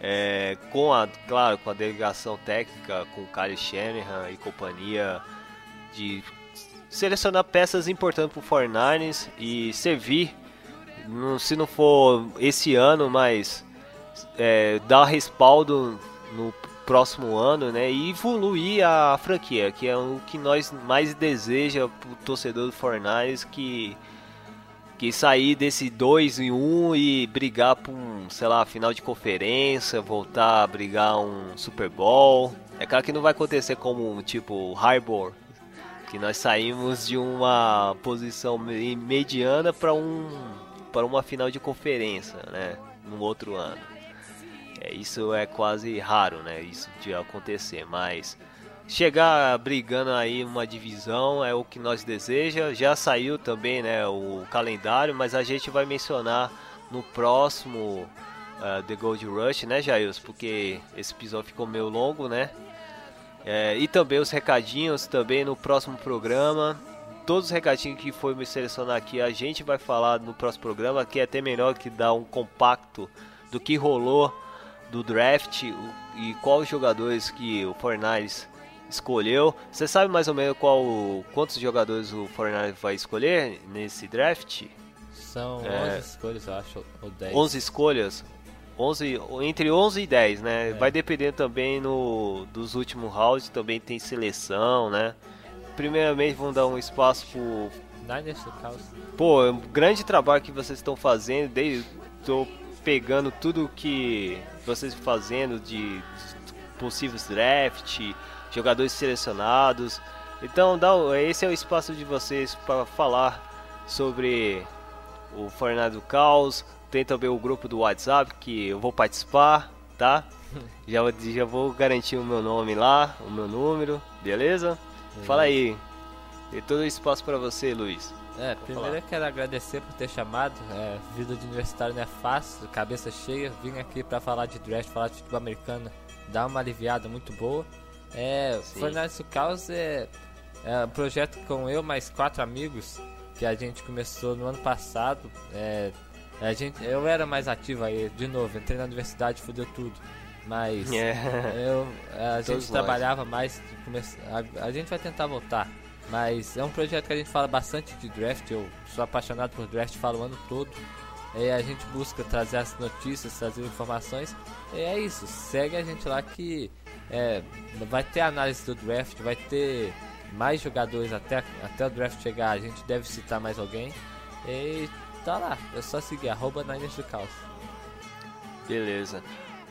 Speaker 1: é, com a, claro, com a delegação técnica, com o Kyle Shanahan e companhia, de selecionar peças importantes para o 49ers e servir, se não for esse ano, mas é, dar respaldo no próximo ano, né, e evoluir a franquia, que é o que nós mais deseja para o torcedor do 49ers, que que sair desse 2 em 1 um e brigar por um, sei lá, final de conferência, voltar a brigar um Super Bowl. É claro que não vai acontecer como tipo o Harbor, que nós saímos de uma posição me- mediana para um para uma final de conferência, né, no outro ano. É, isso é quase raro, né, isso de acontecer, mas chegar brigando aí uma divisão é o que nós deseja. Já saiu também, né, o calendário, mas a gente vai mencionar no próximo ah, The Gold Rush, né, Jails? Porque esse episódio ficou meio longo, né? É, e também os recadinhos também no próximo programa. Todos os recadinhos que foi me selecionar aqui, a gente vai falar no próximo programa, que é até melhor que dar um compacto do que rolou do draft e quais jogadores que o Fornais escolheu. Você sabe mais ou menos qual quantos jogadores o Fornais vai escolher nesse draft?
Speaker 3: São
Speaker 1: É.
Speaker 3: 11 escolhas, eu acho, ou 10.
Speaker 1: 11 escolhas. 11, entre 11 e 10, né? Vai depender também no, dos últimos rounds, também tem seleção, né? Primeiramente, vamos dar um espaço pro
Speaker 3: Niners.
Speaker 1: Pô, é um grande trabalho que vocês estão fazendo. Desde, tô pegando tudo que vocês estão fazendo de possíveis draft, jogadores selecionados. Então, dá, esse é o espaço de vocês para falar sobre o Fornado do Caos. Tem também o grupo do WhatsApp que eu vou participar, tá? Já, vou- já vou garantir o meu nome lá, o meu número, beleza? Fala aí. Tem todo o espaço para você, Luiz.
Speaker 3: É, primeiro
Speaker 1: falar.
Speaker 3: eu quero agradecer por ter chamado. É, vida de universitário não é fácil, cabeça cheia. Vim aqui pra falar de draft, falar de futebol americano, dar uma aliviada muito boa. É. Fornalista do Caos é, é um projeto com eu mais quatro amigos que a gente começou no ano passado. É, a gente, eu era mais ativo aí, de novo, entrei na universidade, fudeu tudo. Mas
Speaker 1: É.
Speaker 3: eu, a
Speaker 1: Todos
Speaker 3: gente
Speaker 1: nós.
Speaker 3: trabalhava mais, come- a, a gente vai tentar voltar. Mas é um projeto que a gente fala bastante de draft. Eu sou apaixonado por draft, falo o ano todo. E a gente busca trazer as notícias, trazer informações. E é isso, segue a gente lá que é, vai ter análise do draft, vai ter mais jogadores até, até o draft chegar. A gente deve citar mais alguém. E tá lá, é só seguir, arroba Niners do Caos.
Speaker 1: Beleza.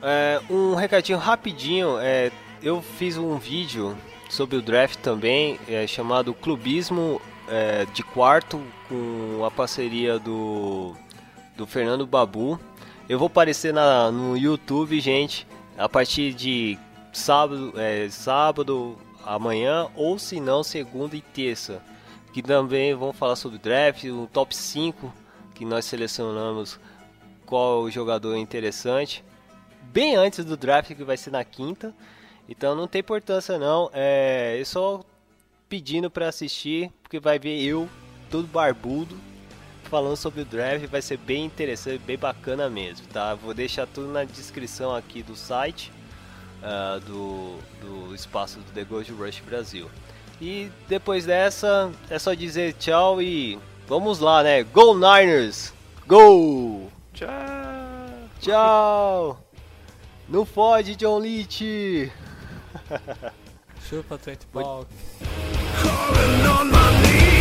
Speaker 1: É, um recadinho rapidinho. É, eu fiz um vídeo sobre o draft também, é, chamado Clubismo é, de Quarto, com a parceria do, do Fernando Babu. Eu vou aparecer na, no YouTube, gente, a partir de sábado, é, sábado amanhã, ou se não, segunda e terça. Que também vão falar sobre draft, o top 5 que nós selecionamos qual jogador interessante. Bem antes do draft, que vai ser na quinta. Então não tem importância não. É eu só pedindo para assistir, porque vai ver eu, todo barbudo, falando sobre o draft. Vai ser bem interessante, bem bacana mesmo, tá? Vou deixar tudo na descrição aqui do site ah, do, do espaço do The Gold Rush Brasil. E depois dessa, é só dizer tchau e vamos lá, né? Go Niners! Go!
Speaker 2: Tchau!
Speaker 1: Tchau! Não fode, John Leach!
Speaker 3: Chupa Trent Ball.
Speaker 4: Calling on my name.